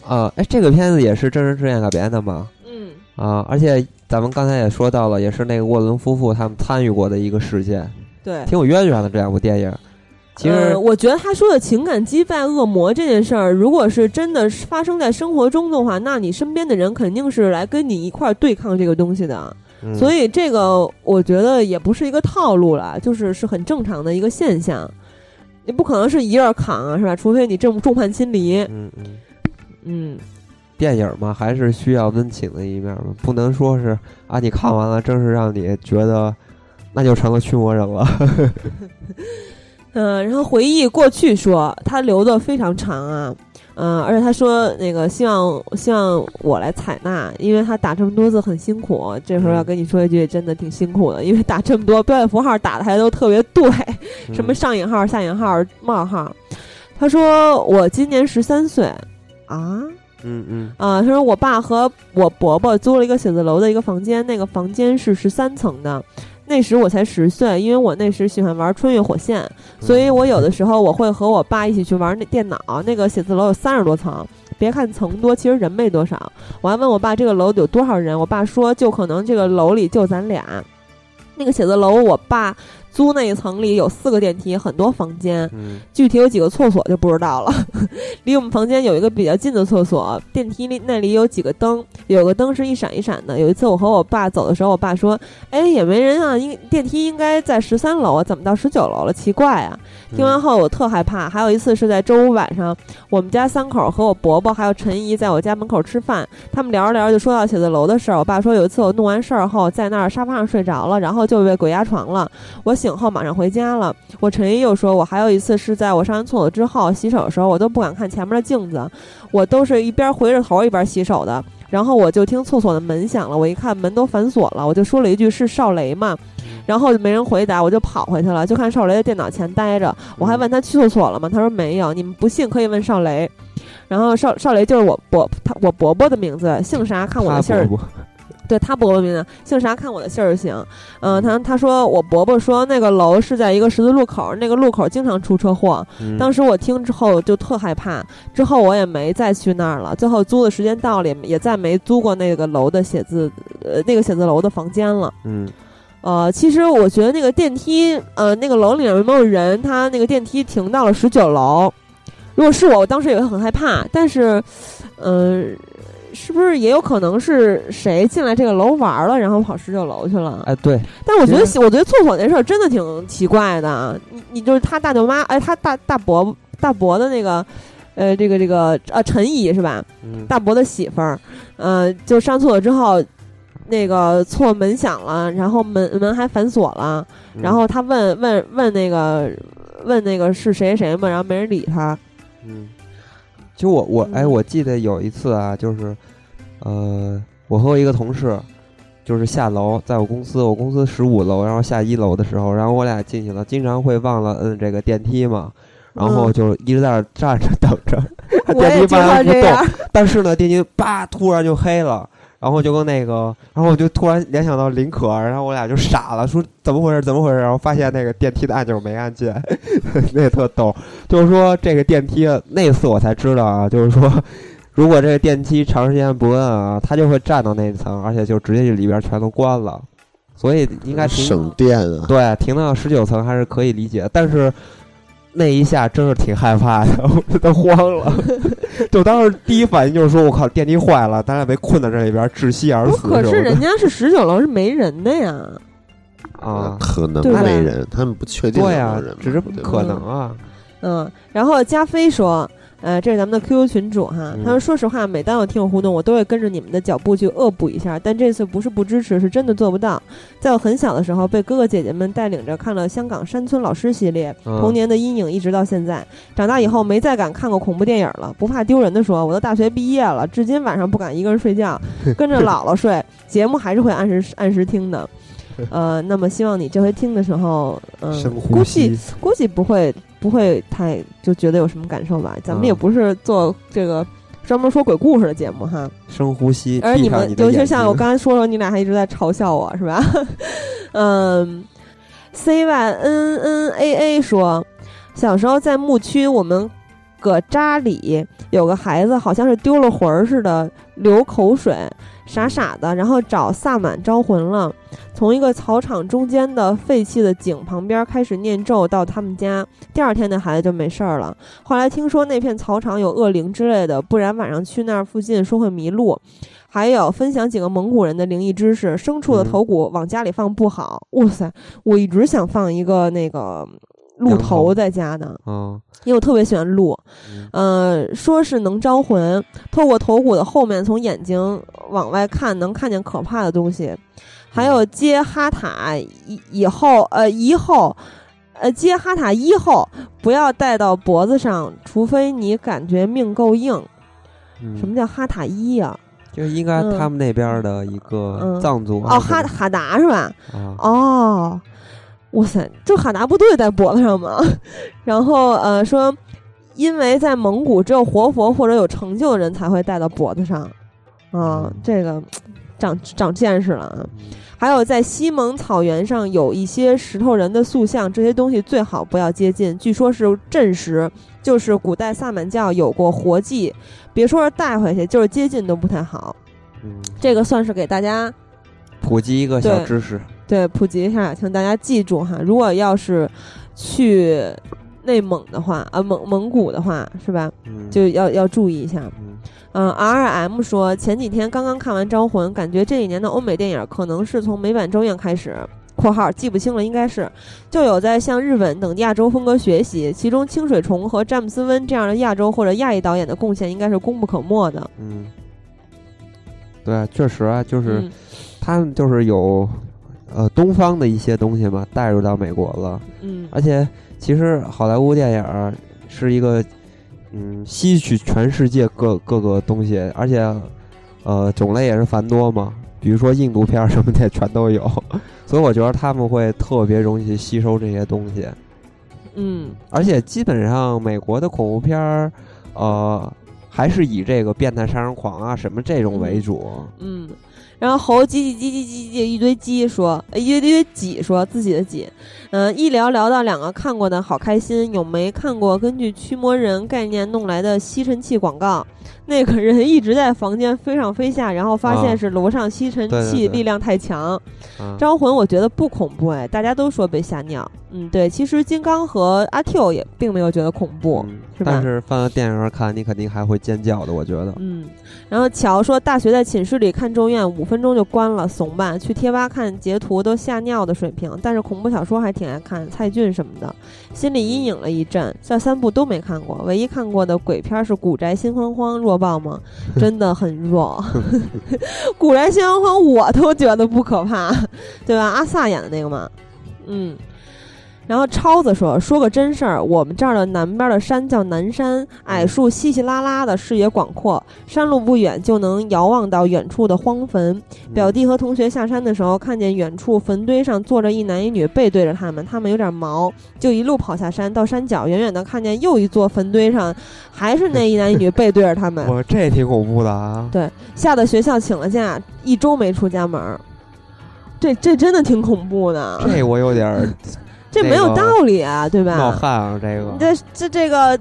啊，哎，这个片子也是真人实验改编的嘛？嗯。啊，而且咱们刚才也说到了，也是那个沃伦夫妇他们参与过的一个事件，对，挺有渊源的这两部电影。其实呃，我觉得他说的情感击败恶魔这件事儿，如果是真的是发生在生活中的话，那你身边的人肯定是来跟你一块儿对抗这个东西的。嗯所以这个我觉得也不是一个套路了，就是是很正常的一个现象。你不可能是一人扛啊，是吧？除非你重众叛亲离。嗯嗯，嗯，电影嘛，还是需要温情的一面嘛，不能说是啊，你看完了，真是让你觉得那就成了驱魔人了。嗯、然后回忆过去说，他留的非常长啊，嗯、而且他说那个希望希望我来采纳，因为他打这么多字很辛苦。这时候要跟你说一句，真的挺辛苦的，因为打这么多标点符号打的还都特别对，什么上引号、下引号、冒号。他说我今年十三岁啊。嗯嗯啊，他说我爸和我伯伯租了一个写字楼的一个房间，那个房间是十三层的。那时我才十岁，因为我那时喜欢玩穿越火线，所以我有的时候我会和我爸一起去玩那电脑。那个写字楼有三十多层，别看层多，其实人没多少。我还问我爸这个楼有多少人，我爸说就可能这个楼里就咱俩。那个写字楼，我爸租那一层里有四个电梯，很多房间。嗯具体有几个厕所就不知道了。离我们房间有一个比较近的厕所，电梯里那里有几个灯，有个灯是一闪一闪的。有一次我和我爸走的时候，我爸说：“哎，也没人啊，应电梯应该在十三楼啊，怎么到十九楼了？奇怪啊！”听完后我特害怕。还有一次是在周五晚上，我们家三口和我伯伯还有陈姨在我家门口吃饭，他们聊着聊着就说到写字楼的事儿。我爸说有一次我弄完事儿后在那儿沙发上睡着了，然后就被鬼压床了。我醒后马上回家了。我陈姨又说，我还有一次是在我上完厕所之后洗手的时候，我都不敢看前面的镜子，我都是一边回着头一边洗手的。然后我就听厕所的门响了，我一看门都反锁了，我就说了一句是少雷吗？然后就没人回答，我就跑回去了，就看邵雷在电脑前待着。我还问他去厕所了吗？他说没有。你们不信可以问邵雷。然后少少雷就是我伯他我伯伯的名字，姓啥看我的信儿对他伯伯名字姓啥看我的信儿就行。嗯、他他说我伯伯说那个楼是在一个十字路口，那个路口经常出车祸。嗯当时我听之后就特害怕，之后我也没再去那儿了。最后租的时间到了，也也再没租过那个楼的写字呃那个写字楼的房间了。嗯呃，其实我觉得那个电梯，呃，那个楼里面有没有人？他那个电梯停到了十九楼。如果是我，我当时也会很害怕。但是，呃，是不是也有可能是谁进来这个楼玩了，然后跑十九楼去了？哎对，但我觉得，我觉得厕所那事儿真的挺奇怪的。你你就是他大舅妈，哎，他大大伯大伯的那个，呃，这个这个呃陈姨是吧？嗯大伯的媳妇儿，呃，就上厕所之后，那个错门响了，然后门门还反锁了，嗯然后他问问问那个问那个是谁谁嘛，然后没人理他。嗯，就我我哎，嗯我记得有一次啊，就是呃，我和我一个同事。就是下楼，在我公司，我公司十五楼，然后下一楼的时候，然后我俩进去了，经常会忘了摁这个电梯嘛，然后嗯就一直在那儿站着等着，我电梯也经慢慢不动，但是呢，电梯叭突然就黑了，然后就跟那个，然后我就突然联想到林可儿，然后我俩就傻了，说怎么回事？怎么回事？然后发现那个电梯的按钮没按键，那特逗。就是说这个电梯那次我才知道啊，就是说如果这个电梯长时间不摁啊，它就会站到那一层，而且就直接就里边全都关了，所以应该停省电啊。对停到十九层还是可以理解，但是。那一下真是挺害怕的，我都慌了。就当时第一反应就是说：“我靠，电梯坏了，咱俩被困在这里边窒息而死。”可是人家是十九楼是没人的呀。啊，可能没人，他们不确定有没对呀有人，只是可能啊。嗯，然后加菲说，呃，这是咱们的 QQ 群主哈，嗯他说，说实话，每当有听友互动，我都会跟着你们的脚步去恶补一下，但这次不是不支持，是真的做不到。在我很小的时候，被哥哥姐姐们带领着看了香港山村老师系列，嗯童年的阴影一直到现在。长大以后没再敢看过恐怖电影了，不怕丢人的说，我都大学毕业了，至今晚上不敢一个人睡觉，跟着姥姥睡，节目还是会按时按时听的。呃，那么希望你这回听的时候，嗯、深估计，估计不会不会太就觉得有什么感受吧。咱们嗯也不是做这个专门说鬼故事的节目哈，深呼吸，而你们尤其像我刚才说说，你俩还一直在嘲笑我是吧？嗯，C Y N N A A 说，小时候在牧区，我们搁扎里有个孩子，好像是丢了魂儿似的流口水，傻傻的，然后找萨满招魂了。从一个草场中间的废弃的井旁边开始念咒，到他们家。第二天那孩子就没事儿了。后来听说那片草场有恶灵之类的，不然晚上去那儿附近说会迷路。还有分享几个蒙古人的灵异知识：牲畜的头骨往家里放不好。哇塞，我一直想放一个那个鹿头头在家呢，嗯，因为我特别喜欢鹿。嗯呃，说是能招魂，透过头骨的后面从眼睛往外看，能看见可怕的东西。还有接哈塔以以后，呃，一后，呃，接哈塔一后不要戴到脖子上，除非你感觉命够硬。嗯什么叫哈塔一呀、就应该嗯他们那边的一个嗯藏族哦，哈哈达是吧？啊，哦，哇塞，这哈达不都得戴脖子上吗？然后呃说，因为在蒙古只有活佛或者有成就的人才会戴到脖子上，啊、嗯这个长长见识了啊。嗯还有在西蒙草原上有一些石头人的塑像，这些东西最好不要接近，据说是镇石，就是古代萨满教有过活祭，别说是带回去，就是接近都不太好。嗯，这个算是给大家普及一个小知识，对，普及一下，请大家记住哈。如果要是去内蒙的话，啊，蒙蒙古的话，是吧？嗯，就要要注意一下。嗯嗯，R M 说前几天刚刚看完《招魂》，感觉这几年的欧美电影可能是从美版周燕开始（括号记不清了，应该是），就有在向日本等亚洲风格学习，其中清水崇和詹姆斯温这样的亚洲或者亚裔导演的贡献应该是功不可没的。嗯，对，确实啊，就是嗯他们就是有呃东方的一些东西嘛，带入到美国了。嗯而且其实好莱坞电影儿是一个嗯吸取全世界各各个东西，而且呃种类也是繁多嘛。比如说印度片儿什么的全都有，所以我觉得他们会特别容易去吸收这些东西。嗯而且基本上美国的恐怖片儿，呃，还是以这个变态杀人狂啊什么这种为主。嗯，然后猴叽叽叽叽叽叽一堆鸡说，一堆堆挤说自己的挤，嗯、一聊聊到两个看过的好开心，有没看过根据驱魔人概念弄来的吸尘器广告？那个人一直在房间飞上飞下，然后发啊现是楼上吸尘器力量太强。啊，招魂我觉得不恐怖哎，大家都说被吓尿。嗯，对，其实金刚和阿 Q 也并没有觉得恐怖。嗯是吧但是放到电影院看，你肯定还会尖叫的，我觉得。嗯，然后乔说，大学在寝室里看《咒怨》，五分钟就关了，怂吧？去贴吧看截图都吓尿的水平，但是恐怖小说还挺爱看，蔡骏什么的，心理阴影了一阵。这三部都没看过，唯一看过的鬼片是《古宅心慌慌》，弱爆吗？真的很弱。古宅心慌慌我都觉得不可怕，对吧？阿萨演的那个嘛，嗯。然后超子说：“说个真事儿，我们这儿的南边的山叫南山，矮树稀稀拉拉的，视野广阔，山路不远就能遥望到远处的荒坟。表弟和同学下山的时候，看见远处坟堆上坐着一男一女，背对着他们，他们有点毛，就一路跑下山，到山脚，远远的看见又一座坟堆上，还是那一男一女背对着他们。我这也挺恐怖的啊！对，吓得学校请了假，一周没出家门儿。这这真的挺恐怖的，这我有点儿这没有道理啊，对吧？冒汗啊，这个。这这这个，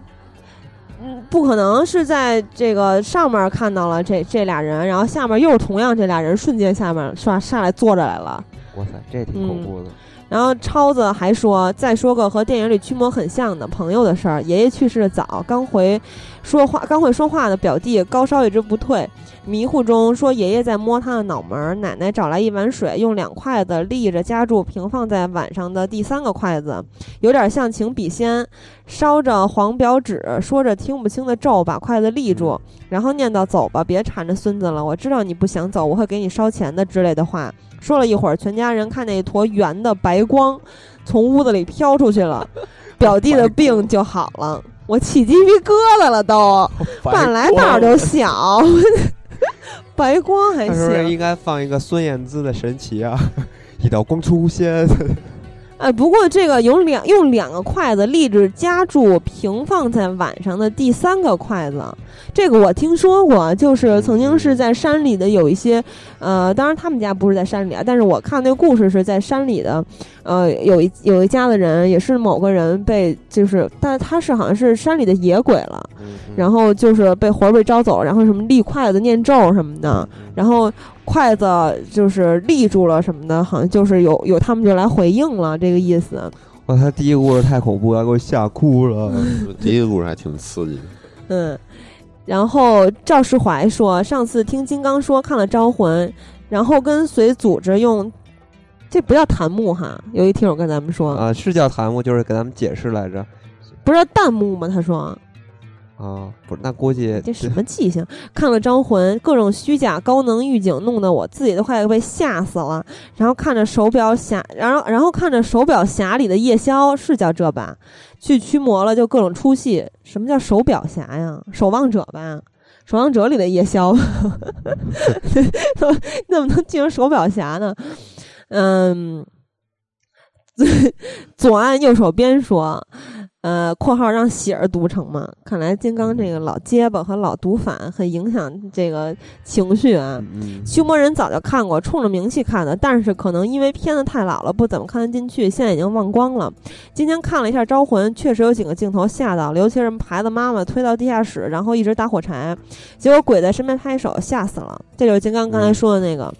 嗯，不可能是在这个上面看到了这这俩人，然后下面又是同样这俩人，瞬间下面上上来坐着来了。哇塞，这挺恐怖的。然后超子还说，再说个和电影里驱魔很像的朋友的事儿。爷爷去世的早，刚回说话刚会说话的表弟高烧一直不退。迷糊中说，爷爷在摸他的脑门儿。奶奶找来一碗水，用两筷子立着夹住，平放在碗上的第三个筷子，有点像请笔仙，烧着黄表纸，说着听不清的咒，把筷子立住，然后念叨：“走吧，别缠着孙子了。我知道你不想走，我会给你烧钱的。”之类的话。说了一会儿，全家人看见一坨圆的白光从屋子里飘出去了，表弟的病就好了。我起鸡皮疙瘩了，都本来胆儿就小。白光还那时候行，应该放一个孙燕姿的《神奇》啊，一道光出现。哎，不过这个有两用两个筷子立着夹住平放在碗上的第三个筷子，这个我听说过，就是曾经是在山里的有一些，呃，当然他们家不是在山里啊，但是我看那个故事是在山里的，呃，有一有一家的人也是某个人被就是，但他是好像是山里的野鬼了，然后就是被魂儿被招走，然后什么立筷子念咒什么的，然后筷子就是立住了什么的，好像就是有有他们就来回应了这个意思。哇，他第一个故事太恐怖了，给我吓哭了。第一个故事还挺刺激的。嗯，然后赵世怀说，上次听金刚说看了《招魂》，然后跟随组织用，这不叫弹幕哈，有一听友跟咱们说，啊，是叫弹幕，就是给咱们解释来着。不是叫弹幕吗？他说啊，不是，那估计这什么记性？看了《招魂》，各种虚假高能预警，弄得我自己都快被吓死了。然后看着手表匣，然后然后看着手表匣里的夜宵，是叫这吧？去驱魔了就各种出戏。什么叫手表匣呀？守望者吧？守望者里的夜宵，怎么能进入手表匣呢？嗯，左岸右手边说，呃，括号让喜儿读成嘛？看来金刚这个老结巴和老读反很影响这个情绪啊。嗯，驱魔人早就看过，冲着名气看的，但是可能因为片子太老了，不怎么看得进去，现在已经忘光了。今天看了一下《招魂》，确实有几个镜头吓到了，尤其是孩子妈妈推到地下室，然后一直打火柴，结果鬼在身边拍手，吓死了。这就是金刚刚才说的那个。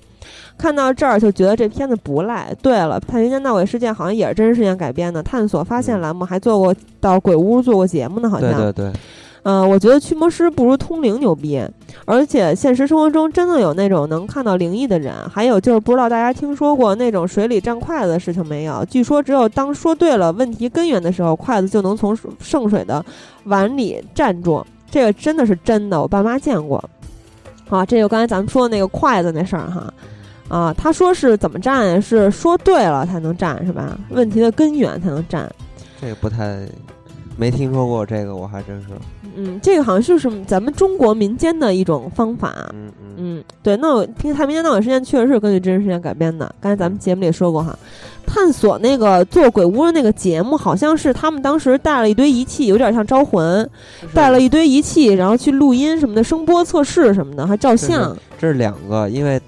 看到这儿就觉得这片子不赖。对了，《太平间闹鬼事件》好像也是真实事件改编的，探索发现栏目还做过到鬼屋做过节目呢，好像。对对对，嗯，我觉得驱魔师不如通灵牛逼，而且现实生活中真的有那种能看到灵异的人。还有就是，不知道大家听说过那种水里蘸筷子的事情没有？据说只有当说对了问题根源的时候，筷子就能从圣水的碗里站住。这个真的是真的，我爸妈见过。啊，这就刚才咱们说的那个筷子那事儿哈。啊，他说是怎么站呀？是说对了才能站是吧？问题的根源才能站。这个不太没听说过，这个我还真是。嗯，这个好像就是咱们中国民间的一种方法。嗯嗯嗯，对，那我听太平间闹鬼事件确实是根据真实事件改编的。刚才咱们节目里也说过哈，探索那个做鬼屋的那个节目，好像是他们当时带了一堆仪器，有点像招魂，带了一堆仪器，然后去录音什么的，声波测试什么的，还照相。这是两个，因为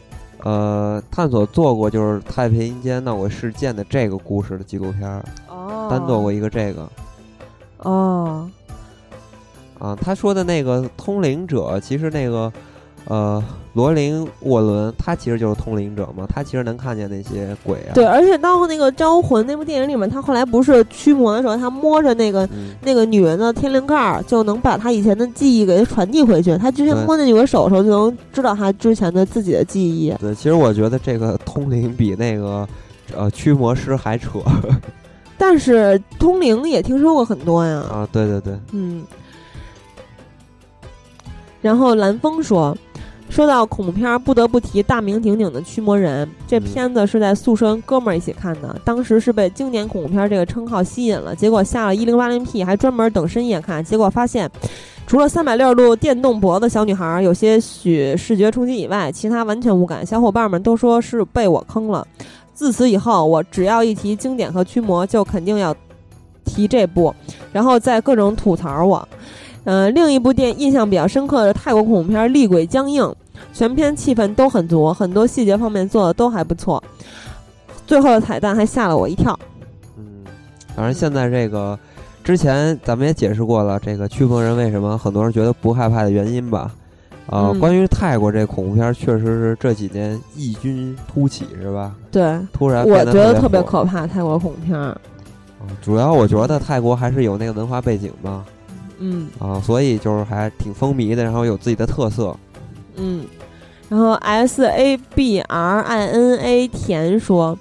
呃，探索做过就是太平间闹鬼事件的这个故事的纪录片儿，哦单做过一个这个哦，啊。他说的那个通灵者，其实那个呃罗琳沃伦，他其实就是通灵者嘛，他其实能看见那些鬼啊。对，而且到那个《招魂》那部电影里面，他后来不是驱魔的时候，他摸着那个嗯，那个女人的天灵盖儿，就能把她以前的记忆给传递回去。他之前摸那女人手的时候，就能知道他之前的自己的记忆。对，其实我觉得这个通灵比那个呃驱魔师还扯 但是通灵也听说过很多呀，啊。对对对，嗯。然后蓝风说。说到恐怖片儿，不得不提大名鼎鼎的《驱魔人》。这片子是在宿舍跟哥们儿一起看的，当时是被经典恐怖片儿这个称号吸引了，结果下了一零八零 P，还专门等深夜看，结果发现，除了三百六十度电动脖子小女孩有些许视觉冲击以外，其他完全无感。小伙伴们都说是被我坑了。自此以后，我只要一提经典和驱魔，就肯定要提这部，然后再各种吐槽我。呃，另一部电印象比较深刻的泰国恐怖片《厉鬼僵硬》，全片气氛都很足，很多细节方面做的都还不错。最后的彩蛋还吓了我一跳。嗯，反正现在这个之前咱们也解释过了，这个驱魔人为什么很多人觉得不害怕的原因吧。啊、嗯关于泰国这恐怖片，确实是这几年异军突起，是吧？对，突然我觉得特别可怕，泰国恐怖片主要我觉得泰国还是有那个文化背景嘛，嗯啊，所以就是还挺风靡的，然后有自己的特色。嗯，然后 S A B R I N A 田说，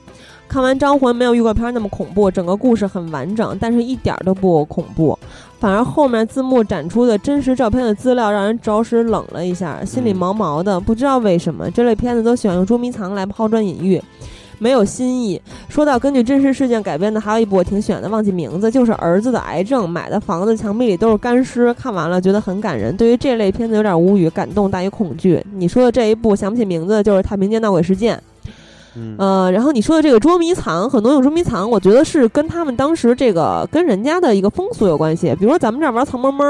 看完《招魂》没有预告片那么恐怖，整个故事很完整，但是一点儿都不恐怖，反而后面字幕展出的真实照片的资料让人着实冷了一下，心里嗯毛毛的。不知道为什么这类片子都喜欢用捉迷藏来抛砖引玉。没有新意。说到根据真实事件改编的，还有一部我挺喜欢的，忘记名字，就是儿子的癌症，买的房子墙壁里都是干尸，看完了觉得很感人。对于这类片子有点无语，感动大于恐惧。你说的这一部想不起名字，就是《太平间闹鬼事件》。嗯呃，然后你说的这个捉迷藏，很多用捉迷藏，我觉得是跟他们当时这个跟人家的一个风俗有关系。比如说咱们这儿玩藏猫猫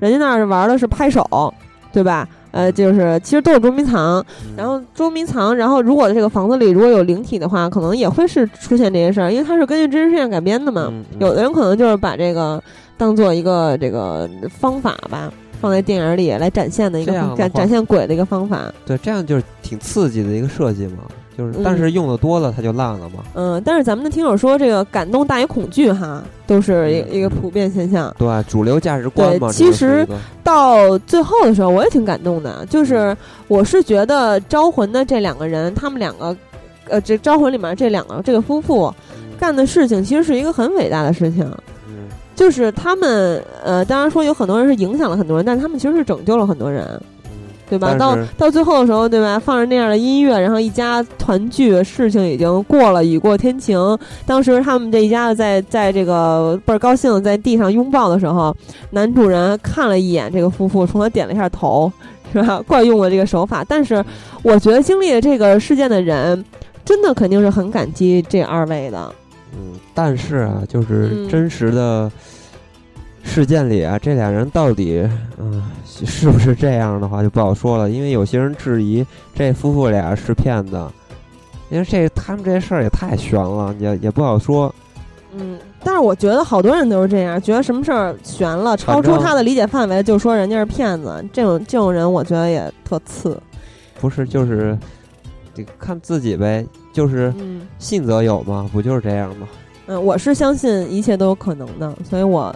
人家那儿玩的是拍手，对吧？呃，就是其实都是捉迷藏，嗯然后捉迷藏，然后如果这个房子里如果有灵体的话，可能也会是出现这些事儿，因为它是根据真实事件改编的嘛。有的人可能就是把这个当做一个这个方法吧，放在电影里来展现的一个的展展现鬼的一个方法。对，这样就是挺刺激的一个设计嘛，就是嗯但是用的多了它就烂了嘛。嗯，但是咱们的听友说这个感动大于恐惧哈，都是一一个普遍现象。对，主流价值观对嘛。其这就是实到最后的时候，我也挺感动的。就是我是觉得招魂的这两个人，他们两个，呃，这招魂里面这两个这个夫妇干的事情，其实是一个很伟大的事情。嗯就是他们，呃，当然说有很多人是影响了很多人，但他们其实是拯救了很多人，嗯对吧？到到最后的时候，对吧？放着那样的音乐，然后一家团聚，事情已经过了，雨过天晴。当时他们这一家子在在这个倍儿高兴，在地上拥抱的时候，男主人看了一眼这个夫妇，冲他点了一下头，是吧？惯用的这个手法。但是我觉得经历了这个事件的人，真的肯定是很感激这二位的。嗯，但是啊，就是嗯真实的事件里啊，这俩人到底嗯是不是这样的话就不好说了，因为有些人质疑这夫妇俩是骗子，因为这他们这事儿也太悬了，也也不好说。嗯，但是我觉得好多人都是这样，觉得什么事儿悬了，超出他的理解范围，就说人家是骗子。这种这种人，我觉得也特次。不是，就是得看自己呗，就是嗯信则有嘛，不就是这样吗？嗯，我是相信一切都有可能的，所以我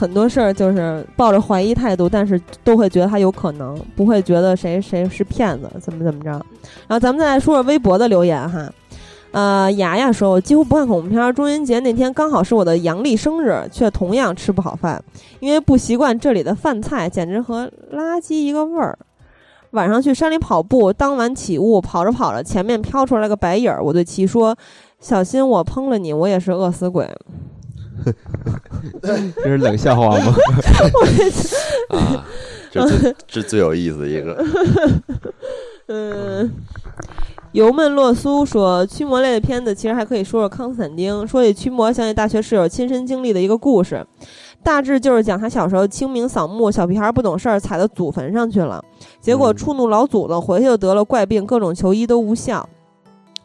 很多事儿就是抱着怀疑态度，但是都会觉得他有可能，不会觉得谁谁是骗子，怎么怎么着。然后咱们再来说说微博的留言哈。呃，牙牙说：“我几乎不看恐怖片儿。中元节那天刚好是我的阳历生日，却同样吃不好饭，因为不习惯这里的饭菜，简直和垃圾一个味儿。晚上去山里跑步，当晚起雾，跑着跑着，前面飘出来个白影儿。我对其说：‘小心我碰了你，我也是饿死鬼。’ 这是冷笑话吗？啊，这最 这最有意思的一个，嗯，油焖洛苏说，驱魔类的片子其实还可以说说康斯坦丁。说起驱魔，想起大学室友亲身经历的一个故事，大致就是讲他小时候清明扫墓，小屁孩不懂事儿，踩到祖坟上去了，结果嗯触怒老祖宗，回去就得了怪病，各种求医都无效。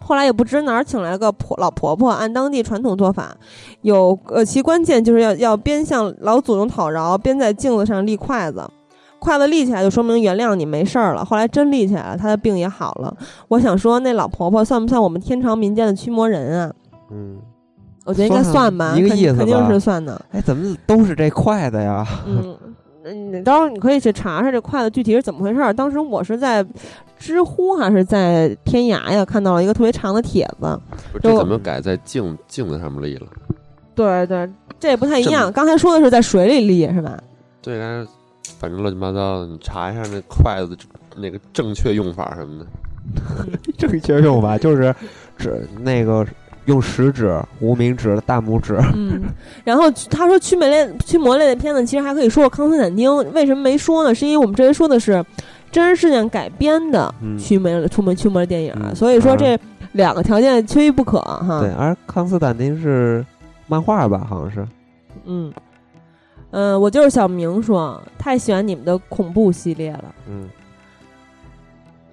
后来也不知哪儿请来了个婆老婆婆，按当地传统做法，有呃其关键就是要要边向老祖宗讨饶，边在镜子上立筷子。筷子立起来就说明原谅你没事儿了。后来真立起来了，他的病也好了。我想说，那老婆婆算不算我们天朝民间的驱魔人啊？嗯，我觉得应该算算吧，一个肯意思肯定是算的。哎，怎么都是这筷子呀？嗯，你到时候你可以去查查这筷子具体是怎么回事儿。当时我是在知乎还是在天涯呀看到了一个特别长的帖子。不是这怎么改在镜镜子上面立了？对对，这也不太一样。刚才说的是在水里立是吧？对，但是反正乱七八糟的，你查一下那筷子那个正确用法什么的。正确用法就是指那个用食指、无名指、大拇指。嗯，然后他说驱魔类驱魔类的片子其实还可以说说康斯坦丁，为什么没说呢？是因为我们这回说的是真实事件改编的嗯驱魔出门驱魔的电影，嗯所以说这两个条件缺一不可哈。对，而康斯坦丁是漫画吧？好像是。嗯，嗯，我就是小明说，太喜欢你们的恐怖系列了。嗯，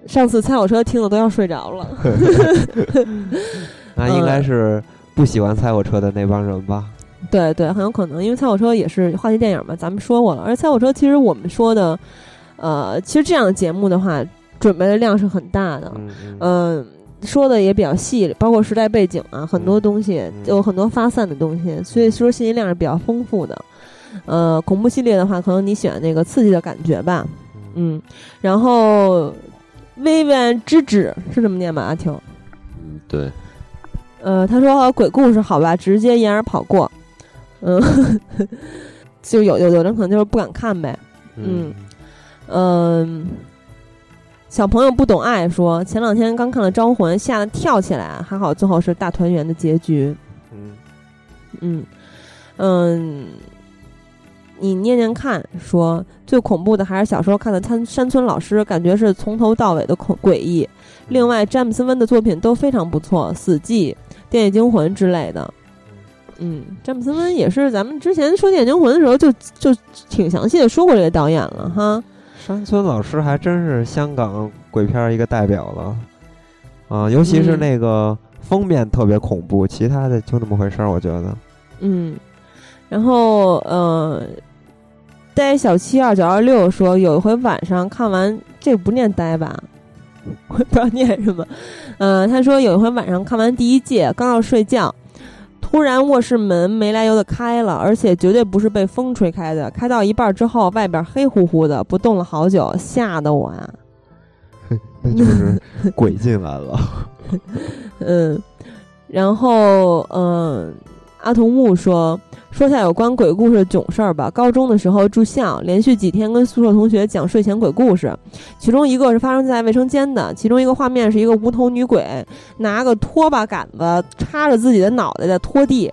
上次猜火车听的都要睡着了。那应该是不喜欢猜火车的那帮人吧？对对，很有可能，因为猜火车也是话题电影嘛，咱们说过了。而猜火车其实我们说的，呃，其实这样的节目的话，准备的量是很大的。嗯嗯嗯，说的也比较细，包括时代背景啊，很多东西嗯有很多发散的东西，所以说信息量是比较丰富的。呃，恐怖系列的话，可能你喜欢那个刺激的感觉吧，嗯，然后微微之指是这么念吧，阿秋。嗯，对，呃，他说鬼故事好吧，直接掩耳跑过，嗯，就有有有人可能就是不敢看呗，嗯嗯，小朋友不懂爱说，前两天刚看了《招魂》，吓得跳起来，还好最后是大团圆的结局。嗯嗯嗯，你念念看，说最恐怖的还是小时候看的山山村老师，感觉是从头到尾的恐诡异。另外，詹姆斯温的作品都非常不错，《死寂》《电锯惊魂》之类的。嗯，詹姆斯温也是咱们之前说《电锯惊魂》的时候就就挺详细的说过这个导演了哈。山村老师还真是香港鬼片一个代表了啊，尤其是嗯那个封面特别恐怖，其他的就那么回事儿，我觉得。嗯，然后呃，呆小七二九二六说，有一回晚上看完，这不念呆吧？我也不知道念什么。呃，他说有一回晚上看完第一届，刚要睡觉，突然卧室门没来由的开了，而且绝对不是被风吹开的，开到一半之后，外边黑乎乎的，不动了好久，吓得我啊。那就是鬼进来了。嗯，然后嗯，阿童木说说下有关鬼故事的囧事儿吧。高中的时候住校，连续几天跟宿舍同学讲睡前鬼故事，其中一个是发生在卫生间的，其中一个画面是一个无头女鬼拿个拖把杆子插着自己的脑袋在拖地。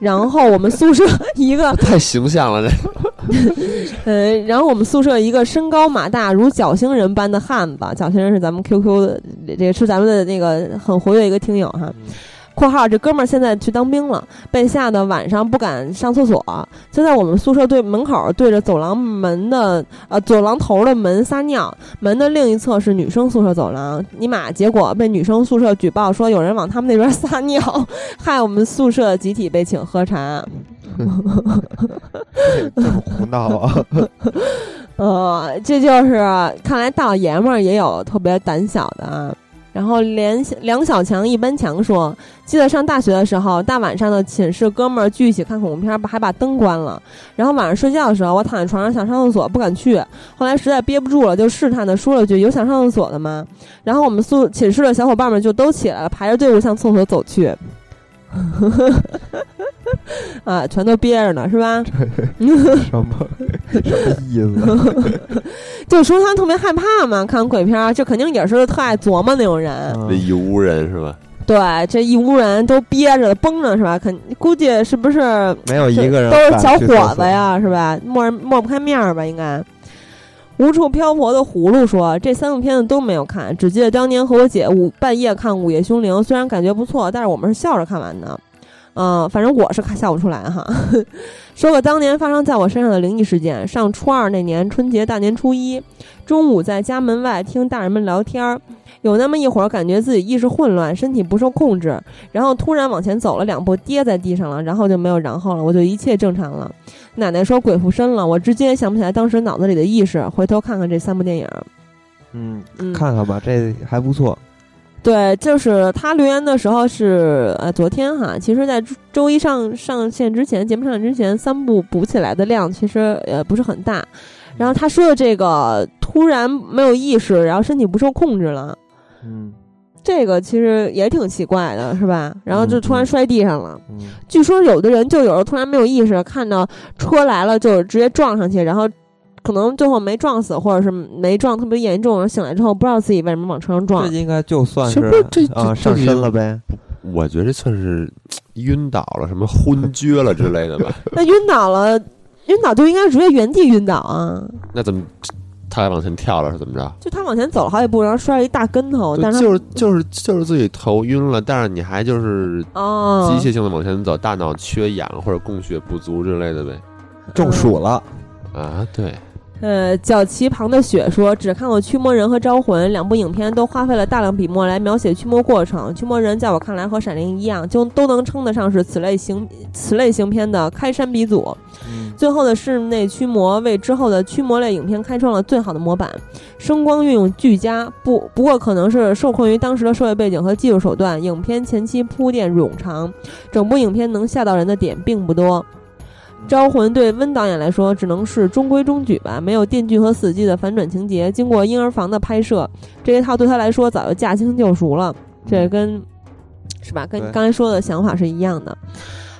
然后我们宿舍 一个太形象了，这 呃，然后我们宿舍一个身高马大如角星人般的汉子，角星人是咱们 QQ 的，这个是咱们的那个很活跃一个听友哈。括号这哥们儿现在去当兵了，被吓得晚上不敢上厕所，就在我们宿舍对门口对着走廊门的呃走廊头的门撒尿，门的另一侧是女生宿舍走廊，尼玛，结果被女生宿舍举报说有人往他们那边撒尿，害我们宿舍集体被请喝茶。这么胡闹啊！呃，这就是看来大老爷们儿也有特别胆小的啊。然后连梁小强一班强说，记得上大学的时候，大晚上的寝室哥们儿聚一起看恐怖片儿，把还把灯关了。然后晚上睡觉的时候，我躺在床上想上厕所，不敢去。后来实在憋不住了，就试探的说了句：“有想上厕所的吗？”然后我们宿寝室的小伙伴们就都起来了，排着队伍向厕所走去。啊，全都憋着呢，是吧？什么 什么意思？就说他特别害怕嘛，看鬼片儿，这肯定也是特爱琢磨那种人。一屋人是吧？对，这一屋人都憋着绷着是吧？肯估计是不是没有一个人都是小伙。子呀，是吧？抹抹不开面儿吧？应该。无处漂泊的葫芦说：“这三部片子都没有看，只记得当年和我姐午半夜看《午夜凶铃》，虽然感觉不错，但是我们是笑着看完的。嗯、反正我是看笑不出来哈。说个当年发生在我身上的灵异事件：上初二那年春节大年初一，中午在家门外听大人们聊天儿，有那么一会儿感觉自己意识混乱，身体不受控制，然后突然往前走了两步，跌在地上了，然后就没有然后了，我就一切正常了。奶奶说鬼附身了，我直接想不起来当时脑子里的意识，回头看看这三部电影。嗯，嗯，看看吧，这还不错。对，就是他留言的时候是呃昨天哈，其实，在周周一上上线之前，节目上线之前，三部补起来的量其实呃不是很大。然后他说的这个突然没有意识，然后身体不受控制了，嗯这个其实也挺奇怪的，是吧？然后就突然摔地上了。嗯据说有的人就有时候突然没有意识，看到车来了就直接撞上去，然后可能最后没撞死，或者是没撞特别严重，醒来之后不知道自己为什么往车上撞这。应该就算是这啊上身了呗。我觉得这算是晕倒了，什么昏厥了之类的吧？那晕倒了，晕倒就应该直接原地晕倒啊！那怎么他还往前跳了是怎么着？就他往前走了好几步，然后摔了一大跟头，但是就是就是就是自己头晕了，但是你还就是哦，机械性的往前走，大脑缺氧或者供血不足之类的呗。中暑了，啊，对，呃，脚旗旁的雪说，只看过《驱魔人》和《招魂》两部影片，都花费了大量笔墨来描写驱魔过程。《驱魔人》在我看来和《闪灵》一样，就都能称得上是此类型此类型片的开山鼻祖。最后的室内驱魔为之后的驱魔类影片开创了最好的模板，声光运用俱佳。不不过可能是受困于当时的社会背景和技术手段，影片前期铺垫冗长，整部影片能吓到人的点并不多。《招魂》对温导演来说只能是中规中矩吧，没有电锯和死寂的反转情节。经过婴儿房的拍摄，这一套对他来说早就驾轻就熟了。这跟是吧？跟对刚才说的想法是一样的。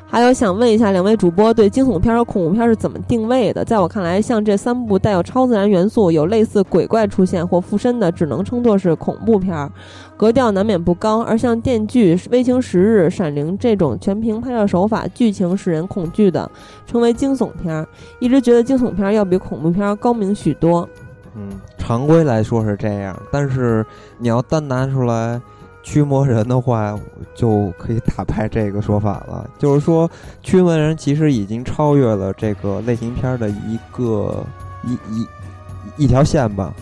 还有想问一下两位主播对惊悚片和恐怖片是怎么定位的？在我看来，像这三部带有超自然元素、有类似鬼怪出现或附身的，只能称作是恐怖片儿，格调难免不高；而像《电锯》《微情十日》《闪灵》这种全屏拍摄手法、剧情使人恐惧的，称为惊悚片儿。一直觉得惊悚片要比恐怖片高明许多。嗯，常规来说是这样，但是你要单拿出来驱魔人的话，就可以打败这个说法了。就是说，驱魔人其实已经超越了这个类型片的一个一一一条线吧。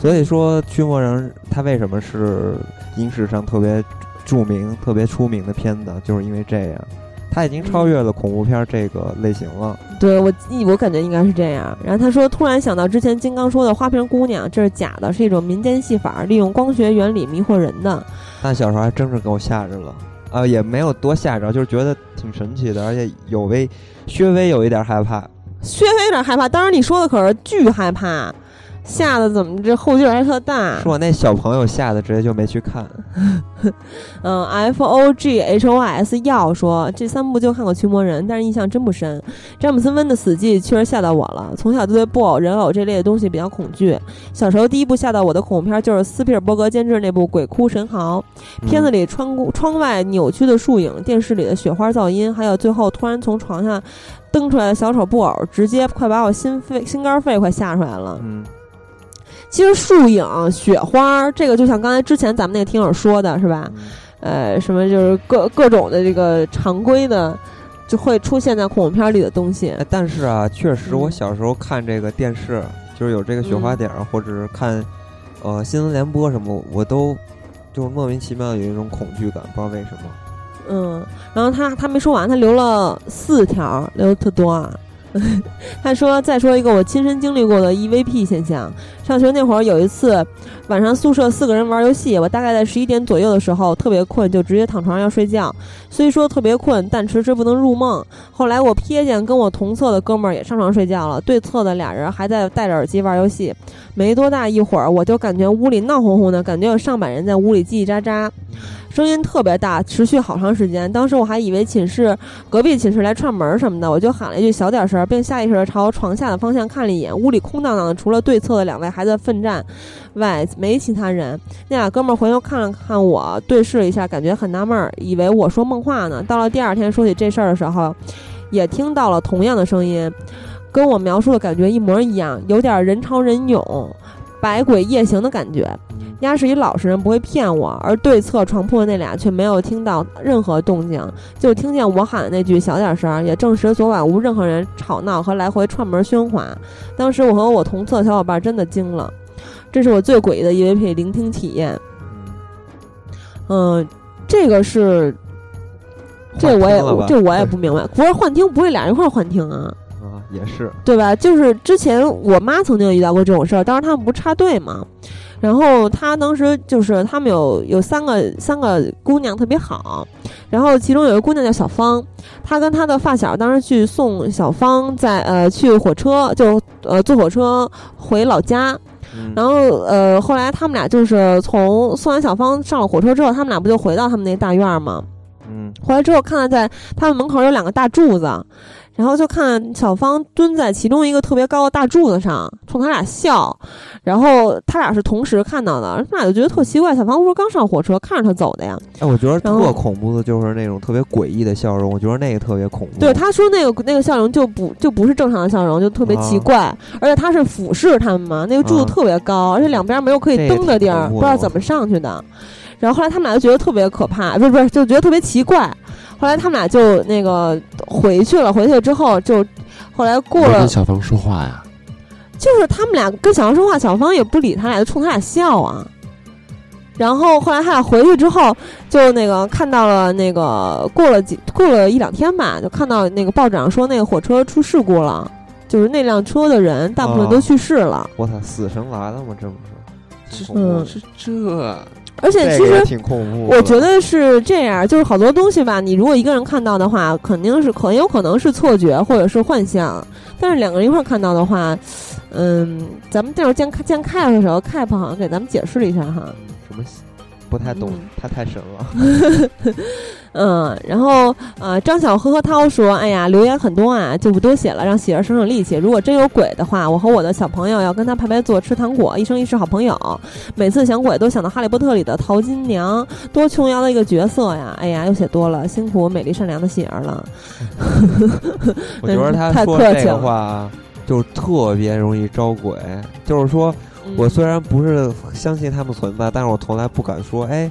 所以说，驱魔人他为什么是影史上特别著名、特别出名的片子，就是因为这样，他已经超越了恐怖片这个类型了。对我，我感觉应该是这样。然后他说，突然想到之前金刚说的花瓶姑娘，这是假的，是一种民间戏法，利用光学原理迷惑人的。但小时候还真是给我吓着了，啊、也没有多吓着，就是觉得挺神奇的，而且有微稍微有一点害怕。稍微有点害怕，当时你说的可是巨害怕，吓得怎么这后劲儿还特大是。我那小朋友吓得直接就没去看。嗯，F O G H O S 要说这三部就看过《驱魔人》，但是印象真不深。詹姆斯温的死寂确实吓到我了。从小就对布偶、人偶这类的东西比较恐惧。小时候第一部吓到我的恐怖片就是斯皮尔伯格监制那部《鬼哭神嚎》，片子里窗户窗外扭曲的树影，电视里的雪花噪音，还有最后突然从床下蹬出来的小丑布偶，直接快把我心肺心肝肺快吓出来了。嗯，其实树影、雪花，这个就像刚才之前咱们那个听友说的是吧？嗯呃，什么就是各各种的这个常规的，就会出现在恐怖片里的东西。哎，但是啊，确实嗯我小时候看这个电视，就是有这个雪花点儿，或者是看呃新闻联播什么，我都就是莫名其妙有一种恐惧感，不知道为什么。嗯，然后他他没说完，他留了四条，留的特多啊。他说：“再说一个我亲身经历过的 EVP 现象。上学那会儿有一次，晚上宿舍四个人玩游戏，我大概在十一点左右的时候特别困，就直接躺床上要睡觉。虽说特别困，但迟迟不能入梦。后来我瞥见跟我同侧的哥们儿也上床睡觉了，对侧的俩人还在戴着耳机玩游戏。没多大一会儿，我就感觉屋里闹哄哄的，感觉有上百人在屋里叽叽喳喳。”声音特别大，持续好长时间。当时我还以为寝室隔壁寝室来串门什么的，我就喊了一句“小点声”，并下意识地朝床下的方向看了一眼。屋里空荡荡的，除了对侧的两位还在奋战外，没其他人。那俩哥们儿回头看了看我，对视了一下，感觉很纳闷儿，以为我说梦话呢。到了第二天说起这事儿的时候，也听到了同样的声音，跟我描述的感觉一模一样，有点人潮人涌、百鬼夜行的感觉。丫是一老实人，不会骗我，而对侧床铺的那俩却没有听到任何动静，就听见我喊的那句“小点声”，也证实昨晚无任何人吵闹和来回串门喧哗。当时我和我同侧的小伙伴真的惊了，这是我最诡异的 EVP 聆听体验。嗯，这个是，这我也这我也不明白，不是幻听，不会俩人一块儿幻听啊？啊，也是。对吧？就是之前我妈曾经遇到过这种事儿，当时他们不是插队嘛，然后他当时就是他们有有三个三个姑娘特别好，然后其中有一个姑娘叫小芳，她跟她的发小当时去送小芳在呃去火车就呃坐火车回老家，嗯。然后呃后来他们俩就是从送完小芳上了火车之后，他们俩不就回到他们那大院儿吗？嗯。回来之后看到在他们门口有两个大柱子，然后就看小芳蹲在其中一个特别高的大柱子上，冲他俩笑，然后他俩是同时看到的，他俩就觉得特奇怪。小芳说刚上火车，看着他走的呀。哎，我觉得特恐怖的就是那种特别诡异的笑容，我觉得那个特别恐怖。对，他说那个那个笑容就不就不是正常的笑容，就特别奇怪，而且他是俯视他们嘛，那个柱子啊特别高，而且两边没有可以这也蹬的地儿，不知道怎么上去的。然后后来他们俩就觉得特别可怕，不是不是，就觉得特别奇怪。后来他们俩就那个回去了，回去了之后就后来过了跟，小芳说话呀，就是他们俩跟小芳说话，小芳也不理他俩，就冲他俩笑啊。然后后来他俩回去之后，就那个看到了那个过了几过了一两天吧，就看到那个报纸上说那个火车出事故了，就是那辆车的人大部分都哦去世了，我操，死神来了吗？这不是？挺恐怖嗯的是这而且其实。我觉得是这样，就是好多东西吧，你如果一个人看到的话，肯定是很有可能是错觉或者是幻象，但是两个人一块儿看到的话，嗯，咱们这时候见见 Cap 的时候，Cap 好像给咱们解释了一下哈，什么不太懂嗯，他太神了。嗯，然后呃，张小呵呵涛说：“哎呀，留言很多啊，就不多写了，让喜儿省省力气。如果真有鬼的话，我和我的小朋友要跟他排排坐，吃糖果，一生一世好朋友。每次想鬼都想到《哈利波特》里的淘金娘，多琼瑶的一个角色呀！哎呀，又写多了，辛苦美丽善良的喜儿了。我觉得他太说这个客气了话就是特别容易招鬼。就是说嗯我虽然不是相信他们存在，但是我从来不敢说，哎，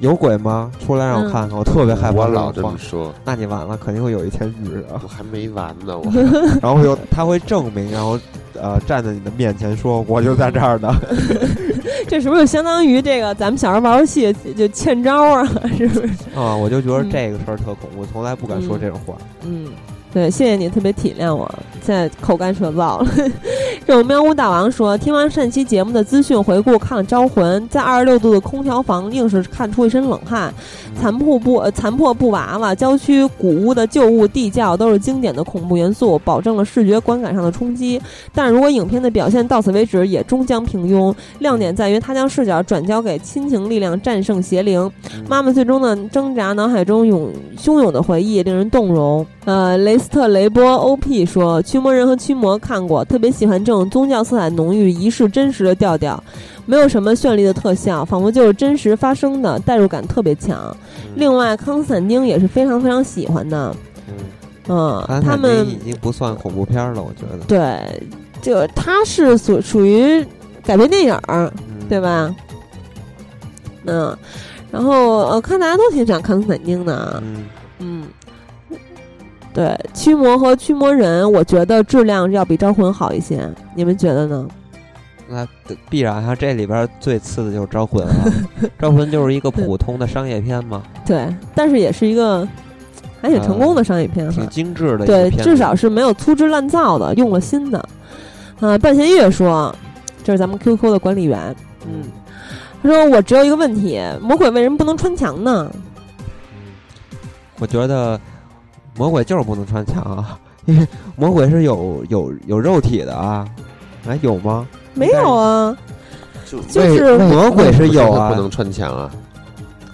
有鬼吗？出来让我嗯看看。我特别害怕我老这么。说，那你完了，肯定会有一天遇着。我还没完呢，我 然后又他会证明，然后呃站在你的面前说，我就在这儿呢。这是不是就相当于这个咱们小时候玩游戏就欠招啊？是不是？啊，我就觉得嗯这个事儿特恐怖，从来不敢说这种话。嗯，对，谢谢你特别体谅我，现在口干舌燥了。这种喵呜大王说，听完上期节目的资讯回顾，看了《招魂》，在二十六度的空调房，硬是看出一身冷汗。残破布、呃残破布娃娃、郊区古屋的旧物地窖都是经典的恐怖元素，保证了视觉观感上的冲击。但如果影片的表现到此为止，也终将平庸。亮点在于他将视角转交给亲情力量战胜邪灵，嗯妈妈最终的挣扎，脑海中涌汹涌的回忆令人动容。呃，雷斯特雷波 OP 说，驱魔人和驱魔看过，特别喜欢这种宗教色彩浓郁、仪式真实的调调，没有什么绚丽的特效，仿佛就是真实发生的，代入感特别强。另外，康斯坦丁也是非常非常喜欢的，嗯，他们已经不算恐怖片了，我觉得。对，这个他是属属于改编电影对？吧？嗯，然后呃，看大家都挺喜欢康斯坦丁的，啊，嗯，对，驱魔和驱魔人，我觉得质量要比招魂好一些，你们觉得呢？那必然哈，这里边最次的就是 《招魂》了，《招魂》就是一个普通的商业片嘛，对，但是也是一个还挺成功的商业片哈挺。精致的对，至少是没有粗制滥造的，用了心的。啊，半弦月说，这是咱们 QQ 的管理员，嗯，他说我只有一个问题，魔鬼为什么不能穿墙呢？我觉得魔鬼就是不能穿墙啊，因为魔鬼是有有有肉体的啊，哎，有吗？没有啊，就就是魔鬼是有啊不能穿墙啊。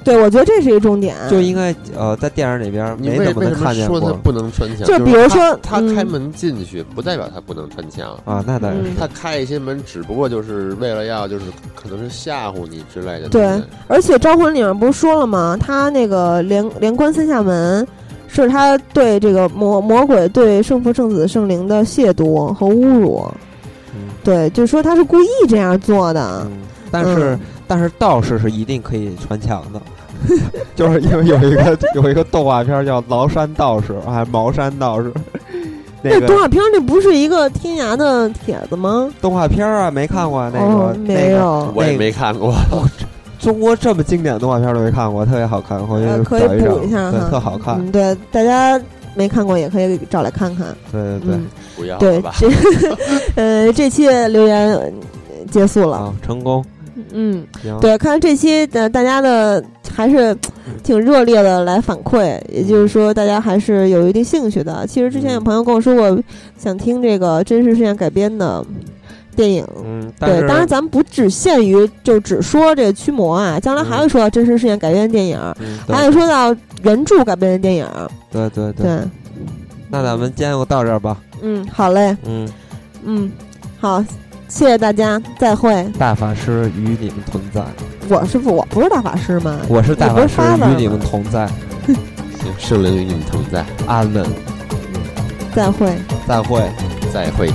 对，我觉得这是一个重点。就应该呃，在电影里边没怎么看见过说他不能穿墙？就就比如说嗯他他开门进去，不代表他不能穿墙。啊，那当然他开一些门，只不过就是为了要，就是可能是吓唬你之类的。对而且《招魂》里面不是说了吗？他那个连连关三下门，是他对这个魔魔鬼对圣父、圣子、圣灵的亵渎和侮辱。嗯对，就说他是故意这样做的。嗯，但是、嗯但是道士是一定可以穿墙的，就是因为有一个 有一个动画片叫《崂山道士》还是《茅山道士》，那那动画片那不是一个天涯的帖子吗？动画片啊没看过那个、哦，那个没有。我也没看过。中国这么经典的动画片都没看过，特别好看，回去呃，可以补一下对，哈，特好看，嗯，对，大家没看过也可以找来看看。对对对，嗯，不要对？这 呃这期的留言呃结束了。啊，成功，嗯，行，对，看这期的大家的还是挺热烈的来反馈，也就是说大家还是有一定兴趣的。其实之前有朋友跟我说过，想听这个真实事件改编的电影。嗯，对，当然咱们不只限于就只说这个驱魔啊，将来还会说到真实事件改编的电影，嗯，还会说到原著改编的电影。对对对，那咱们今天就到这儿吧。嗯，好嘞，嗯，嗯，好，谢谢大家，再会。大法师与你们同在，我是不我不是大法师吗？我是大法师与你们同在。行，圣灵与你们同在，阿门，再会。再会。再会。